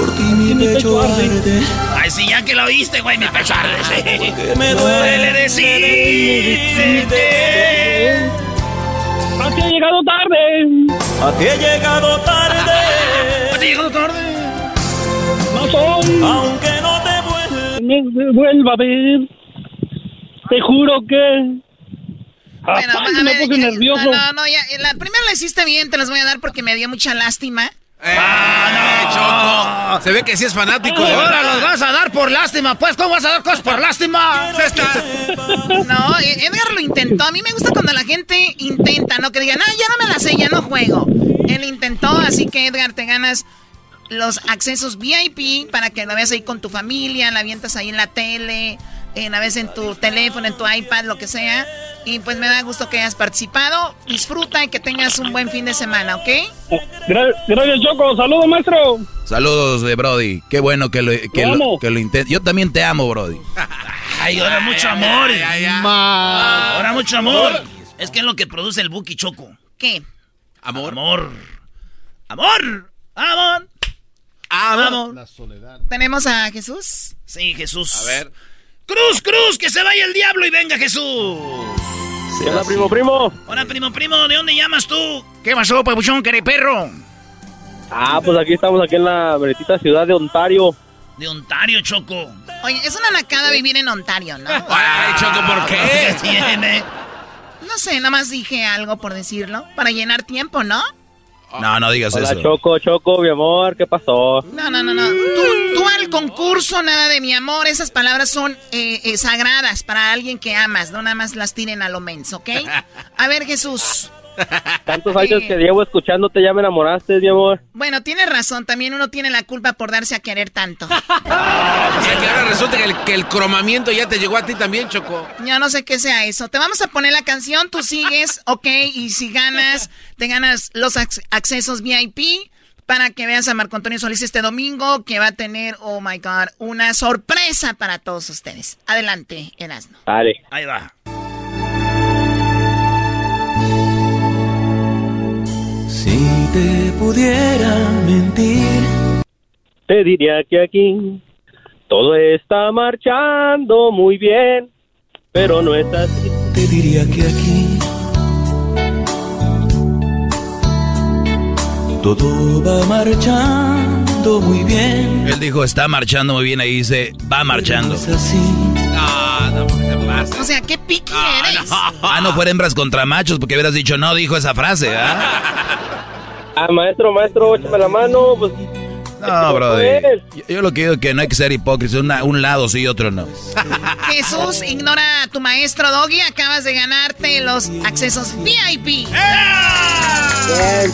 Speaker 35: Por ti mi pecho arde.
Speaker 1: Ay, sí, ya que lo oíste, güey, mi pecho arde.
Speaker 35: Me duele
Speaker 36: decirte. A ti he llegado tarde.
Speaker 35: A ti he llegado tarde.
Speaker 1: A ti he llegado tarde.
Speaker 36: No soy.
Speaker 35: Aunque no te vuelva.
Speaker 36: A ver. Te juro que.
Speaker 12: Bueno,
Speaker 36: Ay,
Speaker 12: a
Speaker 36: me puse
Speaker 12: ya-
Speaker 36: nervioso.
Speaker 12: No, no, no, ya, la primera la hiciste bien, te las voy a dar porque me dio mucha lástima.
Speaker 2: Ah, no, Choco. Se ve que sí es fanático de
Speaker 1: Ahora los vas a dar por lástima, pues. ¿Cómo vas a dar cosas por lástima?
Speaker 12: No, eh, Edgar lo intentó. A mí me gusta cuando la gente intenta, no que digan, ah, ya no me la sé, ya no juego. Él intentó, así que Edgar, te ganas los accesos VIP para que lo veas ahí con tu familia, la avientas ahí en la tele, en a veces en tu teléfono, en tu iPad, lo que sea. Y pues me da gusto que hayas participado. Disfruta y que tengas un buen fin de semana, ¿ok?
Speaker 36: Gra- Gracias, Choco. Saludos, maestro.
Speaker 25: Saludos de Brody. Qué bueno que lo, que
Speaker 36: Lo
Speaker 25: que lo intentes. Yo también te amo, Brody.
Speaker 1: Ay, ahora mucho amor.
Speaker 33: Ma-
Speaker 1: Ahora mucho amor. Es que es lo que produce el Buki Choco.
Speaker 12: ¿Qué?
Speaker 2: Amor.
Speaker 1: Amor. Amor. Amor. Amor.
Speaker 33: La soledad.
Speaker 12: ¿Tenemos a Jesús?
Speaker 1: Sí, Jesús.
Speaker 2: A ver.
Speaker 1: Cruz, cruz, que se vaya el diablo y venga Jesús.
Speaker 36: Hola, primo, primo.
Speaker 1: Hola, primo, primo, ¿de dónde llamas tú? ¿Qué pasó, papuchón, perro?
Speaker 36: Ah, pues aquí estamos, aquí en la meritita ciudad de Ontario.
Speaker 1: De Ontario, Choco.
Speaker 12: Oye, es una nacada vivir en Ontario, ¿no?
Speaker 2: Ay, Choco, ¿por qué?
Speaker 1: ¿Qué tiene?
Speaker 12: No sé, nada más dije algo por decirlo. Para llenar tiempo, ¿no?
Speaker 25: No, no digas eso.
Speaker 36: Choco, Choco, mi amor, ¿qué pasó?
Speaker 12: No, no, no, no. Tú, tú al concurso, nada de mi amor. Esas palabras son eh, eh, sagradas para alguien que amas. No nada más las tiren a lo menso, ¿ok? A ver, Jesús.
Speaker 36: Tantos años que llevo escuchándote, ya me enamoraste, mi amor.
Speaker 12: Bueno, tienes razón. También uno tiene la culpa por darse a querer tanto.
Speaker 2: O sea que ahora resulta que el, que el cromamiento ya te llegó a ti también, Choco.
Speaker 12: Yo no sé qué sea eso. Te vamos a poner la canción, tú sigues, ok, y si ganas, te ganas los ac- accesos VIP para que veas a Marco Antonio Solís este domingo, que va a tener, oh my god, una sorpresa para todos ustedes. Adelante, Erasmo.
Speaker 36: Dale.
Speaker 1: Ahí va.
Speaker 35: Pudiera mentir.
Speaker 36: Te diría que aquí todo está marchando muy bien, pero no es así.
Speaker 35: Te diría que aquí todo va marchando muy bien.
Speaker 25: Él dijo, está marchando muy bien. Ahí dice, va marchando.
Speaker 35: Es así.
Speaker 2: No, no.
Speaker 12: O sea, qué piqui eres.
Speaker 25: Ah, no fuera hembras contra machos, porque hubieras dicho, no dijo esa frase, ¿ah?
Speaker 36: Ah, maestro, maestro, échame la mano, pues.
Speaker 25: No, brody. Yo, yo lo que digo es que no hay que ser hipócrita. una- un lado sí y otro no.
Speaker 12: Jesús, ignora a tu maestro Doggy. Acabas de ganarte los accesos VIP.
Speaker 36: Bien,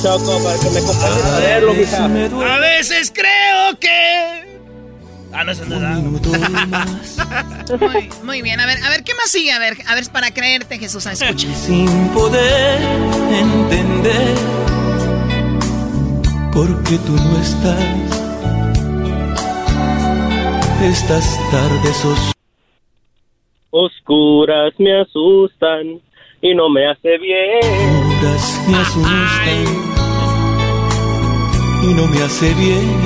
Speaker 36: Choco, para que me acompañes a verlo, mija.
Speaker 1: A veces creo que. Ah, no, eso no da.
Speaker 12: Muy, muy bien, a ver, a ver, ¿qué más sigue? A ver, a ver, para creerte, Jesús, escucha.
Speaker 35: Sin poder entender por qué tú no estás. Estas tardes os
Speaker 36: Oscuras me asustan y no me hace bien.
Speaker 35: oscuras me asustan y no me hace bien.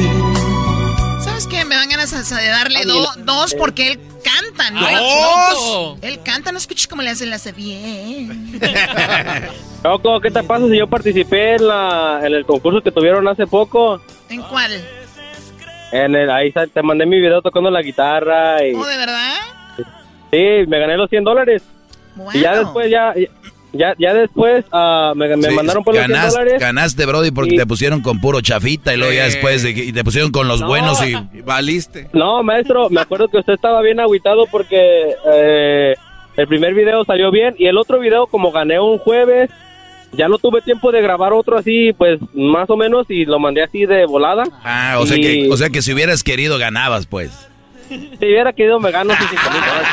Speaker 12: ¿Sabes qué? Me van ganas de darle do- dos porque él ¿no?
Speaker 2: ¡Dos!
Speaker 12: Él canta, no escuches cómo le hace, le hace bien.
Speaker 36: Choco, ¿qué te pasa si yo participé en, la, en el concurso que tuvieron hace poco?
Speaker 12: ¿En cuál?
Speaker 36: En el, ahí te mandé mi video tocando la guitarra y
Speaker 12: ¿Oh, de verdad?
Speaker 36: sí, me gané los 100 dólares. Y ya después, ya, ya, ya después ah, me, me
Speaker 3: Sí,
Speaker 36: mandaron por los 100
Speaker 3: ganaste,
Speaker 36: dólares.
Speaker 3: ganaste, Brody, porque
Speaker 36: Y-
Speaker 3: te pusieron con puro chafita y luego ya después de que- y te pusieron con los
Speaker 36: No.
Speaker 3: buenos y...
Speaker 2: Valiste.
Speaker 36: No, maestro, me acuerdo que usted estaba bien agüitado porque eh, el primer video salió bien y el otro video, como gané un jueves, ya no tuve tiempo de grabar otro así, pues más o menos, y lo mandé así de volada.
Speaker 3: Ah, o sea, que, o sea que si hubieras querido ganabas, pues.
Speaker 36: Si hubiera querido, me gano sus cinco mil dólares.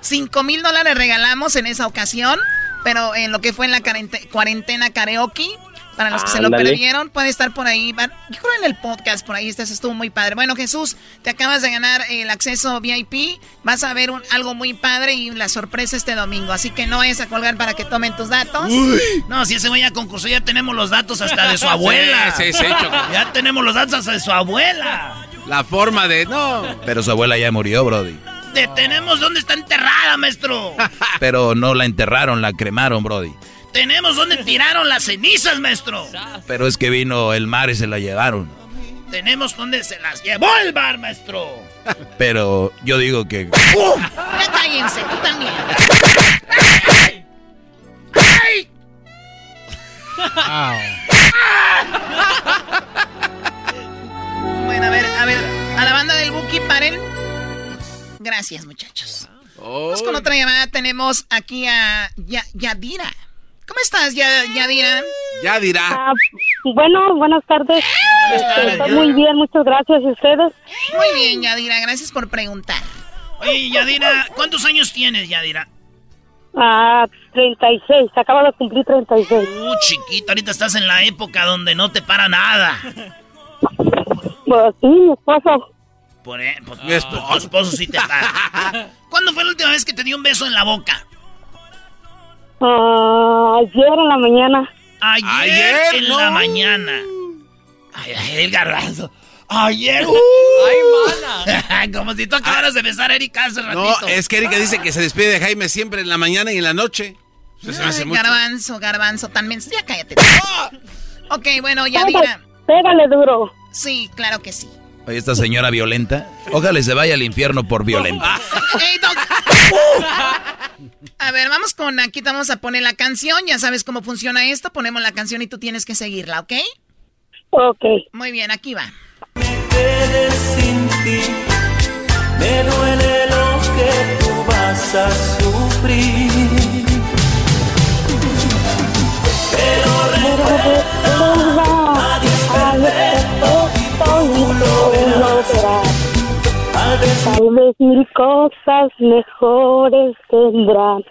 Speaker 12: Cinco mil dólares regalamos en esa ocasión, pero en lo que fue en la cuarentena karaoke, para los que se lo perdieron, puede estar por ahí. van- Yo creo en el podcast por ahí, este estuvo muy padre. Bueno, Jesús, te acabas de ganar el acceso VIP, vas a ver un- algo muy padre y la sorpresa este domingo, así que no vayas a colgar para que tomen tus datos.
Speaker 1: No, si ese güey ya concursó, ya tenemos los datos hasta de su abuela.
Speaker 2: Sí, sí, sí, Choco.
Speaker 1: Ya tenemos los datos hasta de su abuela.
Speaker 2: La forma de. No.
Speaker 3: Pero su abuela ya murió, Brody.
Speaker 1: Te tenemos dónde está enterrada, maestro.
Speaker 3: Pero no la enterraron, la cremaron, Brody.
Speaker 1: tenemos dónde tiraron las cenizas, maestro.
Speaker 3: Pero es que vino el mar y se la llevaron.
Speaker 1: Tenemos dónde se las llevó el bar, maestro.
Speaker 3: Pero yo digo que...
Speaker 12: Ya cállense, tú también.
Speaker 1: ¡Ay!
Speaker 12: Bueno, a ver, a ver, a la banda del Buki, paren. Gracias, muchachos. Vamos con otra llamada. Tenemos aquí a Ya- Yadira. ¿Cómo estás, Ya- Yadira?
Speaker 2: Ya dirá.
Speaker 27: Ah, bueno, buenas tardes. Este, estoy muy bien, muchas gracias. ¿Y ustedes?
Speaker 12: Muy bien, Yadira, gracias por preguntar.
Speaker 1: Oye, Yadira, ¿cuántos años tienes, Yadira?
Speaker 27: Ah, 36, acabo de cumplir 36.
Speaker 1: Uh, chiquita, ahorita estás en la época donde no te para nada.
Speaker 27: Pues sí, mi esposo.
Speaker 1: Por, pues, mi esp- tu esposo sí te para. ¿Cuándo fue la última vez que te dio un beso en la boca?
Speaker 27: Ah, ayer en la mañana.
Speaker 1: Ayer,
Speaker 2: Ayer,
Speaker 1: en
Speaker 2: no.
Speaker 1: la mañana. Ay, ay, el garbanzo. Ayer. uh.
Speaker 2: Ay,
Speaker 1: mana. Como si tú acabaras de besar a Erika hace ratito.
Speaker 2: No, es que Erika dice que se despide de Jaime siempre en la mañana y en la noche. Eso se me hace
Speaker 12: Ay,
Speaker 2: mucho.
Speaker 12: garbanzo, garbanzo, menso. Ya cállate. ok, bueno, Yadira.
Speaker 27: Pégale, pégale duro.
Speaker 12: Sí, claro que sí.
Speaker 3: Oye, esta señora violenta. Ojalá se vaya al infierno por violenta.
Speaker 12: A ver, vamos con aquí, te vamos a poner la canción. Ya sabes cómo funciona esto. Ponemos la canción y tú tienes que seguirla, ¿ok?
Speaker 27: Ok.
Speaker 12: Muy bien, aquí va.
Speaker 35: quedes sin ti. Me duele lo que tú vas a sufrir. Pero recuerda, a despertar tú lo verás. Tal vez
Speaker 27: mil cosas mejores tendrán.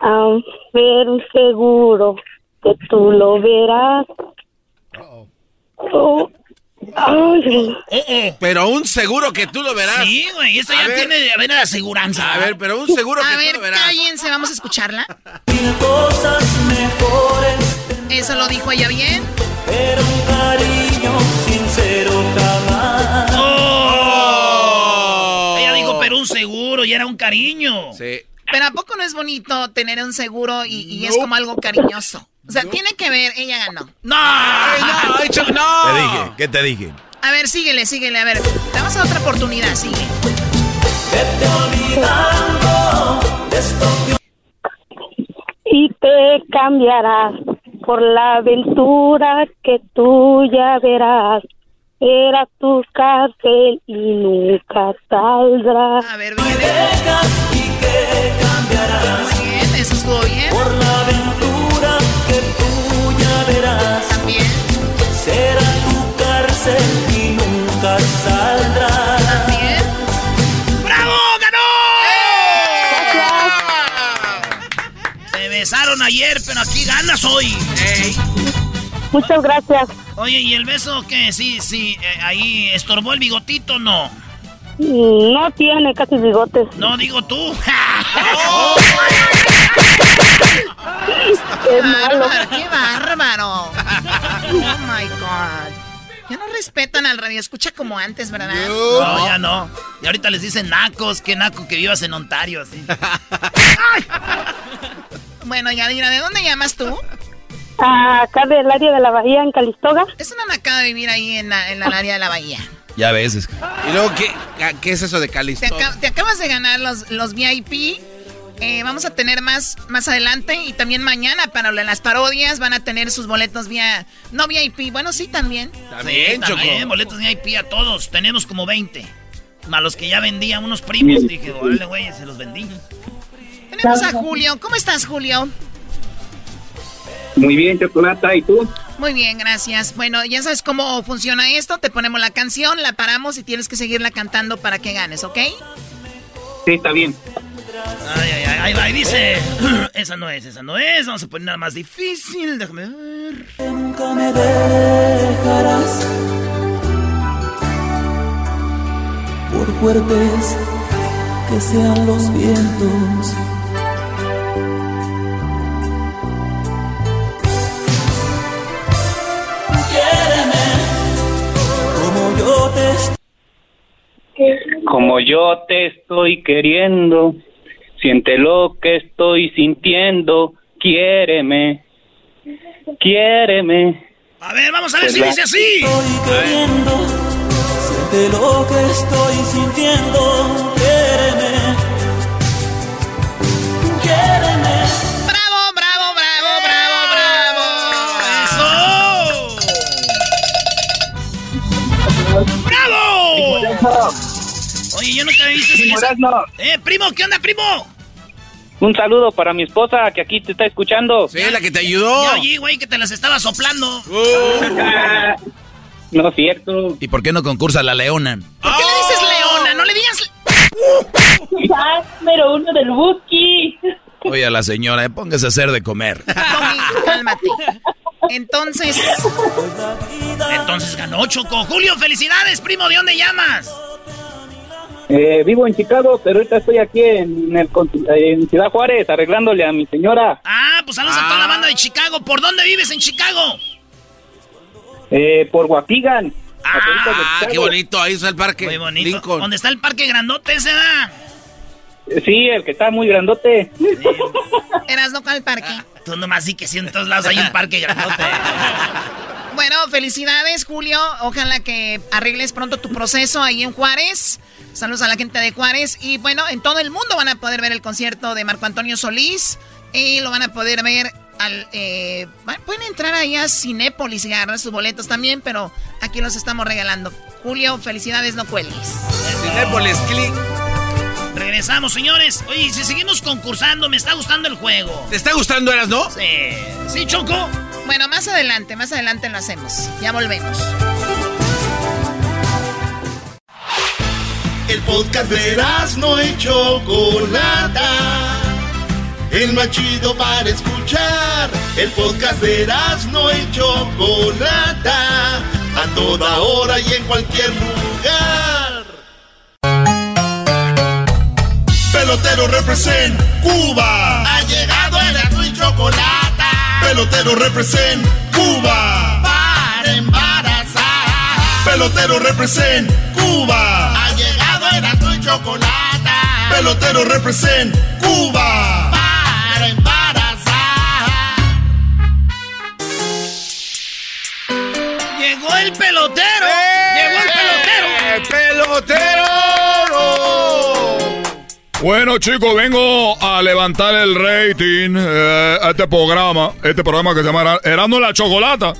Speaker 27: A ver, seguro que tú lo verás. Oh, ay,
Speaker 2: Pero un seguro que tú lo verás.
Speaker 1: Sí, güey, eso
Speaker 2: A
Speaker 1: ya
Speaker 2: ver.
Speaker 1: tiene a ver de aseguranza.
Speaker 2: A ver, pero un seguro
Speaker 12: A
Speaker 2: que
Speaker 12: ver,
Speaker 2: tú lo verás.
Speaker 12: cállense, vamos a escucharla.
Speaker 35: mil cosas mejores,
Speaker 12: Eso lo dijo ella bien.
Speaker 35: pero un cariño sincero jamás.
Speaker 1: ¡Oh! Ella dijo, pero un seguro y era un cariño.
Speaker 2: Sí.
Speaker 12: Pero ¿a poco no es bonito tener un seguro y, y es como algo cariñoso? O sea, tiene que ver, ella ganó.
Speaker 1: ¡No!
Speaker 2: Ay, no, no.
Speaker 3: Te dije, ¿qué te dije?
Speaker 12: A ver, síguele, síguele. A ver, te vamos a otra oportunidad, sigue.
Speaker 35: Vete olvidando de esto que
Speaker 27: y te cambiarás por la aventura que tú ya verás. Era tu cárcel y nunca saldrás.
Speaker 12: A ver, viene.
Speaker 35: dejas y que cambiarás.
Speaker 12: Muy bien, eso estuvo bien.
Speaker 35: Por la aventura que tú ya verás.
Speaker 12: También,
Speaker 35: Será tu cárcel y nunca saldrás.
Speaker 12: también.
Speaker 1: ¡Bravo! ¡Ganó! Se besaron ayer, pero aquí ganas hoy.
Speaker 27: Muchas gracias.
Speaker 1: Oye, ¿y el beso qué? Sí, sí, eh, ahí estorbó el bigotito, ¿no?
Speaker 27: No tiene casi bigotes.
Speaker 1: No, digo tú.
Speaker 12: ¡Qué
Speaker 27: malo.
Speaker 12: bárbaro! ¡Qué bárbaro! ¡Oh, my God! Ya no respetan al radio, escucha como antes, ¿verdad?
Speaker 1: No, ya no. Y ahorita les dicen nacos, qué naco que vivas en Ontario, así.
Speaker 12: Bueno, Yadira, ¿de dónde llamas tú?
Speaker 27: Ah, acá del área de la bahía, en Calistoga.
Speaker 12: Es una nacada de vivir ahí en, la, en la área de la bahía.
Speaker 25: Ya ves. es-
Speaker 2: ¿Y luego qué, qué es eso de
Speaker 12: Te,
Speaker 2: Calisto?
Speaker 12: aca- te acabas de ganar los, los VIP. Eh, vamos a tener más más adelante y también mañana para las parodias van a tener sus boletos vía no VIP, bueno sí también.
Speaker 1: Sí, también, boletos de IP a todos. Tenemos como 20. Más los que ya vendía unos primos. Dije, órale, güey, se los vendí.
Speaker 12: Tenemos a Julio. ¿Cómo estás, Julio?
Speaker 38: Muy bien, Chocolata, ¿y tú?
Speaker 12: Muy bien, gracias. Bueno, ya sabes cómo funciona esto. Te ponemos la canción, la paramos y tienes que seguirla cantando para que ganes, ¿ok?
Speaker 38: Sí, está bien.
Speaker 1: Ay, ay, ay, ahí va, y dice. esa no es, esa no es. Vamos a poner nada más difícil. Déjame ver.
Speaker 35: Nunca me dejarás por fuertes que sean los vientos. Yo te
Speaker 38: Como yo te estoy queriendo, siente lo que estoy sintiendo, quiéreme, quiéreme.
Speaker 1: A ver, vamos a ver si
Speaker 38: ¿Verdad?
Speaker 1: dice así.
Speaker 35: estoy queriendo. Siente lo que estoy sintiendo. Quiéreme.
Speaker 1: Oye, yo nunca he visto
Speaker 38: Erasmo.
Speaker 1: Eh, primo, ¿qué onda, primo?
Speaker 38: Un saludo para mi esposa que aquí te está escuchando.
Speaker 2: Sí, la que te ayudó.
Speaker 1: Ya oí, güey, que te las estaba soplando.
Speaker 38: No es cierto.
Speaker 25: ¿Y por qué no concursa la leona?
Speaker 12: ¿Por qué le dices leona? No le digas...
Speaker 27: Número uno del Buki.
Speaker 25: Oye, a la señora, eh, póngase a hacer de comer.
Speaker 12: Tommy, cálmate. Entonces...
Speaker 1: Entonces ganó Choco. Julio, felicidades, primo. ¿De dónde llamas?
Speaker 38: Eh, vivo en Chicago, pero ahorita estoy aquí en, el, en Ciudad Juárez arreglándole a mi señora.
Speaker 1: Ah, pues saludos a toda la banda de Chicago. ¿Por dónde vives en Chicago?
Speaker 38: Eh, por Guapigan.
Speaker 2: Ah, qué bonito. Ahí está el parque.
Speaker 1: Muy bonito.
Speaker 2: Lincoln.
Speaker 1: ¿Dónde está el parque grandote ese da?
Speaker 38: Sí, el que está muy grandote.
Speaker 12: Eras no al parque.
Speaker 1: Tú nomás sí que sí, en todos lados hay un parque grandote.
Speaker 12: Bueno, felicidades, Julio. Ojalá que arregles pronto tu proceso ahí en Juárez. Saludos a la gente de Juárez. Y bueno, en todo el mundo van a poder ver el concierto de Marco Antonio Solís. Y lo van a poder ver al... eh, pueden entrar ahí a Cinépolis y agarrar sus boletos también, pero aquí los estamos regalando. Julio, felicidades, no cuelgues.
Speaker 2: Cinépolis, click.
Speaker 1: Regresamos, señores. Oye, si seguimos concursando, me está gustando el juego.
Speaker 2: ¿Te está gustando, Eras, no?
Speaker 1: Sí. ¿Sí, Choco?
Speaker 12: Bueno, más adelante, más adelante lo hacemos. Ya volvemos.
Speaker 24: El podcast de no y Chocolata. El más chido para escuchar. El podcast de no y Chocolata. A toda hora y en cualquier lugar. Pelotero represent Cuba. Ha llegado el y Chocolata. Pelotero represent Cuba. Para embarazar. Pelotero represent Cuba. Ha llegado el y Chocolata. Pelotero represent Cuba. Para embarazar.
Speaker 1: Llegó el pelotero. Llegó el pelotero.
Speaker 2: ¡El pelotero!
Speaker 22: Bueno, chicos, vengo a levantar el rating eh, a este programa, este programa que se llama Erando la Chocolata.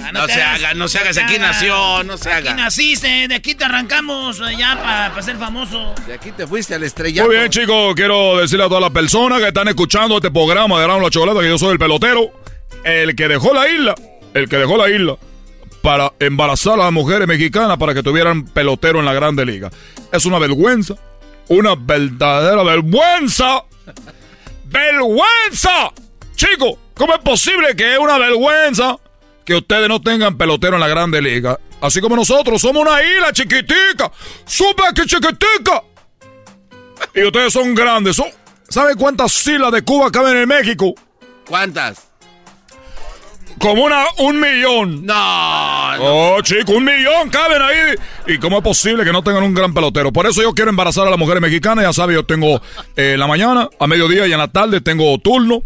Speaker 1: Ah,
Speaker 2: No se
Speaker 1: hagas,
Speaker 2: haga, no se haga,
Speaker 1: te
Speaker 2: aquí
Speaker 1: hagas.
Speaker 2: nació, no se
Speaker 1: Aquí
Speaker 2: haga.
Speaker 1: naciste, de aquí te arrancamos eh, ya para ser famoso.
Speaker 2: De aquí te fuiste al estrellato.
Speaker 22: Muy bien, chicos, quiero decirle a todas las personas que están escuchando este programa de Erando la Chocolata que yo soy el pelotero, el que dejó la isla, el que dejó la isla para embarazar a las mujeres mexicanas para que tuvieran pelotero en la Grande Liga. Es una vergüenza, una verdadera vergüenza. ¡Vergüenza! Chicos, ¿cómo es posible que es una vergüenza que ustedes no tengan pelotero en la Grande Liga? Así como nosotros somos una isla chiquitica, súper que chiquitica. Y ustedes son grandes. ¿Saben cuántas islas de Cuba caben en México?
Speaker 2: ¿Cuántas?
Speaker 22: Como una, un millón.
Speaker 2: No,
Speaker 22: Oh, chico, un millón caben ahí. ¿Y cómo es posible que no tengan un gran pelotero? Por eso yo quiero embarazar a las mujeres mexicanas. Ya sabes, yo tengo eh, en la mañana, a mediodía y en la tarde tengo turno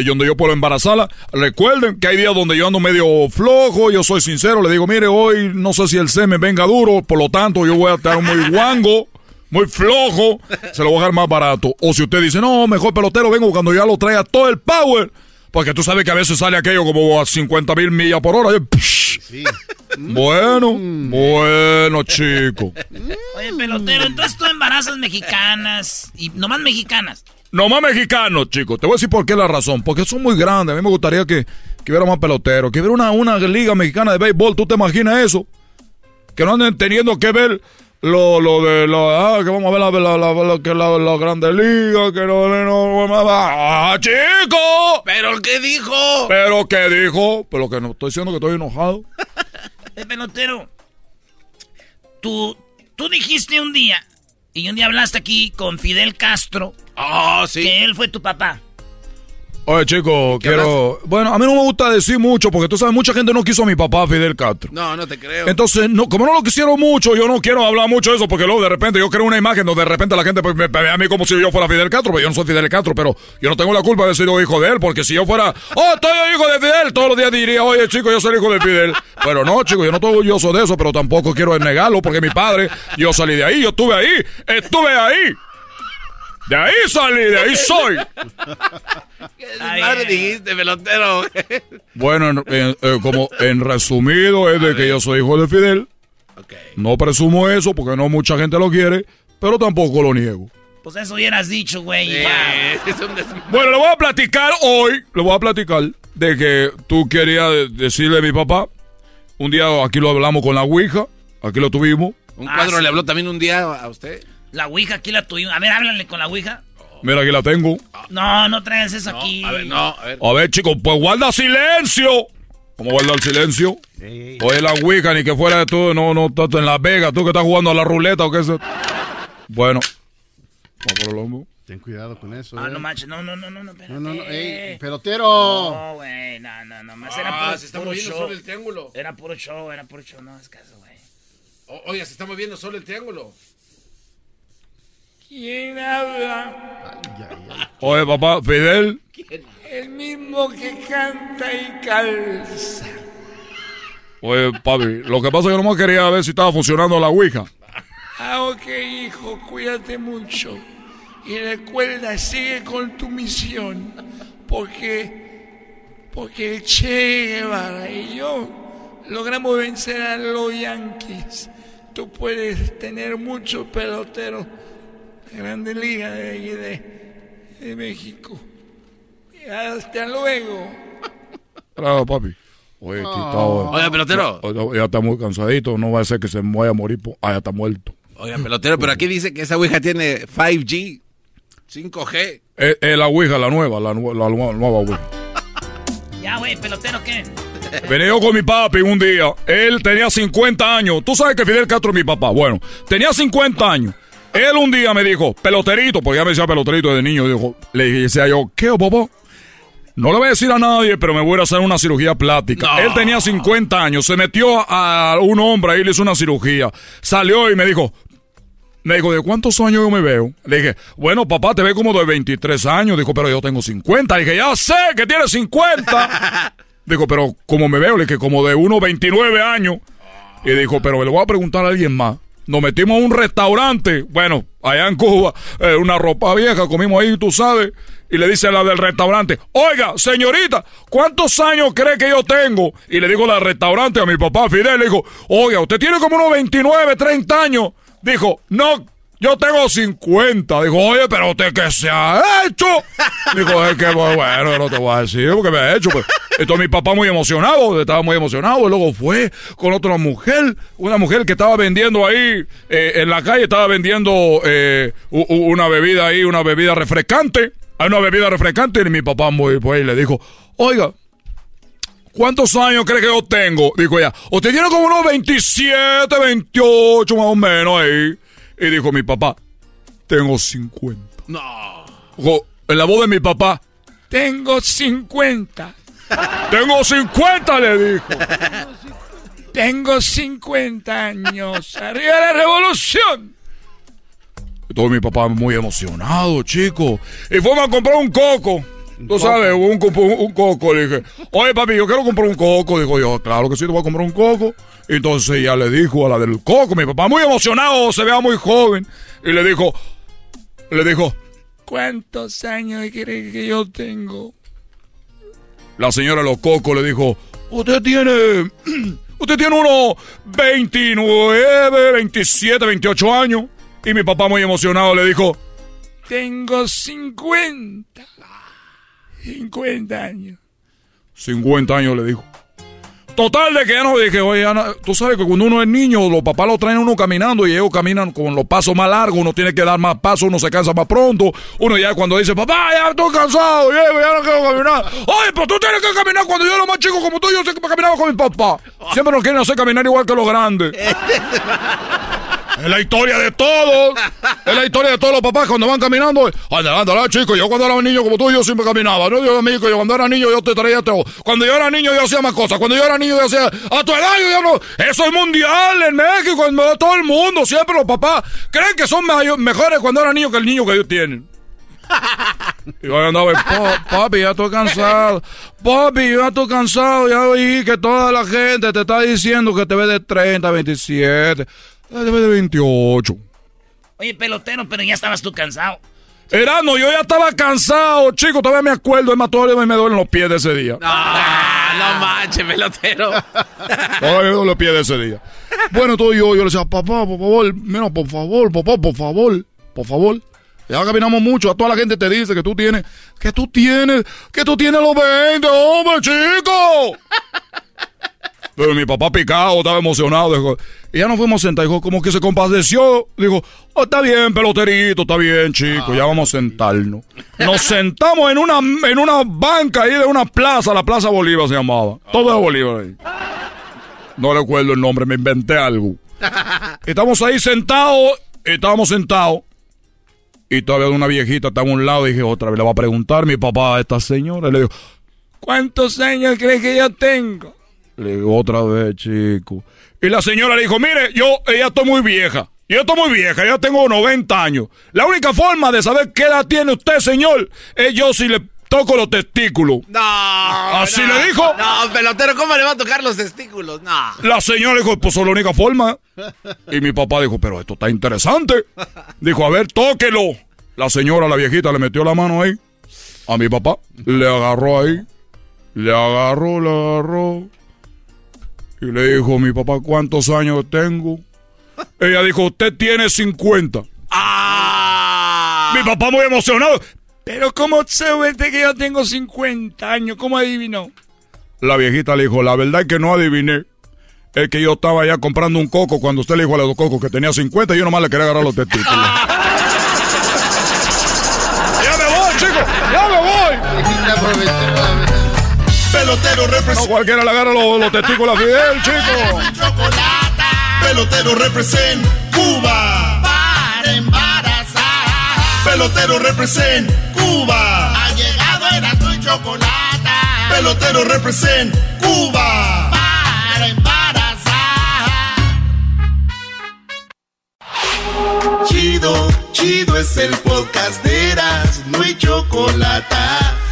Speaker 22: y donde yo puedo embarazarla. Recuerden que hay días donde yo ando medio flojo. Yo soy sincero. Le digo, mire, hoy no sé si el semen venga duro. Por lo tanto, yo voy a estar muy guango. Muy flojo, se lo voy a dejar más barato. O si usted dice, no, mejor pelotero vengo cuando ya lo traiga todo el power. Porque tú sabes que a veces sale aquello como a 50 mil millas por hora. y psh. Bueno, bueno, chico.
Speaker 1: Oye, pelotero, entonces tú embarazas mexicanas y nomás mexicanas.
Speaker 22: No más mexicanos, chicos. Te voy a decir por qué la razón. Porque son muy grandes. A mí me gustaría que, que hubiera más peloteros. Que hubiera una, una liga mexicana de béisbol. ¿Tú te imaginas eso? Que no anden teniendo que ver lo, lo de la... Ah, que vamos a ver la, la, la, la, que la, la grande liga. Que no... no, no ¡Ah, chico!
Speaker 2: ¿Pero qué dijo?
Speaker 22: ¿Pero qué dijo? Pero que no estoy diciendo que estoy enojado.
Speaker 1: Eh, pelotero, tú, tú dijiste un día, y un día hablaste aquí con Fidel Castro,
Speaker 2: Ah, sí.
Speaker 1: que él fue tu papá.
Speaker 22: Oye, chico,
Speaker 2: ¿Qué
Speaker 22: quiero... Bueno, a mí no me gusta decir mucho porque tú sabes, mucha gente no quiso a mi papá Fidel Castro.
Speaker 2: No, no te creo.
Speaker 22: Entonces, no, como no lo quisieron mucho, yo no quiero hablar mucho de eso porque luego de repente yo creo una imagen donde de repente la gente pues, me ve a mí como si yo fuera Fidel Castro, pero yo no soy Fidel Castro, pero yo no tengo la culpa de ser yo hijo de él, porque si yo fuera, oh, estoy hijo de Fidel, todos los días diría, oye, chico, yo soy hijo de Fidel. Pero no, chico, yo no estoy orgulloso de eso, pero tampoco quiero negarlo porque mi padre, yo salí de ahí, yo estuve ahí, estuve ahí. De ahí salí, de ahí soy.
Speaker 2: ¿Qué madre dijiste, pelotero?
Speaker 22: Bueno, en- en- eh, como en resumido es de que yo soy hijo de Fidel. No presumo eso porque no mucha gente lo quiere, pero tampoco lo niego.
Speaker 1: Pues eso hubieras dicho, güey. ya.
Speaker 2: es un des-
Speaker 22: Bueno, le voy a platicar hoy, le voy a platicar de que tú querías de- decirle a mi papá. Un día aquí lo hablamos con la Ouija, aquí lo tuvimos.
Speaker 2: Un
Speaker 1: Ah,
Speaker 2: cuadro
Speaker 1: sí.
Speaker 2: le habló también un día a usted.
Speaker 1: La Ouija aquí la tuvimos. A ver, háblale con la Ouija.
Speaker 22: Mira, aquí la tengo.
Speaker 1: No, no traigas eso aquí.
Speaker 2: A ver, no, a ver.
Speaker 22: A ver, chicos, pues guarda silencio. ¿Cómo guardar silencio? Oye, la Ouija, ni que fuera de tú, no, no, estás en Las Vegas, tú que estás jugando a la ruleta o qué es. Bueno, vamos por el hombro.
Speaker 33: Ten cuidado con eso.
Speaker 1: Ah,
Speaker 33: eh.
Speaker 1: no manches, no, no, no, no, no, espérate.
Speaker 33: No, no, no, ey, pelotero.
Speaker 1: No, güey, no, no, no, más era
Speaker 2: Ah,
Speaker 1: puro,
Speaker 2: se está
Speaker 1: puro
Speaker 2: moviendo
Speaker 1: show.
Speaker 2: solo el triángulo.
Speaker 1: Era puro show, era puro show, no es caso, güey.
Speaker 2: O- oiga, se está moviendo solo el triángulo.
Speaker 35: ¿Quién habla?
Speaker 22: Oye, papá, Fidel.
Speaker 35: El mismo que canta y calza.
Speaker 22: Oye, papi, lo que pasa es que nomás quería ver si estaba funcionando la Ouija.
Speaker 35: Ah, ok, hijo, cuídate mucho. Y recuerda, sigue con tu misión. Porque, porque el Che Guevara y yo logramos vencer a los Yankees. Tú puedes tener muchos peloteros Grande Liga de, de, de México. Y hasta luego.
Speaker 22: Claro, papi. Oye, quitado.
Speaker 2: Oiga, pelotero.
Speaker 22: Ya, ya está muy cansadito, no va a ser que se vaya a morir. po- Ah, ya está muerto.
Speaker 2: Oiga, pelotero, pero aquí dice que esa Ouija tiene 5G, 5G.
Speaker 22: Es, es la Ouija, la nueva, la, la nueva, nueva Ouija.
Speaker 1: Ya, güey, pelotero, ¿qué?
Speaker 22: Venía yo con mi papi un día. Él tenía 50 años. Tú sabes que Fidel Castro es mi papá. Bueno, tenía 50 años. Él un día me dijo, peloterito, porque ya me decía peloterito desde niño. Dijo, le decía yo, ¿qué, papá? No le voy a decir a nadie, pero me voy a hacer una cirugía plástica.
Speaker 2: No.
Speaker 22: Él tenía 50 años, se metió a un hombre ahí, le hizo una cirugía. Salió y me dijo, me dijo, ¿de cuántos años yo me veo? Le dije, bueno, papá, te ve como de 23 años. Dijo, pero yo tengo 50. Le dije, ya sé que tienes 50. Dijo, pero como me veo, le dije, como de unos 29 años. Y dijo, pero le voy a preguntar a alguien más. Nos metimos a un restaurante, bueno, allá en Cuba, eh, una ropa vieja, comimos ahí, tú sabes. Y le dice a la del restaurante, oiga, señorita, ¿cuántos años cree que yo tengo? Y le digo la del restaurante a mi papá Fidel, le dijo, oiga, usted tiene como unos 29, 30 años. Dijo, no, yo tengo 50. Dijo, oye, pero usted qué se ha hecho. Dijo, es que pues, bueno, no te voy a decir porque me ha hecho. Pues. Entonces mi papá muy emocionado, estaba muy emocionado. Y luego fue con otra mujer, una mujer que estaba vendiendo ahí eh, en la calle, estaba vendiendo eh, una bebida ahí, una bebida refrescante. Hay una bebida refrescante. Y mi papá muy, pues, le dijo, oiga, ¿Cuántos años cree que yo tengo? Dijo ella. Usted tiene como unos 27, 28 más o menos ahí. Y dijo mi papá, tengo 50.
Speaker 2: No.
Speaker 22: Dijo, en la voz de mi papá,
Speaker 35: Tengo 50.
Speaker 22: Tengo 50, le dijo.
Speaker 39: Tengo 50 años. ¡Arriba la revolución!
Speaker 22: Todo mi papá muy emocionado, chico. Y fuimos a comprar un coco. Tú sabes, un, coco. Le dije, oye, papi, yo quiero comprar un coco. Dijo yo, claro que sí, te voy a comprar un coco. Entonces ya le dijo a la del coco, mi papá muy emocionado, se vea muy joven. Y le dijo, le dijo,
Speaker 39: ¿cuántos años cree que yo tengo?
Speaker 22: La señora de los cocos le dijo, usted tiene, usted tiene unos 29, 27, 28 años. Y mi papá muy emocionado le dijo,
Speaker 39: tengo 50. 50 años.
Speaker 22: 50 años le dijo. Total de que ya no dije, oye, Ana, tú sabes que cuando uno es niño, los papás lo traen a uno caminando y ellos caminan con los pasos más largos, uno tiene que dar más pasos, uno se cansa más pronto. Uno ya cuando dice, papá, ya estoy cansado, ya, ya no quiero caminar. Oye, pero tú tienes que caminar cuando yo era más chico como tú, yo sé que caminaba con mi papá. Siempre nos quieren hacer caminar igual que los grandes. Es la historia de todos. Es la historia de todos los papás cuando van caminando. Anda, anda, chico. Yo cuando era niño como tú, yo siempre caminaba. No digo amigo, yo cuando era niño yo te traía todo. Cuando yo era niño yo hacía más cosas. Cuando yo era niño yo hacía. A tu edad yo ya no. Eso es mundial en México, en todo el mundo. Siempre los papás creen que son mejores cuando eran niños que el niño que ellos tienen. Y yo andaba, papi, ya estoy cansado. Papi, ya estoy cansado. Ya oí que toda la gente te está diciendo que te ve de 30, 27. Debe de 28.
Speaker 1: Oye, pelotero, pero ya estabas tú cansado.
Speaker 22: Erano, yo ya estaba cansado, chico. Todavía me acuerdo. Es más, todavía me duelen los pies de ese día.
Speaker 2: No, no manches, pelotero.
Speaker 22: todavía me duelen los pies de ese día. Bueno, todo yo, yo le decía, papá, por favor, mira, por favor, papá, por favor, por favor. Ya caminamos mucho. A toda la gente te dice que tú tienes, que tú tienes, que tú tienes los 20, hombre, chico. Pero mi papá picado, estaba emocionado. Dijo, y ya nos fuimos sentados. Dijo, como que se compadeció. Dijo, oh, está bien, peloterito, está bien, chico, ya vamos a sentarnos. Nos sentamos en una, en una banca ahí de una plaza, la Plaza Bolívar se llamaba. Todo es Bolívar ahí. No recuerdo el nombre, me inventé algo. Estamos ahí sentados, estábamos sentados. Y todavía una viejita estaba a un lado. Y dije, otra vez le va a preguntar mi papá a esta señora. le digo,
Speaker 39: ¿cuántos años crees que yo tengo?
Speaker 22: Le digo otra vez, chico. Y la señora le dijo, mire, yo ya estoy muy vieja. Yo estoy muy vieja, ya tengo 90 años. La única forma de saber qué edad tiene usted, señor, es yo si le toco los testículos.
Speaker 2: No.
Speaker 22: ¿Así le dijo?
Speaker 2: No, pelotero, ¿cómo le va a tocar los testículos? No.
Speaker 22: La señora dijo, pues es la única forma. Y mi papá dijo, pero esto está interesante. Dijo, a ver, tóquelo. La señora, la viejita, le metió la mano ahí. A mi papá. Le agarró ahí. Le agarró, le agarró. Y le dijo, mi papá, ¿cuántos años tengo? Ella dijo, usted tiene 50.
Speaker 2: ¡Ah!
Speaker 22: Mi papá muy emocionado.
Speaker 39: Pero ¿cómo sabe usted que yo tengo 50 años? ¿Cómo adivinó?
Speaker 22: La viejita le dijo, la verdad es que no adiviné. Es que yo estaba ya comprando un coco cuando usted le dijo a los cocos que tenía 50 y yo nomás le quería agarrar los testículos.
Speaker 24: Pelotero representa.
Speaker 22: No cualquiera le agarra los, los testículos a Fidel, chico.
Speaker 24: Pelotero represent Cuba. Para embarazar. Pelotero represent Cuba. Ha llegado el y chocolate. Pelotero represent Cuba. Para embarazar. Chido, chido es el podcast de Eras, no hay chocolate.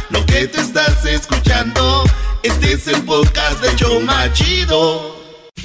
Speaker 24: Lo que te estás escuchando, este es el podcast de Choma Chido.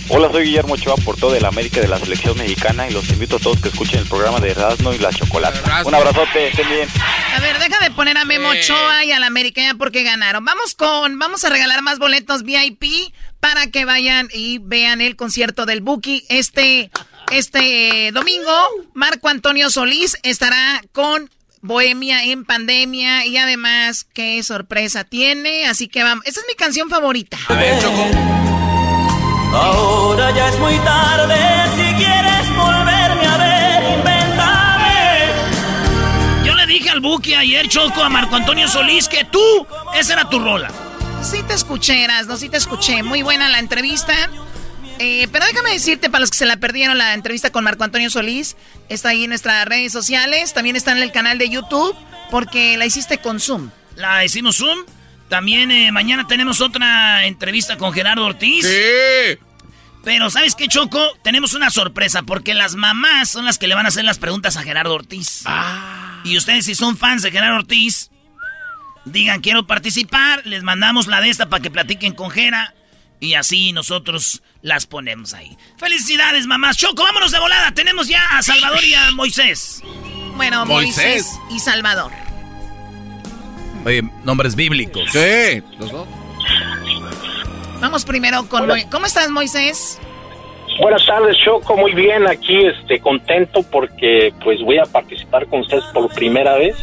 Speaker 40: Hola, soy Guillermo Ochoa, portero de la América de la Selección Mexicana y los invito a todos que escuchen el programa de Erasmo y la Chocolata. Un abrazote, estén bien.
Speaker 12: A ver, deja de poner a Memo Ochoa y a la América ya porque ganaron. Vamos con, vamos a regalar más boletos VIP para que vayan y vean el concierto del Buki este, este domingo. Marco Antonio Solís estará con Bohemia en pandemia y además qué sorpresa tiene, así que vamos, esta es mi canción favorita.
Speaker 35: A ver, Choco. Ahora ya es muy tarde, si quieres volverme a ver, invéntame.
Speaker 1: Yo le dije al Buki ayer, Choco, a Marco Antonio Solís, que tú, esa era tu rola.
Speaker 12: Sí te escuché, no sí te escuché. Muy buena la entrevista. Eh, pero déjame decirte, para los que se la perdieron, la entrevista con Marco Antonio Solís está ahí en nuestras redes sociales. También está en el canal de YouTube, porque la hiciste con Zoom.
Speaker 1: La hicimos Zoom. También eh, mañana tenemos otra entrevista con Gerardo Ortiz. Sí. Pero ¿sabes qué, Choco? Tenemos una sorpresa porque las mamás son las que le van a hacer las preguntas a Gerardo Ortiz. Ah. Y ustedes si son fans de Gerardo Ortiz, digan quiero participar, les mandamos la de esta para que platiquen con Gera y así nosotros las ponemos ahí. Felicidades, mamás. Choco, vámonos de volada. Tenemos ya a Salvador y a Moisés.
Speaker 12: Bueno, Moisés, y Salvador.
Speaker 3: Oye, nombres bíblicos.
Speaker 2: Sí, los dos.
Speaker 12: Vamos primero con... ¿Cómo estás, Moisés?
Speaker 41: Buenas tardes, Choco. Muy bien, aquí este, contento porque pues voy a participar con ustedes por primera vez.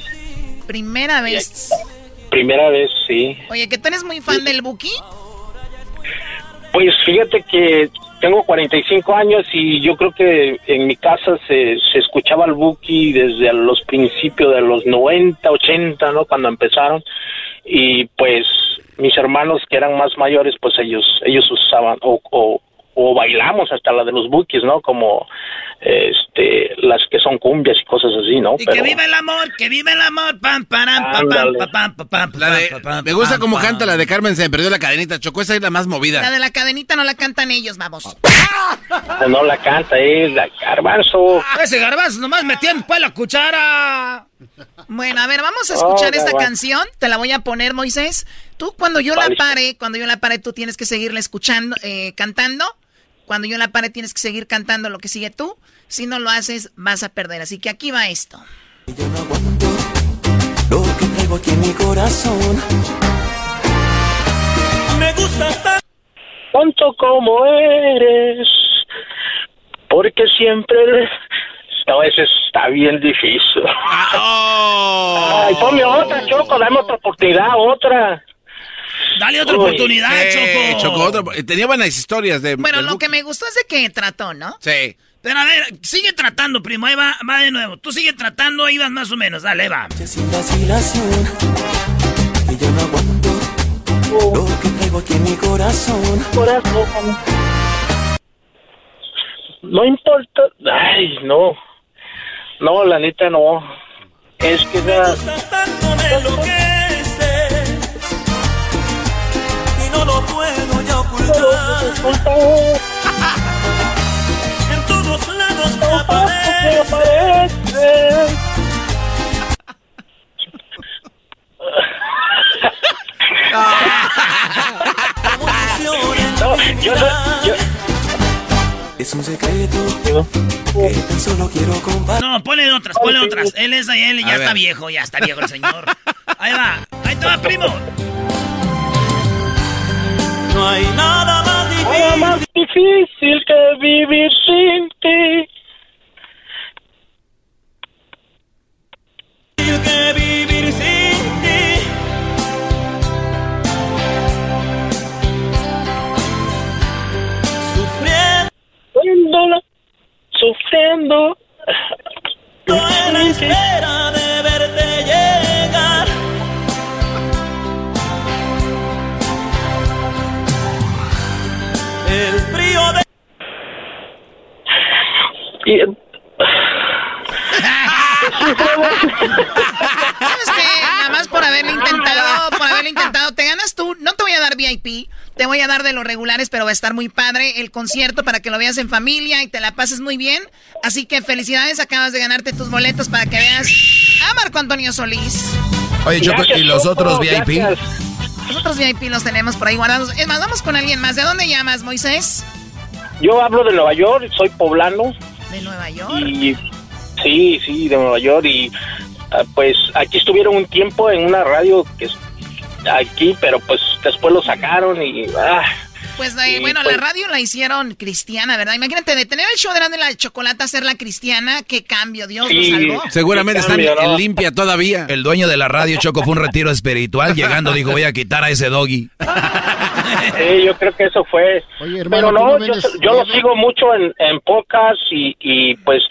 Speaker 12: ¿Primera vez?
Speaker 41: Primera vez, sí.
Speaker 12: Oye, ¿que tú eres muy fan del Buki?
Speaker 41: Pues fíjate que tengo 45 años y yo creo que en mi casa se, se escuchaba el Buki desde los principios de los 90, 80, ¿no? Cuando empezaron. Y pues mis hermanos que eran más mayores, pues ellos ellos usaban o, o, o bailamos hasta la de los Bukis, ¿no? Como este las que son cumbias y cosas así, ¿no?
Speaker 1: Y que viva el amor, que viva el amor, pam, param, pam, pam, pam, pam,
Speaker 2: pam, Me gusta como canta la de Carmen, se me perdió la cadenita, Chocó, esa es la más movida.
Speaker 12: La de la cadenita no la cantan ellos, vamos.
Speaker 41: No la canta, es la garbanzo.
Speaker 1: Ese garbanzo nomás metían pues la cuchara.
Speaker 12: Bueno, a ver, vamos a escuchar esta canción, te la voy a poner, Moisés. Tú cuando yo la pare, cuando yo la pare, tú tienes que seguirla escuchando, eh, cantando. Cuando yo la pare tienes que seguir cantando lo que sigue tú. Si no lo haces, vas a perder. Así que aquí va esto. Yo no aguanto lo que traigo aquí en mi corazón.
Speaker 41: Me gusta estar tanto como eres. Porque siempre... No, ese está bien difícil. Ay, ponme otra, Choco, dame otra oportunidad, otra.
Speaker 1: Dale otra oportunidad, Choco.
Speaker 2: Tenía buenas historias de.
Speaker 12: Bueno, lo que me gustó es de que trató, ¿no?
Speaker 2: Sí.
Speaker 1: Pero a ver, sigue tratando, primo. Ahí va, va de nuevo. Tú sigue tratando, ahí vas más o menos. Dale, va. Sin vacilación, que yo no aguanto
Speaker 41: lo que traigo aquí en mi corazón. Corazón. No importa. Ay, no. No, la neta no. Es que ya
Speaker 35: no lo puedo ya ocultar. en todos lados me aparece.
Speaker 41: no, yo no, yo...
Speaker 35: Es un secreto que tan solo quiero compartir.
Speaker 1: No, ponle otras, ponle otras. Él es él y ya está viejo, ya está viejo el señor. Ahí va, ahí te va, primo.
Speaker 35: No hay nada más difícil.
Speaker 41: Nada más difícil que vivir sin ti.
Speaker 35: Que vivir sin ti.
Speaker 41: Sufriendo. Sufriendo.
Speaker 35: En la espera
Speaker 41: Y...
Speaker 12: ¿Sabes qué? Nada más por haberlo intentado, por haberlo intentado, te ganas tú. No te voy a dar VIP, te voy a dar de los regulares, pero va a estar muy padre el concierto para que lo veas en familia y te la pases muy bien. Así que felicidades, acabas de ganarte tus boletos para que veas a Marco Antonio Solís.
Speaker 3: Oye, Choco, ¿y los otros VIP?
Speaker 12: Los otros VIP los tenemos por ahí guardados. Es más, vamos con alguien más. ¿De dónde llamas, Moisés?
Speaker 41: Yo hablo de Nueva York, soy poblano.
Speaker 12: ¿De Nueva York?
Speaker 41: Y, sí, sí, de Nueva York. Y ah, pues aquí estuvieron un tiempo en una radio que es aquí, pero pues después lo sacaron y... Ah,
Speaker 12: pues eh, bueno, la radio la hicieron cristiana, ¿verdad? Imagínate, de tener el show de la chocolate a la cristiana, qué cambio, Dios
Speaker 41: Sí,
Speaker 12: salvó.
Speaker 2: Seguramente están
Speaker 41: cambio,
Speaker 2: en
Speaker 41: ¿no?
Speaker 2: limpia todavía.
Speaker 3: El dueño de la radio Choco fue un retiro espiritual. Llegando dijo, voy a quitar a ese doggy.
Speaker 41: Sí, yo creo que eso fue.
Speaker 33: Oye, hermano,
Speaker 41: Pero
Speaker 33: ¿tú
Speaker 41: no,
Speaker 33: no
Speaker 41: yo, yo lo sigo mucho en, en podcast y, y pues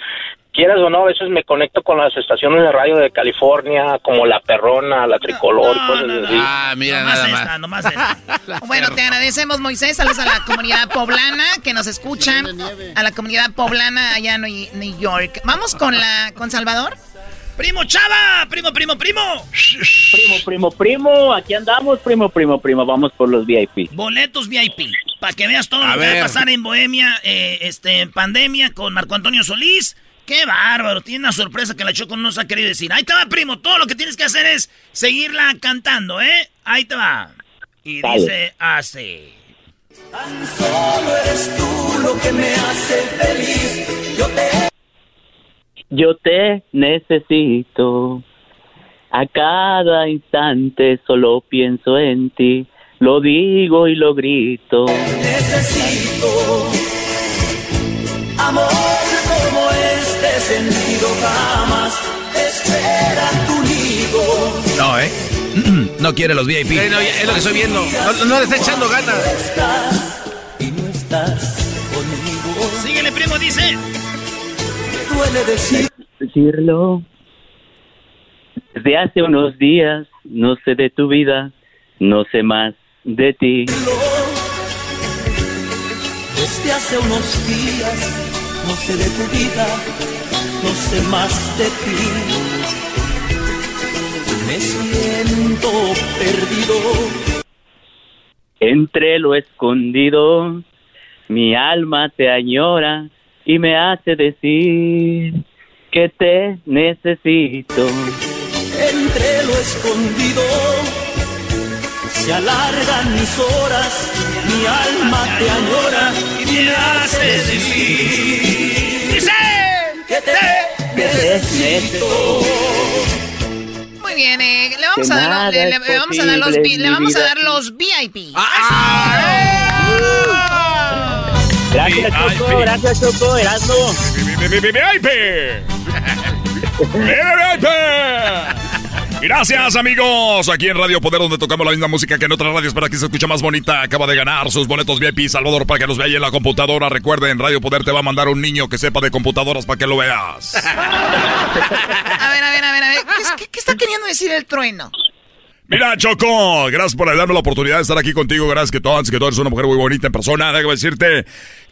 Speaker 41: quieras o no, a veces me conecto con las estaciones de radio de California, como La Perrona, La Tricolor, cosas así.
Speaker 2: Ah, mira,
Speaker 1: nomás
Speaker 2: nada
Speaker 1: esta,
Speaker 2: más.
Speaker 1: nomás esta.
Speaker 12: Bueno, te agradecemos, Moisés. Saludos a la comunidad poblana que nos escuchan. A la comunidad poblana allá en New New York. Vamos con la con Salvador.
Speaker 1: Primo Chava, primo, primo, primo.
Speaker 38: Primo, primo, primo, aquí andamos, primo, primo, primo, vamos por los VIP.
Speaker 1: Boletos VIP, para que veas todo
Speaker 38: A
Speaker 1: lo que va a pasar en Bohemia, eh, este, en pandemia con Marco Antonio Solís. ¡Qué bárbaro! Tiene una sorpresa que la Choco no nos ha querido decir. Ahí te va, primo. Todo lo que tienes que hacer es seguirla cantando, ¿eh? Ahí te va. Y
Speaker 38: Dale.
Speaker 1: dice así.
Speaker 35: Solo eres tú lo que me hace feliz. Yo te
Speaker 38: Yo te necesito. A cada instante solo pienso en ti. Lo digo y lo grito.
Speaker 35: necesito. Amor como este sentido jamás espera tu nido.
Speaker 25: No, ¿eh? No quiere los VIP.
Speaker 2: Eh, no, es lo que estoy viendo. No, no le está echando ganas.
Speaker 35: Y no estás conmigo.
Speaker 1: Síguele, primo, dice.
Speaker 35: Duele decir.
Speaker 38: Decirlo. Desde hace unos días no sé de tu vida, no sé más de ti.
Speaker 35: Desde hace unos días no sé de tu vida, no sé más de ti. Me siento perdido.
Speaker 38: Entre lo escondido, mi alma te añora y me hace decir que te necesito.
Speaker 35: Entre lo escondido se alargan mis horas, mi alma te añora y me hace decir
Speaker 1: Dice
Speaker 35: que te necesito.
Speaker 12: Muy bien, eh, le vamos a dar, le, le- vamos a dar los, le vamos a dar los VIP.
Speaker 38: Gracias, Choco, gracias, Choco, Erasmo.
Speaker 22: Gracias amigos, aquí en Radio Poder donde tocamos la misma música que en otras radios para que se escuche más bonita. Acaba de ganar sus boletos VIP Salvador para que los vea ahí en la computadora. Recuerden, Radio Poder te va a mandar un niño que sepa de computadoras para que lo veas.
Speaker 12: A ver, a ver, a ver, a ver. ¿Qué, es- qué- qué está queriendo decir el trueno?
Speaker 22: Mira, Choco, gracias por darme la oportunidad de estar aquí contigo. Gracias que tú, que tú eres una mujer muy bonita en persona. Déjame decirte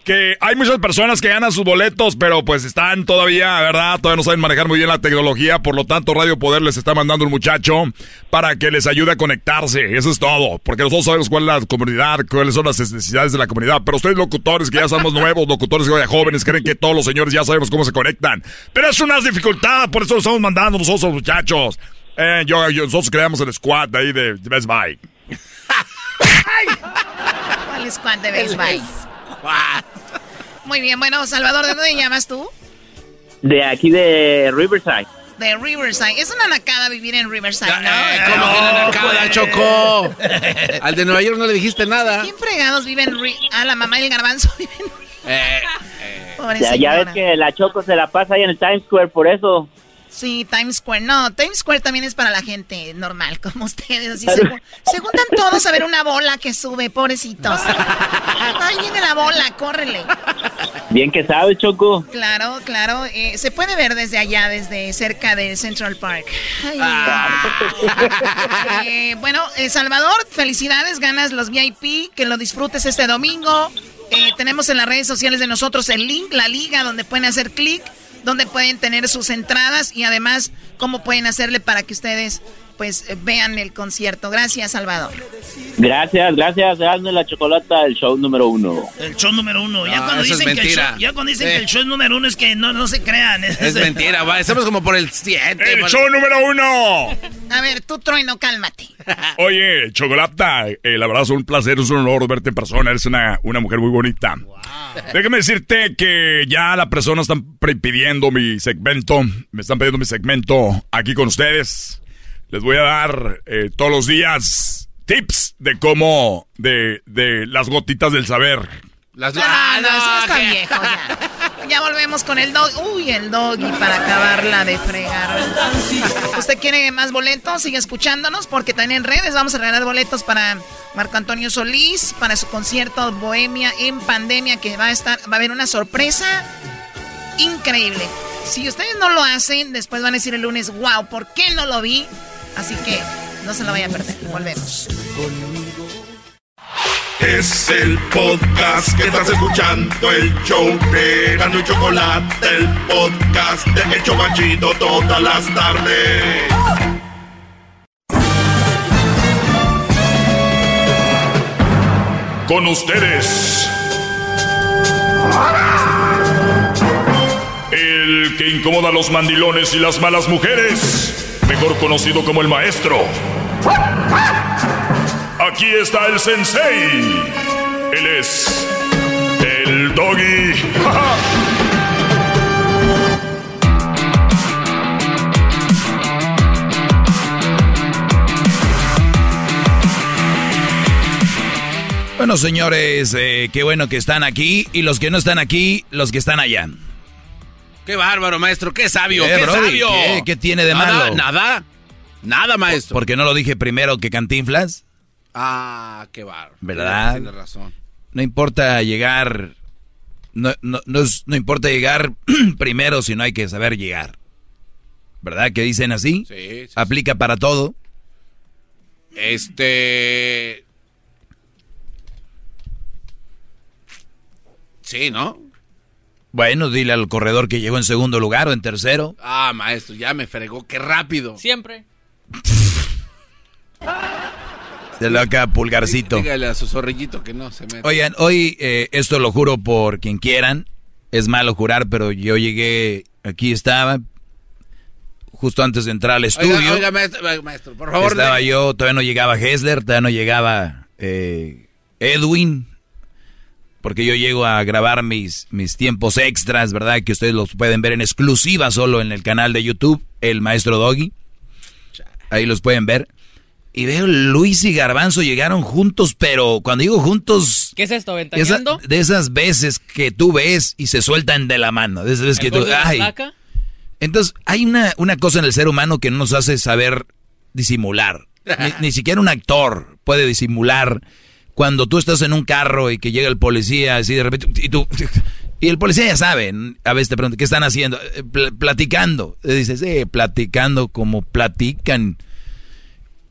Speaker 22: que hay muchas personas que ganan sus boletos, pero pues están todavía, ¿verdad? Todavía no saben manejar muy bien la tecnología. Por lo tanto, Radio Poder les está mandando un muchacho para que les ayude a conectarse. Eso es todo. Porque nosotros sabemos cuál es la comunidad, cuáles son las necesidades de la comunidad. Pero ustedes, locutores que ya somos nuevos, locutores que ya jóvenes, creen que todos los señores ya sabemos cómo se conectan. Pero es una dificultad, por eso lo estamos mandando nosotros, muchachos. Eh, yo, yo- nosotros creamos el squad ahí de Best Buy.
Speaker 12: ¿Cuál es cuál de béisbol? Muy bien, bueno, Salvador, ¿de dónde llamas tú?
Speaker 38: De aquí de Riverside.
Speaker 12: De Riverside. Es una nacada vivir en Riverside, ¿no?
Speaker 2: ¿Cómo que la nacada, Choco? Al de Nueva York no le dijiste nada.
Speaker 12: ¿Quién fregados vive en Ri- Ah, la mamá y el garbanzo viven en
Speaker 2: Eh,
Speaker 12: Pobre
Speaker 38: Ya, ya ves que la Choco se la pasa ahí en el Times Square, por eso.
Speaker 12: Sí, Times Square. No, Times Square también es para la gente normal, como ustedes. Así se, ju- se juntan todos a ver una bola que sube, pobrecitos. Ahí viene la bola, córrele.
Speaker 38: Bien que sabe, Choco.
Speaker 12: Claro, claro. eh, se puede ver desde allá, desde cerca de Central Park. Ay. Eh, bueno, eh, Salvador, felicidades, ganas los VIP, que lo disfrutes este domingo. Eh, tenemos en las redes sociales de nosotros el link, la liga, donde pueden hacer clic, donde pueden tener sus entradas y además cómo pueden hacerle para que ustedes pues eh, vean el concierto. Gracias, Salvador.
Speaker 38: Gracias, gracias. Hazme la chocolata, el show número uno.
Speaker 1: El show número uno. Ya
Speaker 2: No,
Speaker 1: cuando
Speaker 2: eso es
Speaker 1: dicen, que el, show, ya cuando dicen
Speaker 2: Eh.
Speaker 1: que el show es número uno es que no, no se crean.
Speaker 2: es mentira, va. Estamos como por el 7.
Speaker 22: ¡El show número uno!
Speaker 12: A ver, tú, Trueno, cálmate.
Speaker 22: Oye, Chocolata, eh, la verdad es un placer, es un honor verte en persona. Eres una, una mujer muy bonita. Déjame decirte que ya las personas están pre- pidiendo mi segmento. Me están pidiendo mi segmento aquí con ustedes. Les voy a dar eh, todos los días tips de cómo, de, de las gotitas del saber.
Speaker 2: Las
Speaker 12: Ah, no, eso está viejo ya. Ya volvemos con el dog. Uy, el doggy para acabarla de fregar. ¿Usted quiere más boletos? Sigue escuchándonos porque también en redes vamos a regalar boletos para Marco Antonio Solís, para su concierto Bohemia en pandemia que va a estar, va a haber una sorpresa increíble. Si ustedes no lo hacen, después van a decir el lunes, wow, ¿por qué no lo vi? Así que no se lo vaya a perder. Volvemos.
Speaker 24: Es el podcast que estás escuchando, el show de y Chocolate, el podcast de Hecho Machito todas las tardes.
Speaker 22: Con ustedes. El que incomoda a los mandilones y las malas mujeres, mejor conocido como el maestro. Aquí está el sensei. Él es el doggy.
Speaker 3: Bueno, señores, eh, qué bueno que están aquí. Y los que no están aquí, los que están allá.
Speaker 2: Qué bárbaro, maestro. Qué sabio, qué
Speaker 3: Brody,
Speaker 2: sabio.
Speaker 3: ¿qué- qué tiene de
Speaker 2: Nada,
Speaker 3: malo?
Speaker 2: Nada. Nada, maestro.
Speaker 3: ¿Por qué no lo dije primero que Cantinflas?
Speaker 2: Ah, qué bárbaro.
Speaker 3: ¿Verdad?
Speaker 2: Tiene razón.
Speaker 3: No importa llegar. No, no, no, no importa llegar primero, sino hay que saber llegar. ¿Verdad que dicen así?
Speaker 2: Sí, sí,
Speaker 3: Aplica para todo.
Speaker 2: Este. Sí, ¿no?
Speaker 3: Bueno, dile al corredor que llegó en segundo lugar o en tercero.
Speaker 2: Ah, maestro, ya me fregó. Qué rápido.
Speaker 25: Siempre.
Speaker 3: Se lo acá pulgarcito.
Speaker 2: Dígale a su zorrillito que no se meta.
Speaker 3: Oigan, hoy eh, esto lo juro por quien quieran. Es malo jurar, pero yo llegué, aquí estaba, justo antes de entrar al estudio.
Speaker 2: Oiga, oiga, maestro, maestro, por favor.
Speaker 3: Estaba
Speaker 2: de-
Speaker 3: yo, todavía no llegaba Hessler, todavía no llegaba eh, Edwin, porque yo llego a grabar mis, mis tiempos extras, ¿verdad? Que ustedes los pueden ver en exclusiva solo en el canal de YouTube, El Maestro Doggy. Ahí los pueden ver. Y veo Luis y Garbanzo llegaron juntos, pero cuando digo juntos,
Speaker 25: ¿Qué es esto?
Speaker 3: esa-
Speaker 25: ¿Ventaneando?
Speaker 3: de esas veces que tú ves y se sueltan de la mano, de esas veces que
Speaker 25: ¿El
Speaker 3: tú... ay. Entonces, hay una, una cosa en el ser humano que no nos hace saber disimular. Ni, ni siquiera un actor puede disimular cuando tú estás en un carro y que llega el policía así de repente y tú... Y el policía ya sabe, a veces te pregunta, ¿qué están haciendo? "Eh, pl- platicando. Le dices, eh, platicando como platican.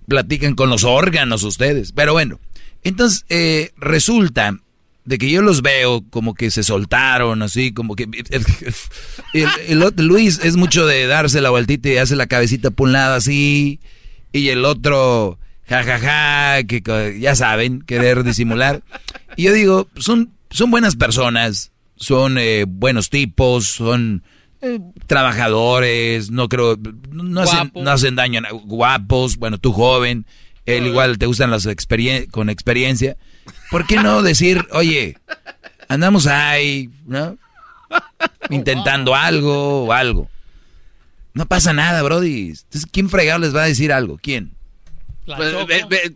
Speaker 3: Platican con los órganos ustedes. Pero bueno, entonces eh, resulta de que yo los veo como que se soltaron, así como que... El, Luis es mucho de darse la vueltita y hace la cabecita por un lado así, y el otro, jajaja, que co- ya saben, querer disimular. Y yo digo, son, son buenas personas, son eh, buenos tipos, son eh, trabajadores, no creo, no hacen, no hacen daño, guapos, bueno, tú joven, él igual te gustan las experien con experiencia. ¿Por qué no decir, oye, andamos ahí, ¿no? Intentando algo o algo. No pasa nada, Brody. Entonces, ¿quién fregado les va a decir algo? ¿Quién?
Speaker 2: Pues, ve- ve-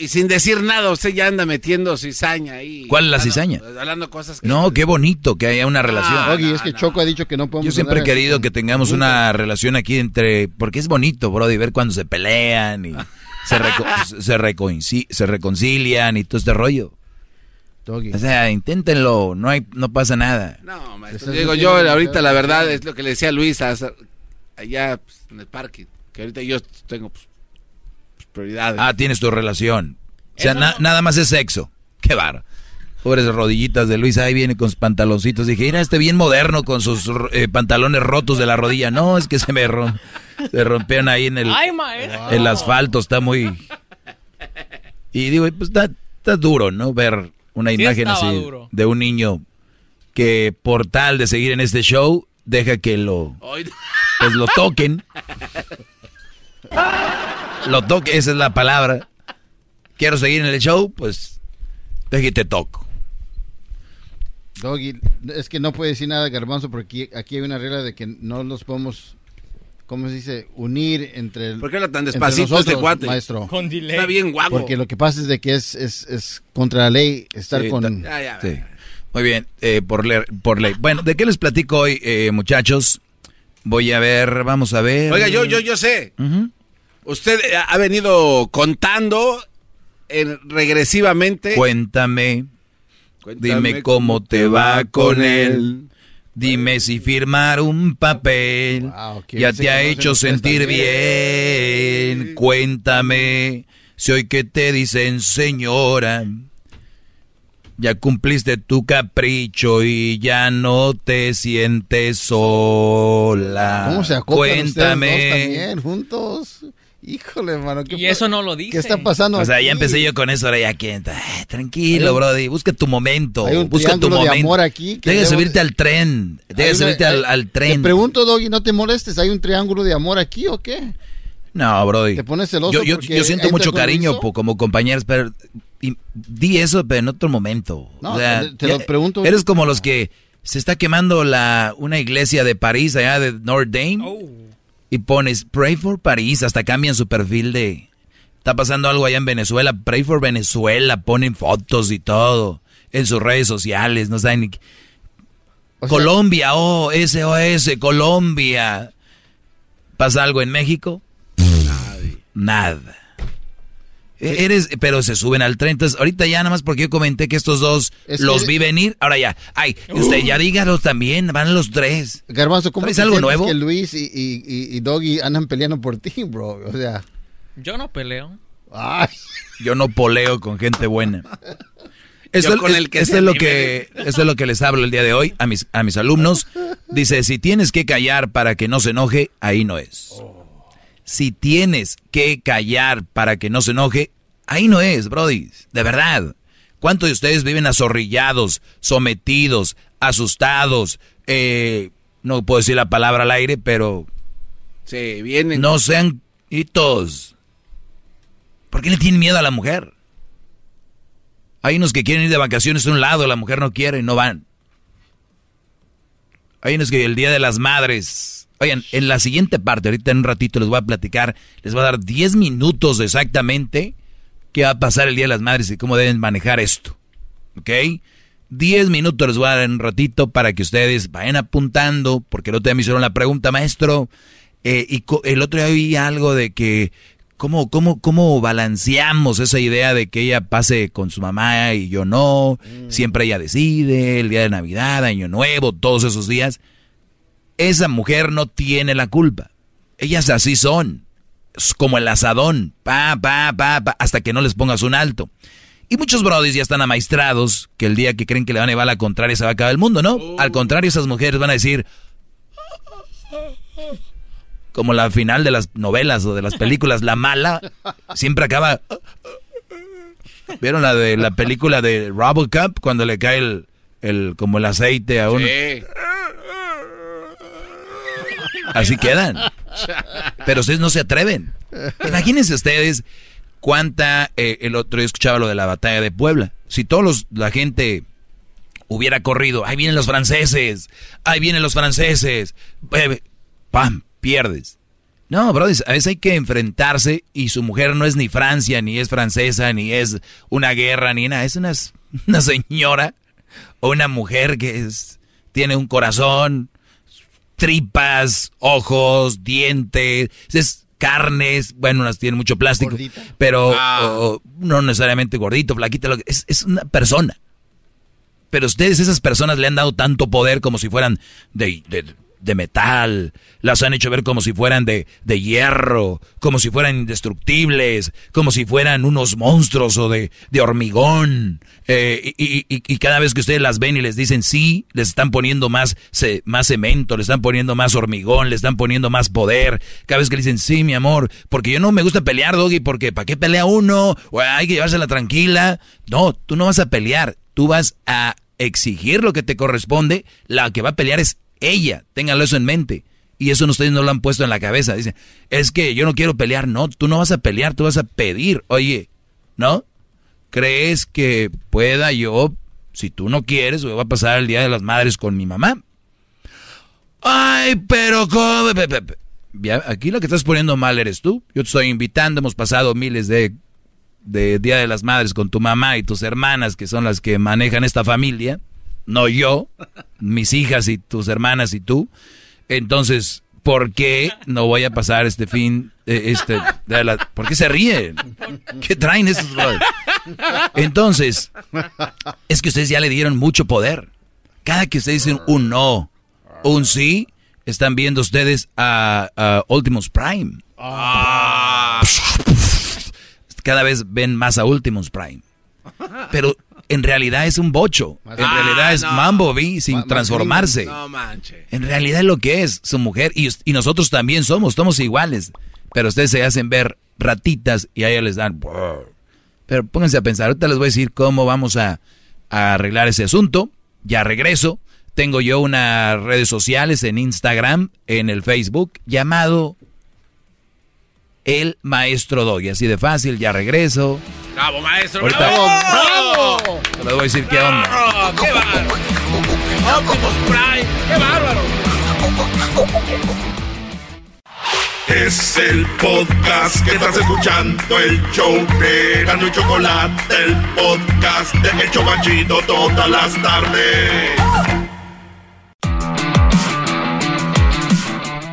Speaker 2: y sin decir nada, usted ya anda metiendo cizaña ahí.
Speaker 3: ¿Cuál es la
Speaker 2: Ah, no,
Speaker 3: cizaña?
Speaker 2: Hablando cosas que...
Speaker 3: No, qué bonito que haya una relación.
Speaker 2: Ah,
Speaker 33: Oye, es que Choco ha dicho que no podemos.
Speaker 3: Yo siempre he querido que tengamos una relación aquí entre... Porque es bonito, Brody, ver cuando se pelean y se, reco- se, recoinci- se reconcilian y todo este rollo.
Speaker 33: Doggy.
Speaker 3: O sea, inténtenlo, no hay, no pasa nada.
Speaker 2: No, maestro. Digo, yo ahorita la verdad es lo que le decía a Luis allá pues, en el parque. Que ahorita yo tengo pues, pues, prioridades.
Speaker 3: Ah, tienes tu relación. O sea,
Speaker 2: Eso
Speaker 3: na-
Speaker 2: no.
Speaker 3: nada más es sexo. Qué bar. Pobres rodillitas de Luis, ahí viene con sus pantaloncitos. Dije, mira, este bien moderno con sus eh, pantalones rotos de la rodilla. No, es que se me rom- se rompieron ahí en el,
Speaker 25: Ay,
Speaker 3: el asfalto, está muy... Y digo, pues está, está duro, ¿no? Ver una
Speaker 25: Sí
Speaker 3: imagen así
Speaker 25: duro.
Speaker 3: de un niño que por tal de seguir en este show, deja que lo, pues lo toquen. Lo toque, esa es la palabra. Quiero seguir en el show, pues deja que te toco.
Speaker 33: Doggy, es que no puede decir nada Garbanzo porque aquí, aquí hay una regla de que no los podemos, ¿cómo se dice? Unir entre.
Speaker 2: ¿Por qué habla tan despacito este
Speaker 33: nosotros,
Speaker 2: cuate?
Speaker 33: Maestro.
Speaker 25: Con delay.
Speaker 2: Está bien guapo.
Speaker 33: Porque lo que pasa es de que es, es, es contra la ley estar
Speaker 3: Sí,
Speaker 33: con.
Speaker 2: Ya, ya,
Speaker 3: Sí. Muy bien, eh, por, por ley. Bueno, ¿de qué les platico hoy, eh, muchachos? Voy a ver, vamos a ver.
Speaker 2: Oiga, yo, yo, yo sé. Usted eh, ha venido contando en- regresivamente.
Speaker 3: Cuéntame,
Speaker 2: Cuéntame
Speaker 3: dime cómo te va con él. Dime si firmar un papel
Speaker 33: Wow,
Speaker 3: ya te ha hecho sentir bien. Cuéntame si hoy que te dicen señora. Ya cumpliste tu capricho y ya no te sientes sola.
Speaker 33: ¿Cómo se
Speaker 3: Cuéntame.
Speaker 33: ustedes dos también juntos? Híjole, hermano. ¿qué
Speaker 25: Y eso no lo dice.
Speaker 33: ¿Qué está pasando
Speaker 3: O sea, ya empecé yo con eso, ahora ya que Ay, tranquilo, brody, busca tu momento,
Speaker 33: hay un
Speaker 3: busca tu
Speaker 33: triángulo de
Speaker 3: momento.
Speaker 33: amor aquí que
Speaker 3: Deja de
Speaker 33: debo-
Speaker 3: subirte al tren, deja
Speaker 33: una-
Speaker 3: subirte al,
Speaker 33: hay-
Speaker 3: al
Speaker 33: Te
Speaker 3: tren.
Speaker 33: pregunto, Doggy, no te molestes. ¿Hay un triángulo de amor aquí o qué?
Speaker 3: No, brody.
Speaker 33: ¿Te pones celoso
Speaker 3: Yo, yo, siento mucho cariño po- como compañeros, pero y- di eso, pero en otro momento.
Speaker 33: No,
Speaker 3: O sea,
Speaker 33: te- te lo pregunto-
Speaker 3: Eres como los que se está quemando la una iglesia de París, allá de Notre Dame,
Speaker 33: Oh.
Speaker 3: Y pones Pray for París, hasta cambian su perfil de... Está pasando algo allá en Venezuela, Pray for Venezuela, ponen fotos y todo en sus redes sociales, no saben ni... qué- Colombia, oh, SOS, Colombia. ¿Pasa algo en México? Nada. Eres, pero se suben al tren. Entonces, ahorita ya nada más porque yo comenté que estos dos
Speaker 33: Es
Speaker 3: los
Speaker 33: que-
Speaker 3: vi venir. Ahora ya, ay, usted ya dígalo también, van los tres.
Speaker 33: Garbanzo, ¿cómo
Speaker 3: ¿Traes
Speaker 33: te
Speaker 3: algo nuevo?
Speaker 33: que Luis y, y, y- y Doggy andan peleando por ti, bro? O sea...
Speaker 25: Yo no peleo.
Speaker 33: Ay.
Speaker 3: Yo no poleo con gente buena. Esto, es-
Speaker 2: con el que
Speaker 3: esto es lo que esto es lo que les hablo el día de hoy a mis a mis alumnos. Dice, si tienes que callar para que no se enoje, ahí no es. Si tienes que callar para que no se enoje, ahí no es, brody. De verdad. ¿Cuántos de ustedes viven azorrillados, sometidos, asustados? Eh, no puedo decir la palabra al aire, pero
Speaker 2: Sí, vienen.
Speaker 3: no sean hitos. ¿Por qué le tienen miedo a la mujer? Hay unos que quieren ir de vacaciones a un lado, la mujer no quiere y no van. Hay unos que el Día de las Madres... Oigan, en la siguiente parte, ahorita en un ratito les voy a platicar, les voy a dar 10 minutos exactamente qué va a pasar el Día de las Madres y cómo deben manejar esto. ¿Ok? 10 minutos les voy a dar en un ratito para que ustedes vayan apuntando, porque el otro día me hicieron la pregunta, maestro, eh, y el otro día vi algo de que, ¿cómo, cómo, ¿cómo balanceamos esa idea de que ella pase con su mamá y yo no? Siempre ella decide, el día de Navidad, Año Nuevo, todos esos días. Esa mujer no tiene la culpa. Ellas así son. Es como el asadón. Pa, pa, pa, pa, hasta que no les pongas un alto. Y muchos brodis ya están amaestrados que el día que creen que le van a llevar la contraria se va a acabar el mundo, ¿no? Al contrario, esas mujeres van a decir, como la final de las novelas o de las películas, la mala siempre acaba. ¿Vieron la de la película de Robocop cuando le cae el, el como el aceite a uno?
Speaker 2: Sí.
Speaker 3: Así quedan. Pero ustedes no se atreven. Imagínense ustedes cuánta eh, el otro día escuchaba lo de la batalla de Puebla. Si todos los, la gente hubiera corrido, ahí vienen los franceses, ahí vienen los franceses, pam, pierdes. No, bro, a veces hay que enfrentarse y su mujer no es ni Francia, ni es francesa, ni es una guerra, ni nada. Es una, una señora o una mujer que es, tiene un corazón, tripas, ojos, dientes, es carnes, bueno, unas tienen mucho plástico, pero o- no necesariamente gordito, flaquito, lo que- es, es una persona. Pero ustedes, esas personas le han dado tanto poder como si fueran de, de, de metal, las han hecho ver como si fueran de, de hierro, como si fueran indestructibles, como si fueran unos monstruos o de, de hormigón. Eh, y, y- cada vez que ustedes las ven y les dicen sí, les están poniendo más, ce- más cemento, le están poniendo más hormigón, le están poniendo más poder. Cada vez que le dicen sí, mi amor, porque yo no me gusta pelear, Doggy, porque ¿para qué pelea uno? O hay que llevársela tranquila. No, tú no vas a pelear, tú vas a exigir lo que te corresponde. La que va a pelear es ella, ténganlo eso en mente. Y eso ustedes no lo han puesto en la cabeza. Dicen, es que yo no quiero pelear. No, tú no vas a pelear, tú vas a pedir. Oye, ¿no? ¿Crees que pueda yo, si tú no quieres, voy a pasar el Día de las Madres con mi mamá? Ay, pero ¿cómo? Aquí lo que estás poniendo mal eres tú. Yo te estoy invitando, hemos pasado miles de, de Día de las Madres con tu mamá y tus hermanas, que son las que manejan esta familia. No yo, mis hijas y tus hermanas y tú. Entonces, ¿por qué no voy a pasar este fin, eh, este, de la- ¿por qué se ríen? ¿Qué traen esos brothers? Entonces, es que ustedes ya le dieron mucho poder. Cada que ustedes dicen un no, un sí, están viendo ustedes a, a Ultimus Prime. Cada vez ven más a Ultimus Prime. Pero en realidad es un bocho. En realidad es
Speaker 2: no.
Speaker 3: Mambo B sin transformarse.
Speaker 2: No manche.
Speaker 3: En realidad es lo que es su mujer y, y nosotros también somos, somos iguales. Pero ustedes se hacen ver ratitas y a ellas les dan... Pero pónganse a pensar, ahorita les voy a decir cómo vamos a, a arreglar ese asunto. Ya regreso. Tengo yo unas redes sociales en Instagram, en el Facebook, llamado El Maestro Doggy. Así de fácil, ya regreso.
Speaker 2: Bravo, maestro.
Speaker 3: Ahorita-
Speaker 2: Bravo. Bravo.
Speaker 3: Les voy a decir qué onda.
Speaker 2: ¡Qué bárbaro! Optimus Prime. ¡Qué bárbaro!
Speaker 24: Es el podcast que estás escuchando, el show de Gano y Chocolate, el podcast de El Chobachito todas las tardes.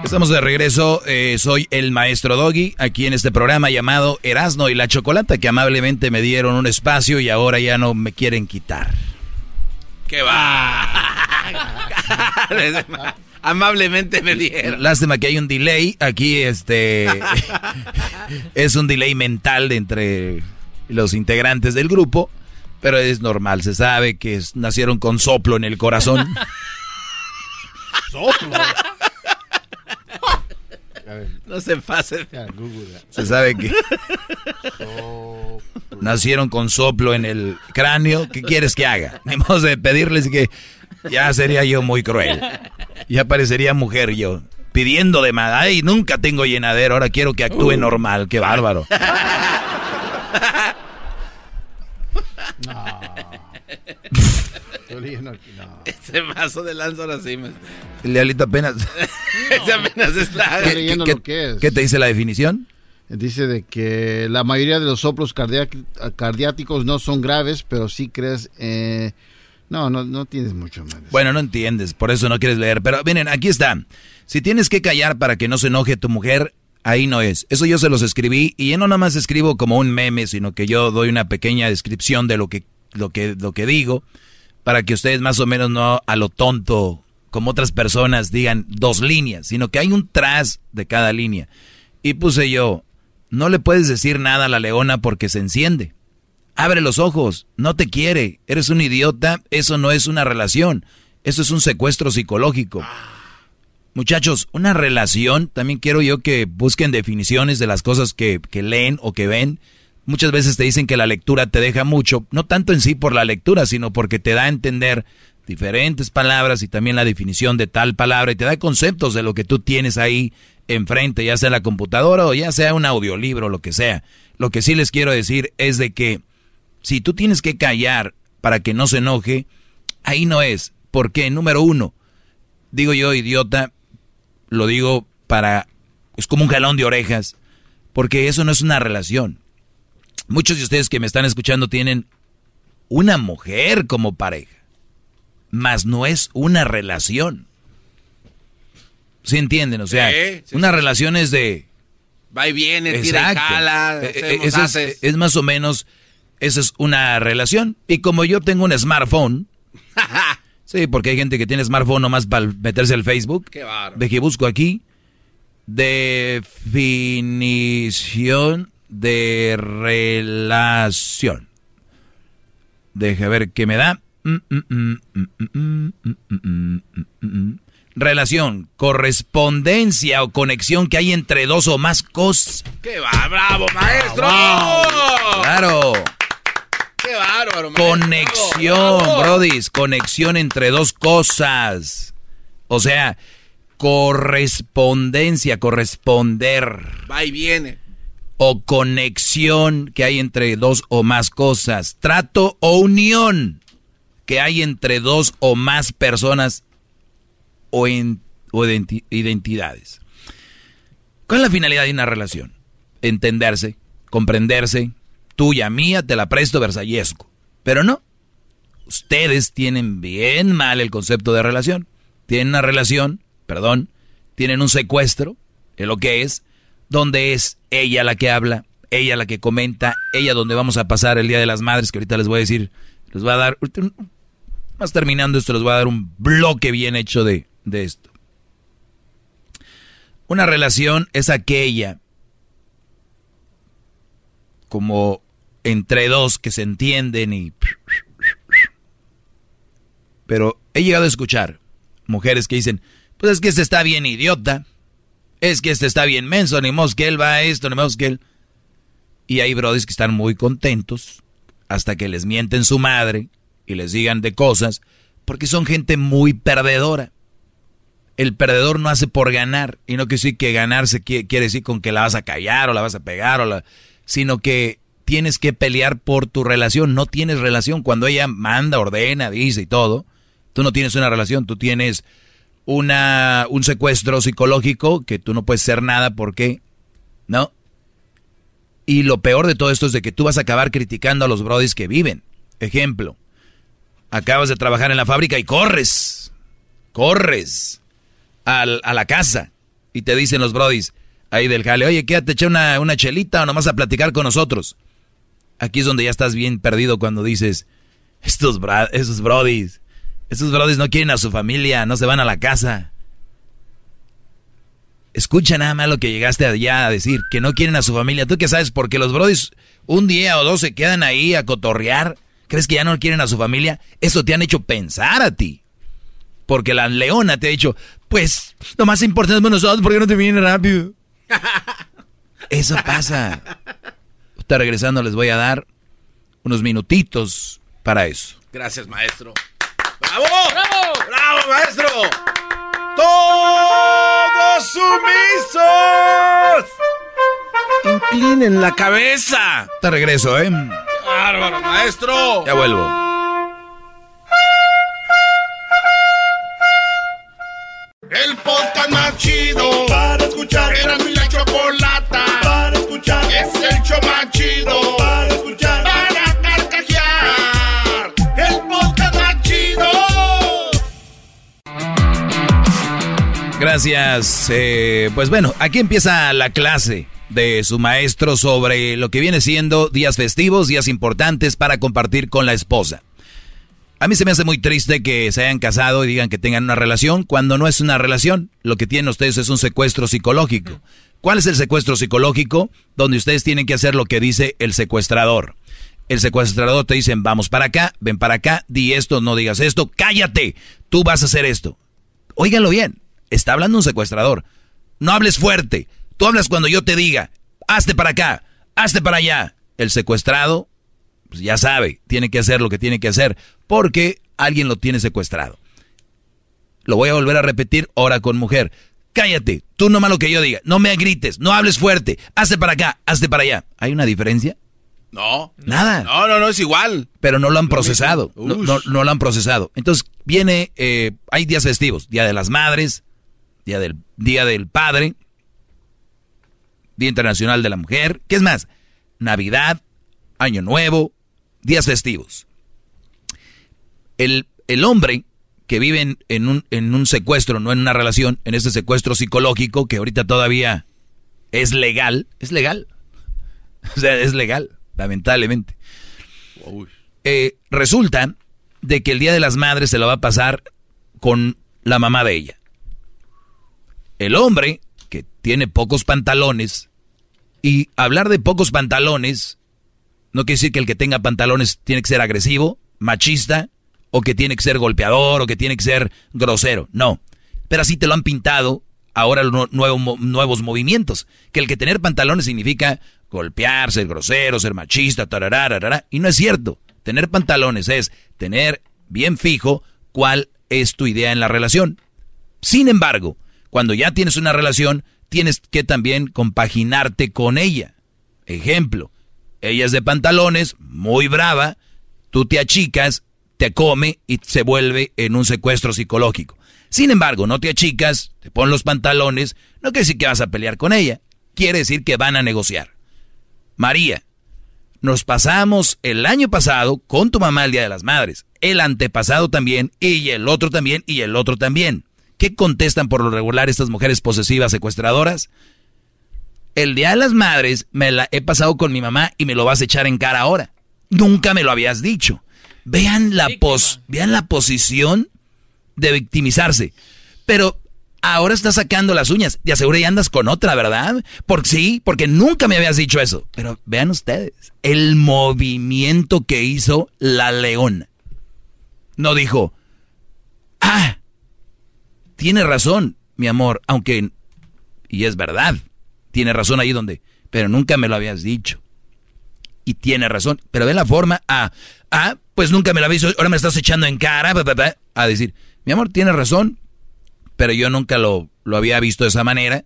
Speaker 3: Estamos de regreso, eh, soy el maestro Doggy, aquí en este programa llamado Erasno y la Chocolata, que amablemente me dieron un espacio y ahora ya no me quieren quitar.
Speaker 2: ¡Qué va! Amablemente me dieron.
Speaker 3: Lástima que hay un delay, aquí este es un delay mental de entre los integrantes del grupo, pero es normal, se sabe que es- nacieron con soplo en el corazón.
Speaker 33: Soplo.
Speaker 2: No se pase.
Speaker 3: Se sabe que nacieron con soplo en el cráneo. ¿Qué quieres que haga? Modo de pedirles que ya sería yo muy cruel. Ya parecería mujer yo. Pidiendo de más. Ay, nunca tengo llenadero. Ahora quiero que actúe normal. Qué bárbaro.
Speaker 2: Ese vaso de lanza ahora sí me...
Speaker 3: Diablito apenas.
Speaker 2: Ese apenas está...
Speaker 33: Estoy leyendo
Speaker 3: qué-
Speaker 33: lo que es.
Speaker 3: qué te dice la definición?
Speaker 33: Dice de que la mayoría de los soplos cardiáticos no son graves, pero sí crees... eh, no, no, no tienes mucho más.
Speaker 3: Bueno, no entiendes, por eso no quieres leer. Pero miren, aquí está. Si tienes que callar para que no se enoje tu mujer, ahí no es. Eso yo se los escribí y yo no nada más escribo como un meme, sino que yo doy una pequeña descripción de lo que, lo que, lo que digo para que ustedes más o menos no a lo tonto, como otras personas, digan dos líneas, sino que hay un tras de cada línea. Y puse yo, no le puedes decir nada a la leona porque se enciende. Abre los ojos, no te quiere, eres un idiota, eso no es una relación, eso es un secuestro psicológico. Muchachos, una relación, también quiero yo que busquen definiciones de las cosas que, que leen o que ven. Muchas veces te dicen que la lectura te deja mucho, no tanto en sí por la lectura, sino porque te da a entender diferentes palabras y también la definición de tal palabra y te da conceptos de lo que tú tienes ahí enfrente, ya sea la computadora o ya sea un audiolibro, lo que sea. Lo que sí les quiero decir es de que si tú tienes que callar para que no se enoje, ahí no es. Porque, número uno, digo yo, idiota, lo digo para... Es como un jalón de orejas, porque eso no es una relación. Muchos de ustedes que me están escuchando tienen una mujer como pareja, mas no es una relación. ¿Sí entienden? O sea,
Speaker 2: Sí, sí,
Speaker 3: una
Speaker 2: sí,
Speaker 3: relación es de...
Speaker 2: Va y viene, tira y jala, hacemos,
Speaker 3: eso es,
Speaker 2: haces.
Speaker 3: es más o menos, esa es una relación. Y como yo tengo un smartphone, sí, porque hay gente que tiene smartphone nomás para meterse al Facebook.
Speaker 2: Qué bárbaro.
Speaker 3: De que busco aquí, definición de relación. Deje ver qué me da. Relación, correspondencia o conexión que hay entre dos o más cosas.
Speaker 2: ¡Qué va, bravo, ah, maestro!
Speaker 3: ¡Claro!
Speaker 2: ¡Qué bárbaro, maestro!
Speaker 3: Conexión, brodis, conexión entre dos cosas. O sea, correspondencia, corresponder.
Speaker 2: Va y viene.
Speaker 3: O conexión que hay entre dos o más cosas. Trato o unión que hay entre dos o más personas o, en, o identi- identidades. ¿Cuál es la finalidad de una relación? Entenderse, comprenderse. Tuya, mía, te la presto, versallesco. Pero no. Ustedes tienen bien mal el concepto de relación. Tienen una relación, perdón, tienen un secuestro, es lo que es, donde es ella la que habla, ella la que comenta, ella donde vamos a pasar el Día de las Madres, que ahorita les voy a decir, les voy a dar, más terminando esto, les voy a dar un bloque bien hecho de, de esto. Una relación es aquella como entre dos que se entienden y Pero he llegado a escuchar mujeres que dicen, pues es que este está bien idiota, es que este está bien menso, ni más que él va a esto, ni que él. Y hay brodis que están muy contentos hasta que les mienten su madre y les digan de cosas, porque son gente muy perdedora. El perdedor no hace por ganar, y no que sí que ganarse quiere decir con que la vas a callar o la vas a pegar, o la, sino que tienes que pelear por tu relación, no tienes relación. Cuando ella manda, ordena, dice y todo, tú no tienes una relación, tú tienes una, un secuestro psicológico que tú no puedes hacer nada porque, ¿no? Y lo peor de todo esto es de que tú vas a acabar criticando a los brodis que viven. Ejemplo, acabas de trabajar en la fábrica y corres, corres a la casa y te dicen los brodis ahí del jale, oye, quédate, echa una, una chelita o nomás a platicar con nosotros. Aquí es donde ya estás bien perdido cuando dices, estos, esos brodis, esos brodis no quieren a su familia, no se van a la casa. Escucha nada más lo que llegaste allá a decir, que no quieren a su familia. ¿Tú qué sabes? Porque los brodis un día o dos se quedan ahí a cotorrear. ¿Crees que ya no quieren a su familia? Eso te han hecho pensar a ti. Porque la leona te ha dicho, pues, lo más importante es nosotros, porque no te viene rápido? Eso pasa. Está regresando, les voy a dar unos minutitos para eso.
Speaker 2: Gracias, maestro. ¡Bravo! ¡Bravo! ¡Bravo, maestro! ¡Todos sumisos! Inclinen la cabeza.
Speaker 3: Te regreso, ¿eh?
Speaker 2: ¡Bárbaro, maestro!
Speaker 3: Ya vuelvo.
Speaker 24: El podcast más chido para escuchar. Era mi la chocolata para escuchar. Es el show más
Speaker 3: Gracias. Eh, pues bueno, aquí empieza la clase de su maestro sobre lo que viene siendo días festivos, días importantes para compartir con la esposa. A mí se me hace muy triste que se hayan casado y digan que tengan una relación cuando no es una relación. Lo que tienen ustedes es un secuestro psicológico. ¿Cuál es el secuestro psicológico? Donde ustedes tienen que hacer lo que dice el secuestrador. El secuestrador te dice, vamos para acá, ven para acá, di esto, no digas esto, cállate, tú vas a hacer esto. Óiganlo bien, Está hablando un secuestrador. No hables fuerte. Tú hablas cuando yo te diga, hazte para acá, hazte para allá. El secuestrado, pues ya sabe, tiene que hacer lo que tiene que hacer, porque alguien lo tiene secuestrado. Lo voy a volver a repetir ahora con mujer. Cállate, tú no lo que yo diga, no me grites, no hables fuerte, hazte para acá, hazte para allá. ¿Hay una diferencia?
Speaker 2: No.
Speaker 3: Nada.
Speaker 2: No, no, no, es igual.
Speaker 3: Pero no lo han procesado. No, no, lo han procesado. Entonces, viene, eh, hay días festivos, Día de las Madres, Día del, Día del Padre, Día Internacional de la Mujer, ¿qué es más? Navidad, Año Nuevo, días festivos. El, el hombre que vive en, un, en un secuestro, no en una relación, en ese secuestro psicológico que ahorita todavía es legal, es legal. O sea, es legal, lamentablemente. Eh, resulta de que el Día de las Madres se lo va a pasar con la mamá de ella. El hombre que tiene pocos pantalones, y hablar de pocos pantalones no quiere decir que el que tenga pantalones tiene que ser agresivo, machista, o que tiene que ser golpeador, o que tiene que ser grosero. No. Pero así te lo han pintado ahora los nuevos movimientos. Que el que tener pantalones significa golpear, ser grosero, ser machista, tararara, y no es cierto. Tener pantalones es tener bien fijo cuál es tu idea en la relación. Sin embargo, cuando ya tienes una relación, tienes que también compaginarte con ella. Ejemplo, ella es de pantalones, muy brava, tú te achicas, te come y se vuelve en un secuestro psicológico. Sin embargo, no te achicas, te pones los pantalones, no quiere decir que vas a pelear con ella, quiere decir que van a negociar. María, nos pasamos el año pasado con tu mamá el Día de las Madres, el antepasado también, y el otro también, y el otro también. ¿Qué contestan por lo regular estas mujeres posesivas secuestradoras? El día de las madres me la he pasado con mi mamá y me lo vas a echar en cara ahora. Nunca me lo habías dicho. Vean la, pos, vean la posición de victimizarse. Pero ahora estás sacando las uñas. De aseguro y andas con otra, ¿verdad? Porque sí, porque nunca me habías dicho eso. Pero vean ustedes, el movimiento que hizo la leona. No dijo, ah, tiene razón, mi amor, aunque, y es verdad, tiene razón ahí donde, pero nunca me lo habías dicho. Y tiene razón, pero ve la forma, ah, ah, pues nunca me lo habías ahora me estás echando en cara, a decir, mi amor, tiene razón, pero yo nunca lo, lo había visto de esa manera.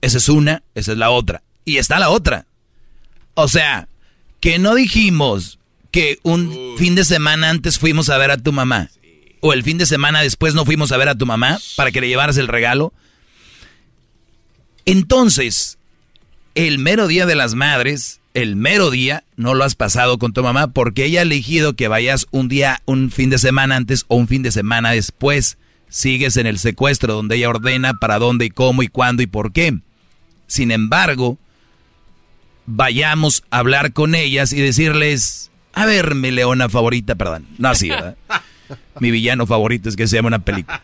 Speaker 3: Esa es una, esa es la otra. Y está la otra. O sea, que no dijimos que un fin de semana antes fuimos a ver a tu mamá. O el fin de semana después no fuimos a ver a tu mamá para que le llevaras el regalo. Entonces, el mero día de las madres, el mero día, no lo has pasado con tu mamá porque ella ha elegido que vayas un día, un fin de semana antes o un fin de semana después. Sigues en el secuestro donde ella ordena para dónde y cómo y cuándo y por qué. Sin embargo, vayamos a hablar con ellas y decirles, a ver, mi leona favorita, perdón, no así, ¿verdad? mi villano favorito es que se llama una película.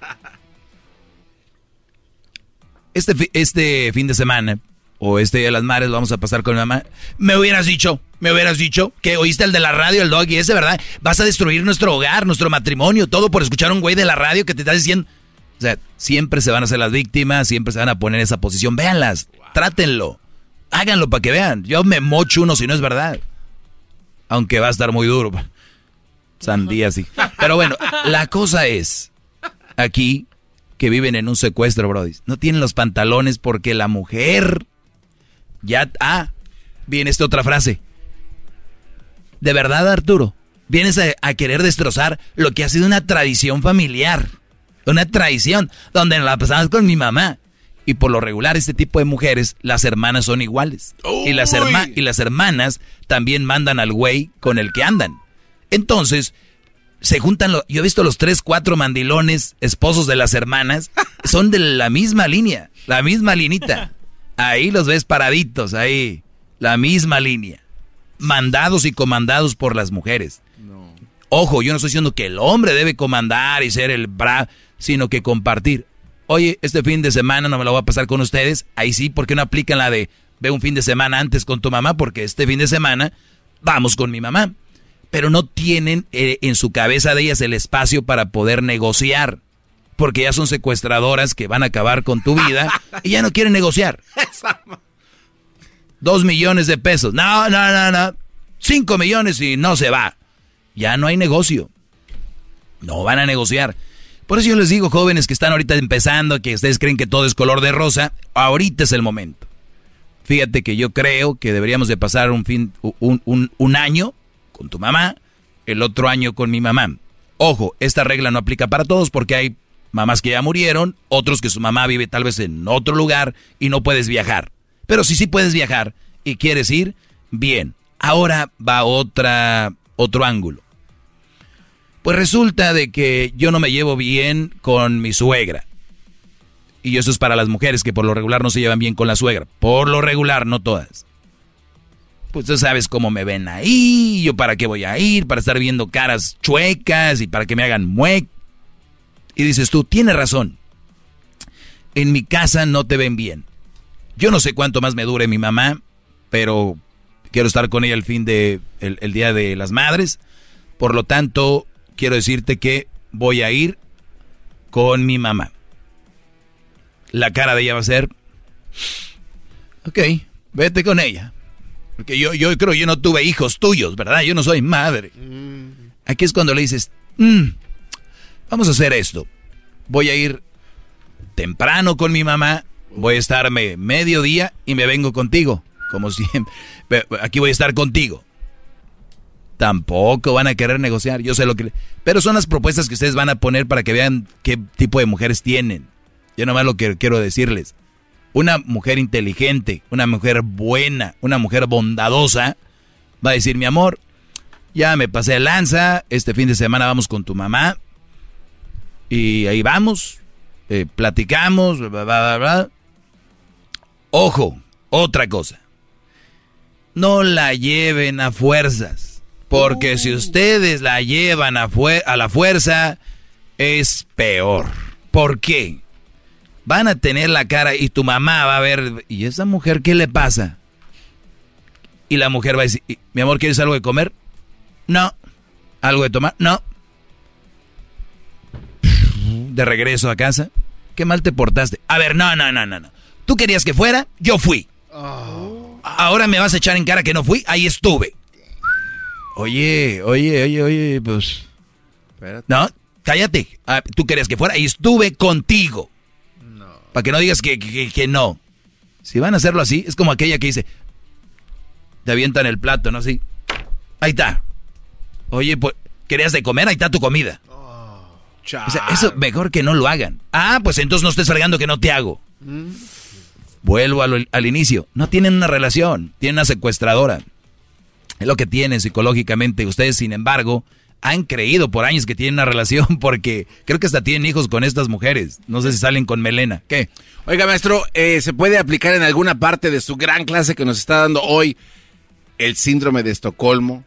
Speaker 3: Este, este fin de semana, o este día de las madres, vamos a pasar con mi mamá. Me hubieras dicho, me hubieras dicho que oíste el de la radio, el dog, y ese, ¿verdad? Vas a destruir nuestro hogar, nuestro matrimonio, todo por escuchar a un güey de la radio que te está diciendo. O sea, siempre se van a hacer las víctimas, siempre se van a poner en esa posición. Véanlas, trátenlo. Háganlo para que vean. Yo me mocho uno si no es verdad. Aunque va a estar muy duro. Sandía, sí. Pero bueno, la cosa es, aquí, que viven en un secuestro, Brody. No tienen los pantalones porque la mujer ya... Ah, viene esta otra frase. De verdad, Arturo, vienes a, a, querer destrozar lo que ha sido una tradición familiar. Una tradición donde la pasamos con mi mamá. Y por lo regular, este tipo de mujeres, las hermanas son iguales. Y las, y las hermanas también mandan al güey con el que andan. Entonces, se juntan, yo he visto los tres, cuatro mandilones, esposos de las hermanas, son de la misma línea, la misma linita. Ahí los ves paraditos, ahí, la misma línea. Mandados y comandados por las mujeres. Ojo, yo no estoy diciendo que el hombre debe comandar y ser el bra, sino que compartir oye, este fin de semana no me lo voy a pasar con ustedes, ahí sí, ¿por qué no aplican la de ve un fin de semana antes con tu mamá? Porque este fin de semana vamos con mi mamá. Pero no tienen eh, en su cabeza de ellas el espacio para poder negociar. Porque ya son secuestradoras que van a acabar con tu vida y ya no quieren negociar. Dos millones de pesos. No, no, no, no. Cinco millones y no se va. Ya no hay negocio. No van a negociar. Por eso yo les digo, jóvenes que están ahorita empezando, que ustedes creen que todo es color de rosa, ahorita es el momento. Fíjate que yo creo que deberíamos de pasar un, fin, un, un, año con tu mamá, el otro año con mi mamá. Ojo, esta regla no aplica para todos porque hay mamás que ya murieron, otros que su mamá vive tal vez en otro lugar y no puedes viajar. Pero si sí puedes viajar y quieres ir, bien. Ahora va otra, otro ángulo. Pues resulta de que yo no me llevo bien con mi suegra. Y eso es para las mujeres que por lo regular no se llevan bien con la suegra. Por lo regular, no todas. Pues tú sabes cómo me ven ahí, yo para qué voy a ir, para estar viendo caras chuecas y para que me hagan muec. Y dices tú, tienes razón. En mi casa no te ven bien. Yo no sé cuánto más me dure mi mamá, pero quiero estar con ella el fin de el día de las madres. Por lo tanto, quiero decirte que voy a ir con mi mamá. La cara de ella va a ser, ok, vete con ella. Porque yo, yo creo, yo no tuve hijos tuyos, ¿verdad? Yo no soy madre. Mm. Aquí es cuando le dices, mm, vamos a hacer esto. Voy a ir temprano con mi mamá, voy a estarme medio día y me vengo contigo, como siempre. Aquí voy a estar contigo. Tampoco van a querer negociar, yo sé lo que... Pero son las propuestas que ustedes van a poner para que vean qué tipo de mujeres tienen. Yo nomás lo que quiero decirles. Una mujer inteligente, una mujer buena, una mujer bondadosa, va a decir, mi amor, ya me pasé de lanza, este fin de semana vamos con tu mamá. Y ahí vamos, eh, platicamos, bla, bla, bla, Ojo, otra cosa. No la lleven a fuerzas. Porque si ustedes la llevan a, a la fuerza, es peor. ¿Por qué? Van a tener la cara y tu mamá va a ver, ¿y esa mujer qué le pasa? Y la mujer va a decir, mi amor, ¿quieres algo de comer? No. ¿Algo de tomar? No. de regreso a casa? ¿Qué mal te portaste? A ver, no, no, no, no, no. Tú querías que fuera, yo fui. Ahora me vas a echar en cara que no fui, ahí estuve. Oye, oye, oye, oye, pues. No, cállate. Ah, Tú querías que fuera y estuve contigo. Para que no digas que, que- que no. Si van a hacerlo así, es como aquella que dice, te avientan el plato, ¿no? Así. Ahí está. Oye, pues, ¿querías de comer? Ahí está tu comida. O sea, eso mejor que no lo hagan. Ah, pues entonces no estés fregando que no te hago. Vuelvo al, al inicio. No tienen una relación, tienen una secuestradora. Es lo que tienen psicológicamente. Ustedes, sin embargo, han creído por años que tienen una relación porque creo que hasta tienen hijos con estas mujeres. No sé si salen con melena. ¿Qué?
Speaker 2: Oiga, maestro, eh, ¿se puede aplicar en alguna parte de su gran clase que nos está dando hoy el síndrome de Estocolmo?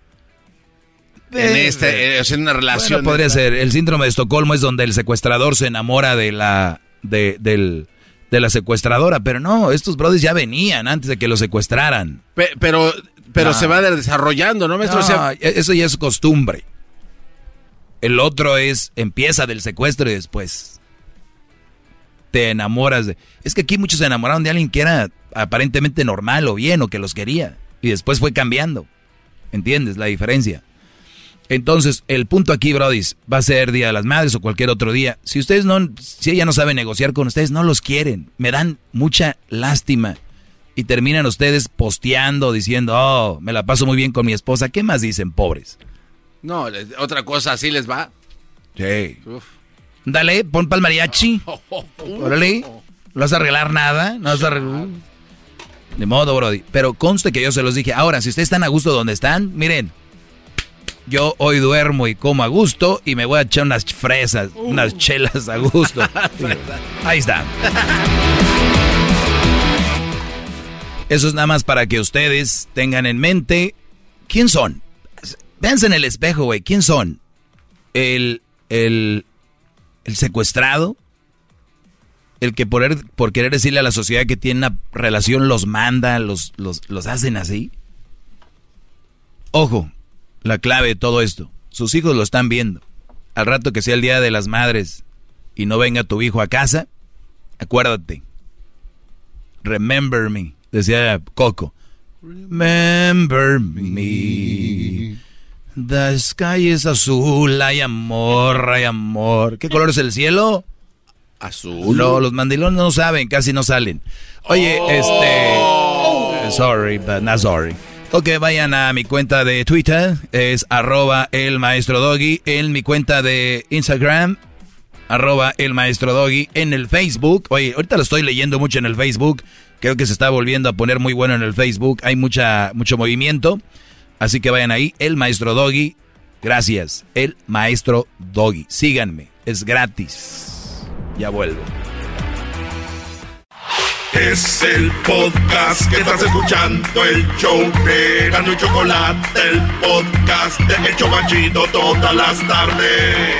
Speaker 2: En,
Speaker 3: Eh,
Speaker 2: este, eh, en una relación.
Speaker 3: Bueno, podría ser. El síndrome de Estocolmo es donde el secuestrador se enamora de la, de, del- de la secuestradora. Pero no, estos brothers ya venían antes de que lo secuestraran.
Speaker 2: Pe- pero pero
Speaker 3: No.
Speaker 2: se va desarrollando, ¿no, maestro?
Speaker 3: No,
Speaker 2: O sea,
Speaker 3: eso ya es costumbre. El otro es, empieza del secuestro y después te enamoras de... Es que aquí muchos se enamoraron de alguien que era aparentemente normal o bien o que los quería. Y después fue cambiando. ¿Entiendes la diferencia? Entonces, el punto aquí, Brody, va a ser Día de las Madres o cualquier otro día. Si ustedes no, si ella no sabe negociar con ustedes, no los quieren. Me dan mucha lástima. Y terminan ustedes posteando, diciendo, oh, me la paso muy bien con mi esposa. ¿Qué más dicen, pobres?
Speaker 2: No, otra cosa así les va.
Speaker 3: Sí.
Speaker 2: Uf.
Speaker 3: Dale, pon pa'l mariachi. Órale. ¿No vas a arreglar nada? ¿No vas a arreglar? De modo, Brody. Pero conste que yo se los dije. Ahora, si ustedes están a gusto donde están, miren. Yo hoy duermo y como a gusto y me voy a echar unas fresas, unas chelas a gusto. Ahí está. Eso es nada más para que ustedes tengan en mente quién son. Véanse en el espejo, güey. ¿Quién son? El, el, el secuestrado. El que por, er- por querer decirle a la sociedad que tiene una relación los manda, los, los, los hacen así. Ojo, la clave de todo esto. Sus hijos lo están viendo. Al rato que sea el Día de las Madres y no venga tu hijo a casa, acuérdate. Remember me, decía Coco. Remember me. The sky is azul, hay amor, hay amor. ¿Qué color es el cielo?
Speaker 2: Azul.
Speaker 3: No, los mandilones no saben, casi no salen. Oye, este... Sorry, but not sorry. Ok, vayan a mi cuenta de Twitter, es arroba el maestro doggy, en mi cuenta de Instagram, arroba el maestro doggy, en el Facebook, oye, ahorita lo estoy leyendo mucho en el Facebook, creo que se está volviendo a poner muy bueno en el Facebook, hay mucha, mucho movimiento, así que vayan ahí, el maestro doggy, gracias, el maestro doggy, síganme, es gratis, ya vuelvo.
Speaker 24: Es el podcast que estás escuchando, el show de Gano y Chocolate, el podcast de El Chocachito todas las tardes.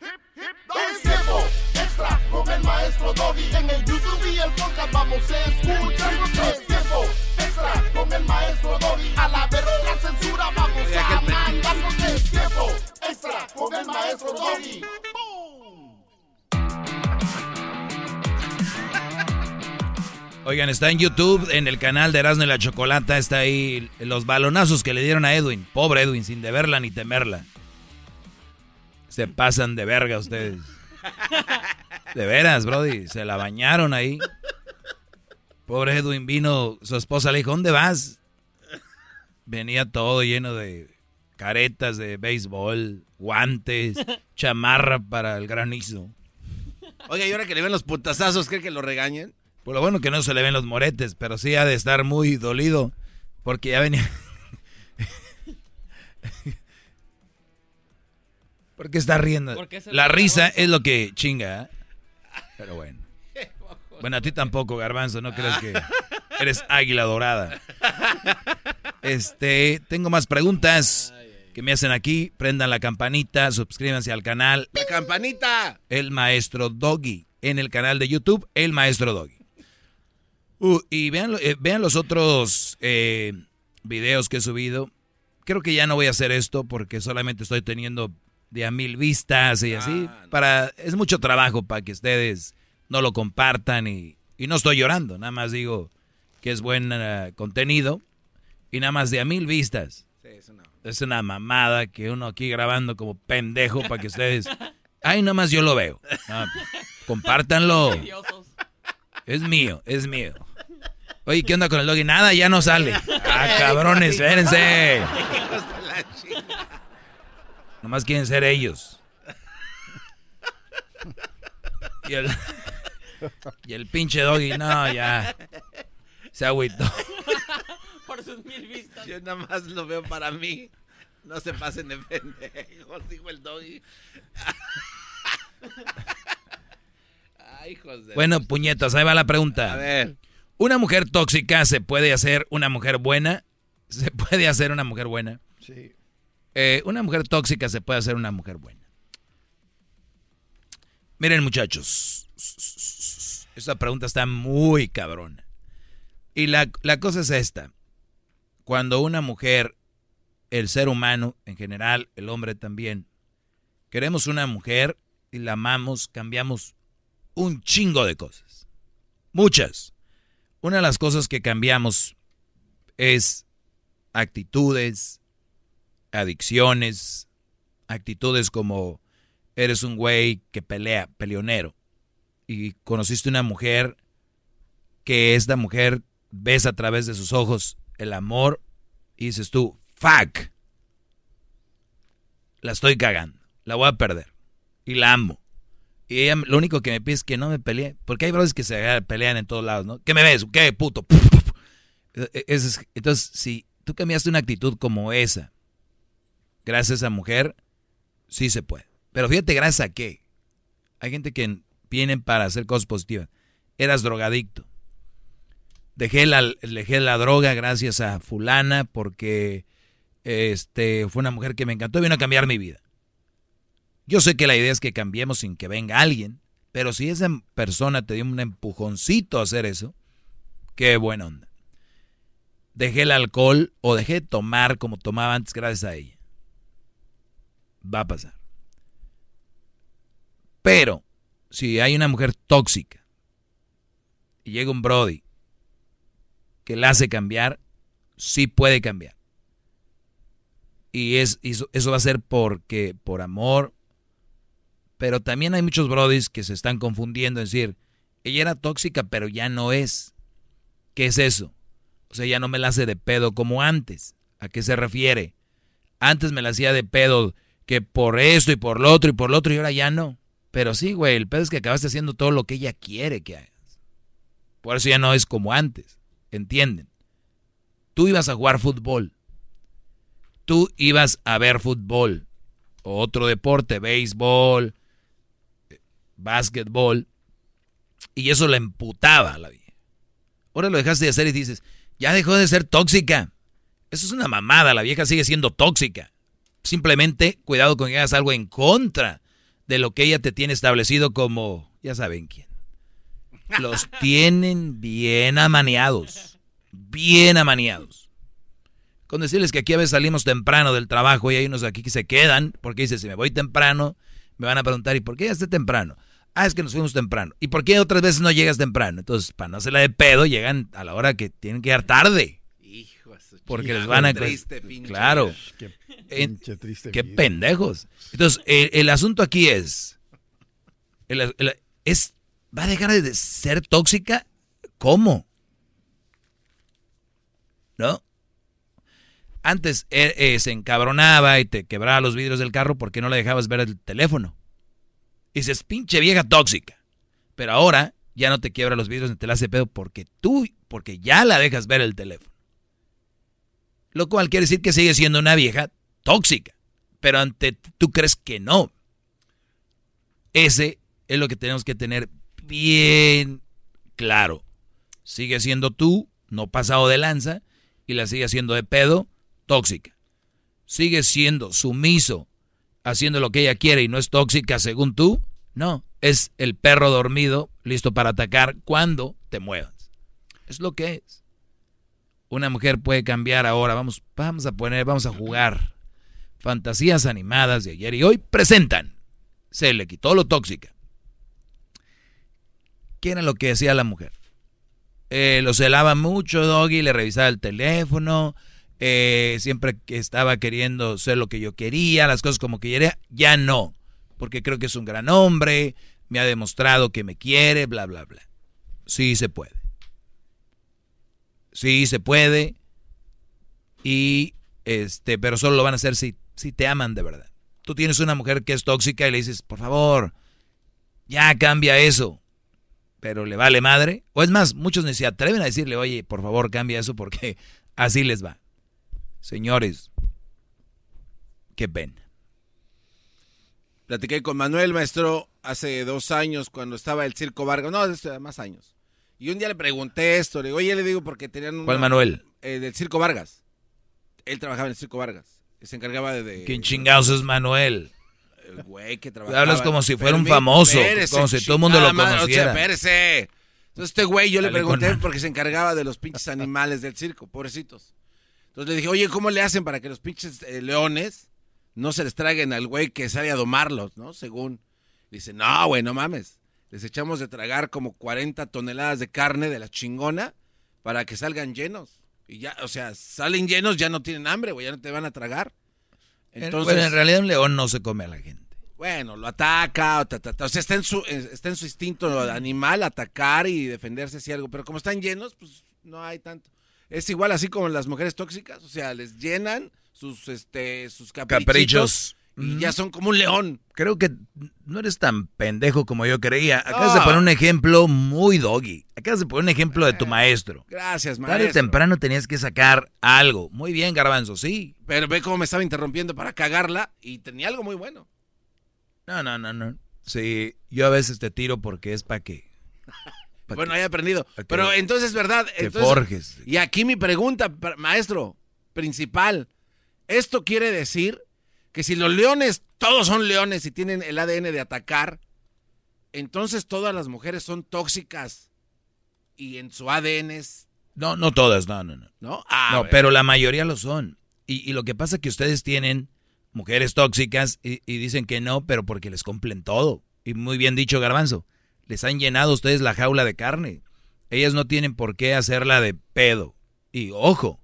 Speaker 42: Es tiempo extra con el maestro Doggy. En el YouTube y el podcast vamos a escuchar. Tiempo extra con el maestro Doggy. A la verga la censura vamos a mandar. Porque es tiempo extra con el maestro Doggy.
Speaker 3: Oigan, está en YouTube, en el canal de Erasmo y la Chocolata, está ahí los balonazos que le dieron a Edwin. Pobre Edwin, sin deberla ni temerla. Se pasan de verga ustedes. De veras, Brody, se la bañaron ahí. Pobre Edwin vino, su esposa le dijo, ¿dónde vas? Venía todo lleno de caretas de béisbol, guantes, chamarra para el granizo.
Speaker 2: Oiga, y ahora que le ven los putazazos, ¿cree que lo regañen?
Speaker 3: Por lo bueno que no se le ven los moretes, pero sí ha de estar muy dolido. Porque ya venía. ¿Por qué está riendo?
Speaker 40: ¿Por qué se
Speaker 3: La risa es lo que chinga. ¿eh? Pero bueno. Bueno, a ti tampoco, Garbanzo, no crees que eres águila dorada. Este, tengo más preguntas que me hacen aquí. Prendan la campanita, suscríbanse al canal.
Speaker 2: ¡La campanita!
Speaker 3: El Maestro Doggy. En el canal de YouTube, El Maestro Doggy. Uh, y vean, eh, vean los otros eh, videos que he subido. Creo que ya no voy a hacer esto porque solamente estoy teniendo de a mil vistas y así. Para, es mucho trabajo para que ustedes no lo compartan y, y no estoy llorando, nada más digo que es buen eh, contenido y nada más de a mil vistas. Es una mamada que uno aquí grabando como pendejo para que ustedes... Ay, nada más yo lo veo. No, compártanlo. Es mío, es mío. Oye, ¿qué onda con el doggy? Nada, ya no sale. Ah, cabrones, espérense. Nomás quieren ser ellos. Y el, y el pinche doggy, no, ya. Se agüitó.
Speaker 2: Por sus mil vistas. Yo nada más lo veo para mí. No se pasen de pendejos, dijo el doggy.
Speaker 3: Ay, hijos de bueno, puñetas, ahí va la pregunta.
Speaker 2: A ver.
Speaker 3: ¿Una mujer tóxica se puede hacer una mujer buena? ¿Se puede hacer una mujer buena?
Speaker 33: Sí.
Speaker 3: Eh, una mujer tóxica se puede hacer una mujer buena. Miren, muchachos. Esta pregunta está muy cabrona. Y la, la cosa es esta. Cuando una mujer, el ser humano en general, el hombre también, queremos una mujer y la amamos, cambiamos un chingo de cosas. Muchas. Una de las cosas que cambiamos es actitudes, adicciones, actitudes como eres un güey que pelea, peleonero, y conociste una mujer que esta mujer ves a través de sus ojos el amor y dices tú, fuck, la estoy cagando, la voy a perder y la amo. Y ella lo único que me pide es que no me pelee, porque hay brothers que se pelean en todos lados, ¿no? ¿Qué me ves? ¿Qué puto? E, e, entonces, si tú cambiaste una actitud como esa, gracias a esa mujer, sí se puede. Pero fíjate, gracias a qué. Hay gente que viene para hacer cosas positivas. Eras drogadicto. Dejé la, dejé la droga gracias a fulana porque este, fue una mujer que me encantó y vino a cambiar mi vida. Yo sé que la idea es que cambiemos sin que venga alguien, pero si esa persona te dio un empujoncito a hacer eso, qué buena onda. Dejé el alcohol o dejé de tomar como tomaba antes gracias a ella. Va a pasar. Pero, si hay una mujer tóxica y llega un Brody que la hace cambiar, sí puede cambiar. Y es, eso, va a ser porque, por amor, pero también hay muchos brodis que se están confundiendo, es decir, ella era tóxica, pero ya no es. ¿Qué es eso? O sea, ya no me la hace de pedo como antes. ¿A qué se refiere? Antes me la hacía de pedo que por esto y por lo otro y por lo otro y ahora ya no. Pero sí, güey, el pedo es que acabaste haciendo todo lo que ella quiere que hagas. Por eso ya no es como antes. ¿Entienden? Tú ibas a jugar fútbol. Tú ibas a ver fútbol. Otro deporte, béisbol, básquetbol, y eso la emputaba a la vida. Ahora lo dejaste de hacer y dices, ya dejó de ser tóxica. Eso es una mamada, la vieja sigue siendo tóxica. Simplemente cuidado con que hagas algo en contra de lo que ella te tiene establecido como, ya saben quién. Los tienen bien amaneados, bien amaneados. Con decirles que aquí a veces salimos temprano del trabajo y hay unos aquí que se quedan porque dice, si me voy temprano, me van a preguntar, ¿y por qué ya esté temprano? Ah, es que nos fuimos temprano. ¿Y por qué otras veces no llegas temprano? Entonces, para no hacerla de pedo, llegan a la hora que tienen que llegar tarde. Hijo Porque les van a...
Speaker 2: Triste, pinche
Speaker 3: claro.
Speaker 33: Qué, pinche triste
Speaker 3: qué
Speaker 33: vida.
Speaker 3: pendejos. Entonces, el, el asunto aquí es, el- el- es... ¿Va a dejar de ser tóxica? ¿Cómo? ¿No? Antes eh, eh, se encabronaba y te quebraba los vidrios del carro porque no le dejabas ver el teléfono. Y dices, pinche vieja tóxica. Pero ahora ya no te quiebra los vidrios ni te la hace pedo porque tú, porque ya la dejas ver el teléfono. Lo cual quiere decir que sigue siendo una vieja tóxica. Pero ante tú crees que no. Ese es lo que tenemos que tener bien claro. Sigue siendo tú, no pasado de lanza, y la sigue haciendo de pedo, tóxica. Sigue siendo sumiso, haciendo lo que ella quiere y no es tóxica según tú. No, es el perro dormido, listo para atacar cuando te muevas. Es lo que es. Una mujer puede cambiar ahora, vamos, vamos a poner, vamos a jugar. Fantasías animadas de ayer y hoy presentan. Se le quitó lo tóxica. ¿Qué era lo que hacía la mujer? Eh, lo celaba mucho, Doggy, le revisaba el teléfono, eh, siempre estaba queriendo ser lo que yo quería, las cosas como que quería, ya no, porque creo que es un gran hombre, me ha demostrado que me quiere, bla, bla, bla. Sí se puede. Sí se puede. Y este, pero solo lo van a hacer si, si te aman de verdad. Tú tienes una mujer que es tóxica y le dices, por favor, ya cambia eso. Pero le vale madre. O es más, muchos ni se atreven a decirle, oye, por favor, cambia eso porque así les va. Señores, qué pena.
Speaker 2: Platiqué con Manuel, maestro, hace dos años cuando estaba el Circo Vargas. No, hace más años. Y un día le pregunté esto. Le digo, oye, le digo porque tenían un.
Speaker 3: ¿Cuál Manuel?
Speaker 2: Eh, del Circo Vargas. Él trabajaba en el Circo Vargas. Se encargaba de. de
Speaker 3: ¿Quién chingados es Manuel?
Speaker 2: El güey que trabajaba.
Speaker 3: Hablas como si fuera un famoso. Como si todo el mundo lo
Speaker 2: madre,
Speaker 3: conociera.
Speaker 2: o sea, espérese. Entonces, este güey, yo le
Speaker 3: Dale
Speaker 2: pregunté porque se encargaba de los pinches animales del circo, pobrecitos. Entonces le dije, oye, ¿cómo le hacen para que los pinches eh, leones no se les traguen al güey que sale a domarlos, ¿no? Según. Dice, no, güey, no mames. Les echamos de tragar como 40 toneladas de carne de la chingona para que salgan llenos. Y ya, o sea, salen llenos, ya no tienen hambre, güey, ya no te van a tragar. Entonces,
Speaker 3: Bueno, en realidad un león no se come a la gente.
Speaker 2: bueno, lo ataca, o, ta, ta, ta. O sea, está en, su, eh, está en su instinto animal atacar y defenderse si algo, pero como están llenos, pues no hay tanto. Es igual así como las mujeres tóxicas, o sea, les llenan sus, este, sus caprichitos,
Speaker 3: Caprichos.
Speaker 2: Y ya son como un león.
Speaker 3: Creo que no eres tan pendejo como yo creía. Acabas
Speaker 2: No.
Speaker 3: de poner un ejemplo muy doggy. Acabas de poner un ejemplo de tu maestro.
Speaker 2: Gracias,
Speaker 3: Tarde o
Speaker 2: maestro.
Speaker 3: temprano tenías que sacar algo. Muy bien, Garbanzo, sí.
Speaker 2: Pero ve cómo me estaba interrumpiendo para cagarla y tenía algo muy bueno.
Speaker 3: No, no, no, no. Sí, yo a veces te tiro porque es para que... pa'
Speaker 2: Bueno,
Speaker 3: que-
Speaker 2: he aprendido.
Speaker 3: que-
Speaker 2: Pero entonces, ¿verdad?
Speaker 3: que
Speaker 2: Entonces-
Speaker 3: forjes.
Speaker 2: Y aquí mi pregunta, maestro, principal. Esto quiere decir que si los leones, todos son leones y tienen el ADN de atacar, entonces todas las mujeres son tóxicas y en su ADN es...
Speaker 3: No, no todas, no, no, no.
Speaker 2: ¿No? Ah,
Speaker 3: no, pero la mayoría lo son. Y, y lo que pasa es que ustedes tienen mujeres tóxicas y, y dicen que no, pero porque les cumplen todo. Y muy bien dicho, Garbanzo. Les han llenado ustedes la jaula de carne. Ellas no tienen por qué hacerla de pedo. Y ojo,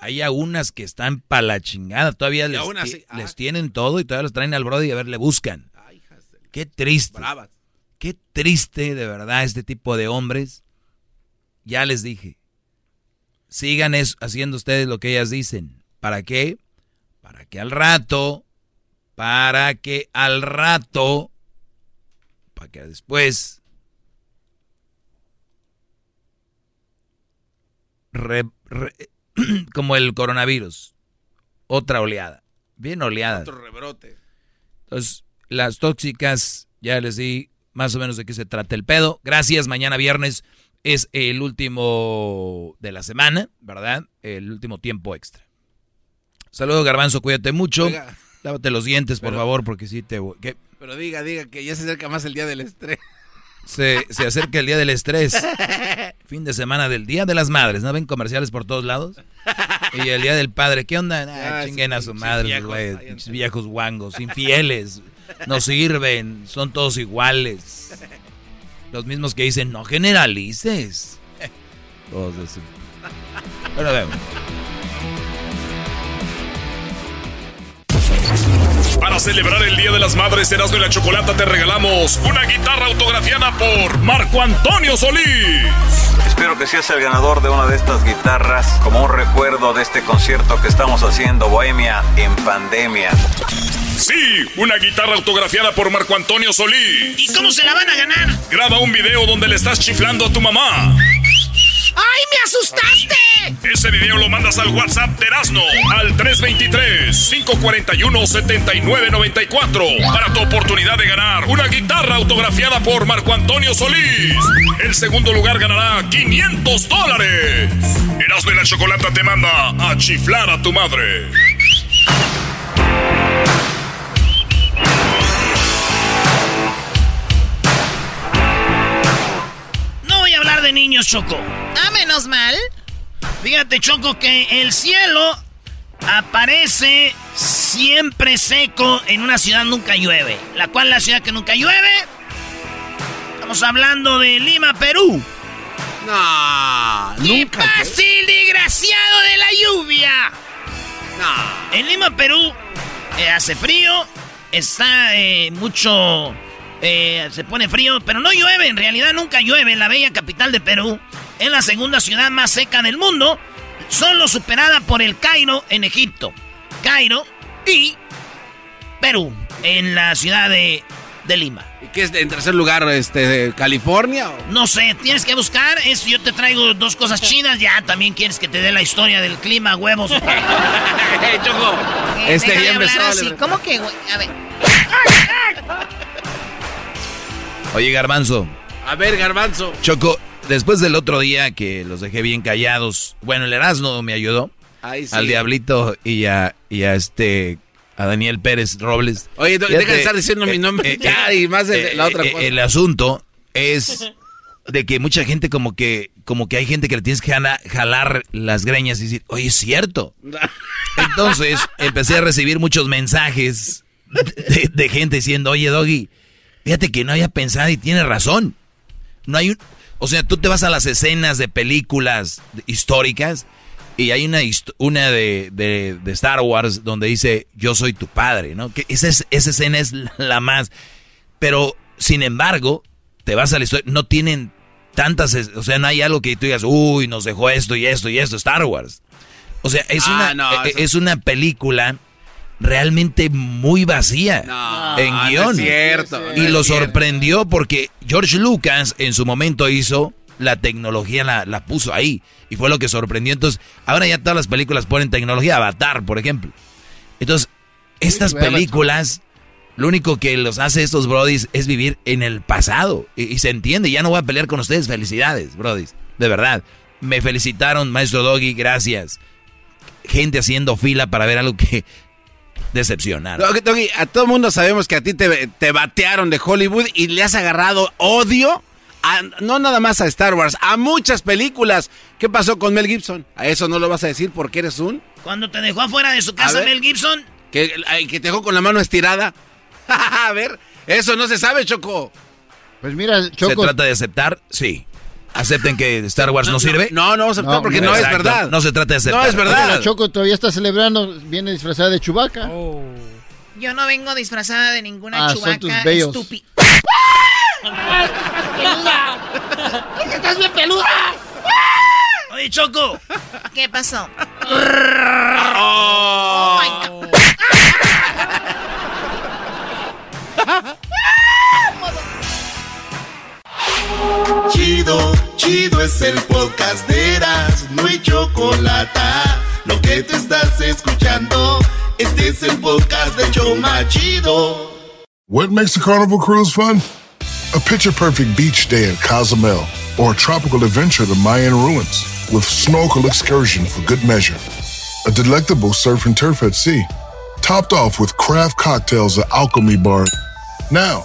Speaker 3: hay unas que están pa' la chingada. Todavía les,
Speaker 2: así, ah.
Speaker 3: les tienen todo y todavía los traen al brody y a ver, le buscan. Qué triste.
Speaker 2: Bravas.
Speaker 3: Qué triste de verdad este tipo de hombres. Ya les dije. Sigan es- haciendo ustedes lo que ellas dicen. ¿Para qué? Para que al rato, para que al rato, para que después re- re- como el coronavirus, otra oleada, bien oleada.
Speaker 2: Otro rebrote.
Speaker 3: Entonces, las tóxicas, ya les di más o menos de qué se trata el pedo. Gracias, mañana viernes es el último de la semana, ¿verdad? El último tiempo extra. Saludos, Garbanzo, cuídate mucho.
Speaker 2: Oiga.
Speaker 3: Lávate los dientes, por
Speaker 2: Pero-
Speaker 3: favor, porque sí te... ¿qué?
Speaker 2: Pero diga, diga que ya se acerca más el día del estrés.
Speaker 3: Se, se acerca el día del estrés. Fin de semana del Día de las Madres, ¿no ven comerciales por todos lados? Y el Día del Padre, ¿qué onda? Ah,
Speaker 2: Ah,
Speaker 3: chinguen a su madre,
Speaker 2: viejos,
Speaker 3: güey. pinches viejos guangos, infieles. No sirven, son todos iguales. Los mismos que dicen, no generalices. Todos así. Pero vemos.
Speaker 22: Para celebrar el Día de las Madres, Erasmo y la Chocolata te regalamos una guitarra autografiada por Marco Antonio Solís.
Speaker 40: Espero que seas el ganador de una de estas guitarras como un recuerdo de este concierto que estamos haciendo Bohemia en pandemia.
Speaker 22: Sí, una guitarra autografiada por Marco Antonio Solís.
Speaker 1: ¿Y cómo se la van a ganar?
Speaker 22: Graba un video donde le estás chiflando a tu mamá.
Speaker 1: ¡Ay, me asustaste!
Speaker 22: Ese video lo mandas al WhatsApp de Erasmo al 323-541-7994 para tu oportunidad de ganar una guitarra autografiada por Marco Antonio Solís. El segundo lugar ganará 500 dólares. Erasmo y la Chocolata te manda a chiflar a tu madre.
Speaker 1: Niños, Choco.
Speaker 12: Ah, menos mal.
Speaker 1: Fíjate, Choco, que el cielo aparece siempre seco en una ciudad nunca llueve. ¿La cual la ciudad que nunca llueve? Estamos hablando de Lima, Perú.
Speaker 2: No,
Speaker 1: ¡Qué fácil, desgraciado de la lluvia! No. En Lima, Perú, eh, hace frío, está eh, mucho... eh, se pone frío, pero no llueve, en realidad nunca llueve en la bella capital de Perú. Es la segunda ciudad más seca del mundo, solo superada por el Cairo en Egipto. Cairo y Perú, en la ciudad de, de Lima.
Speaker 2: ¿Y qué es en tercer lugar, este, de California? o?
Speaker 1: No sé, tienes que buscar. Es, yo te traigo dos cosas chinas. Ya también quieres que te dé la historia del clima, huevos.
Speaker 2: Choco.
Speaker 12: Eh,
Speaker 2: Este, empezó,
Speaker 12: así. ¿Cómo que, güey? A ver.
Speaker 3: Oye, Garbanzo.
Speaker 2: A ver, Garbanzo.
Speaker 3: Choco, después del otro día que los dejé bien callados, bueno, el Erasmo me ayudó.
Speaker 2: Ay, sí.
Speaker 3: Al Diablito y a, y a este, a Daniel Pérez Robles.
Speaker 2: Oye, deja de estar diciendo mi nombre
Speaker 3: eh,
Speaker 2: ya
Speaker 3: eh,
Speaker 2: y más de
Speaker 3: eh,
Speaker 2: la otra
Speaker 3: eh,
Speaker 2: cosa.
Speaker 3: El asunto es de que mucha gente como que, como que hay gente que le tienes que jala- jalar las greñas y decir, oye, es cierto. Entonces empecé a recibir muchos mensajes de, de gente diciendo, oye, Doggy, fíjate que no había pensado y tiene razón. No hay un... O sea, tú te vas a las escenas de películas históricas y hay una, una de, de- de Star Wars donde dice, yo soy tu padre, ¿no? Que esa, es- esa escena es la más... Pero, sin embargo, te vas a la historia, no tienen tantas... O sea, no hay algo que tú digas, uy, nos dejó esto y esto y esto, Star Wars. O sea, es,
Speaker 2: Ah,
Speaker 3: una,
Speaker 2: no,
Speaker 3: e-
Speaker 2: eso-
Speaker 3: es una película realmente muy vacía
Speaker 2: No,
Speaker 3: en
Speaker 2: no es
Speaker 3: guion.
Speaker 2: cierto, no
Speaker 3: y
Speaker 2: es
Speaker 3: lo
Speaker 2: cierto.
Speaker 3: sorprendió porque George Lucas en su momento hizo la tecnología, la, la puso ahí. Y fue lo que sorprendió. Entonces, ahora ya todas las películas ponen tecnología. Avatar, por ejemplo. Entonces, estas películas, lo único que los hace estos brodis es vivir en el pasado. Y, y se entiende, ya no voy a pelear con ustedes. Felicidades, brodis. De verdad. Me felicitaron, maestro Doggy, gracias. Gente haciendo fila para ver algo que
Speaker 2: Doggy, Doggy, a todo mundo sabemos que a ti te, te batearon de Hollywood y le has agarrado odio, a- no nada más a Star Wars, a muchas películas. ¿Qué pasó con Mel Gibson? A eso no lo vas a decir porque eres un...
Speaker 1: Cuando te dejó afuera de su casa
Speaker 2: ver.
Speaker 1: Mel Gibson,
Speaker 2: Que, que te dejó con la mano estirada. a ver, eso no se sabe, Choco.
Speaker 33: Pues mira,
Speaker 3: ¿Se
Speaker 33: Choco.
Speaker 3: trata de aceptar? Sí. ¿Acepten que Star Wars no, sirve?
Speaker 2: No, no vamos a aceptar
Speaker 33: No,
Speaker 2: porque
Speaker 33: no,
Speaker 2: es
Speaker 3: Exacto,
Speaker 2: verdad.
Speaker 3: No se trata de aceptar.
Speaker 2: No es verdad.
Speaker 33: La Choco todavía está celebrando, viene disfrazada de Chubaca.
Speaker 12: Yo no vengo disfrazada de ninguna
Speaker 33: Ah,
Speaker 12: chubaca estúpida.
Speaker 1: ¡Estás bien peluda! Oye, Choco.
Speaker 12: ¿Qué pasó?
Speaker 2: Oh.
Speaker 12: my God.
Speaker 24: Chido, chido es el podcast de Eras, no hay chocolate. Lo que te estás escuchando, este es el podcast de Choma Chido.
Speaker 43: What makes a carnival cruise fun? A picture perfect beach day in Cozumel or a tropical adventure to Mayan ruins with snorkel excursion for good measure. A delectable surf and turf at sea, topped off with craft cocktails at Alchemy Bar. Now,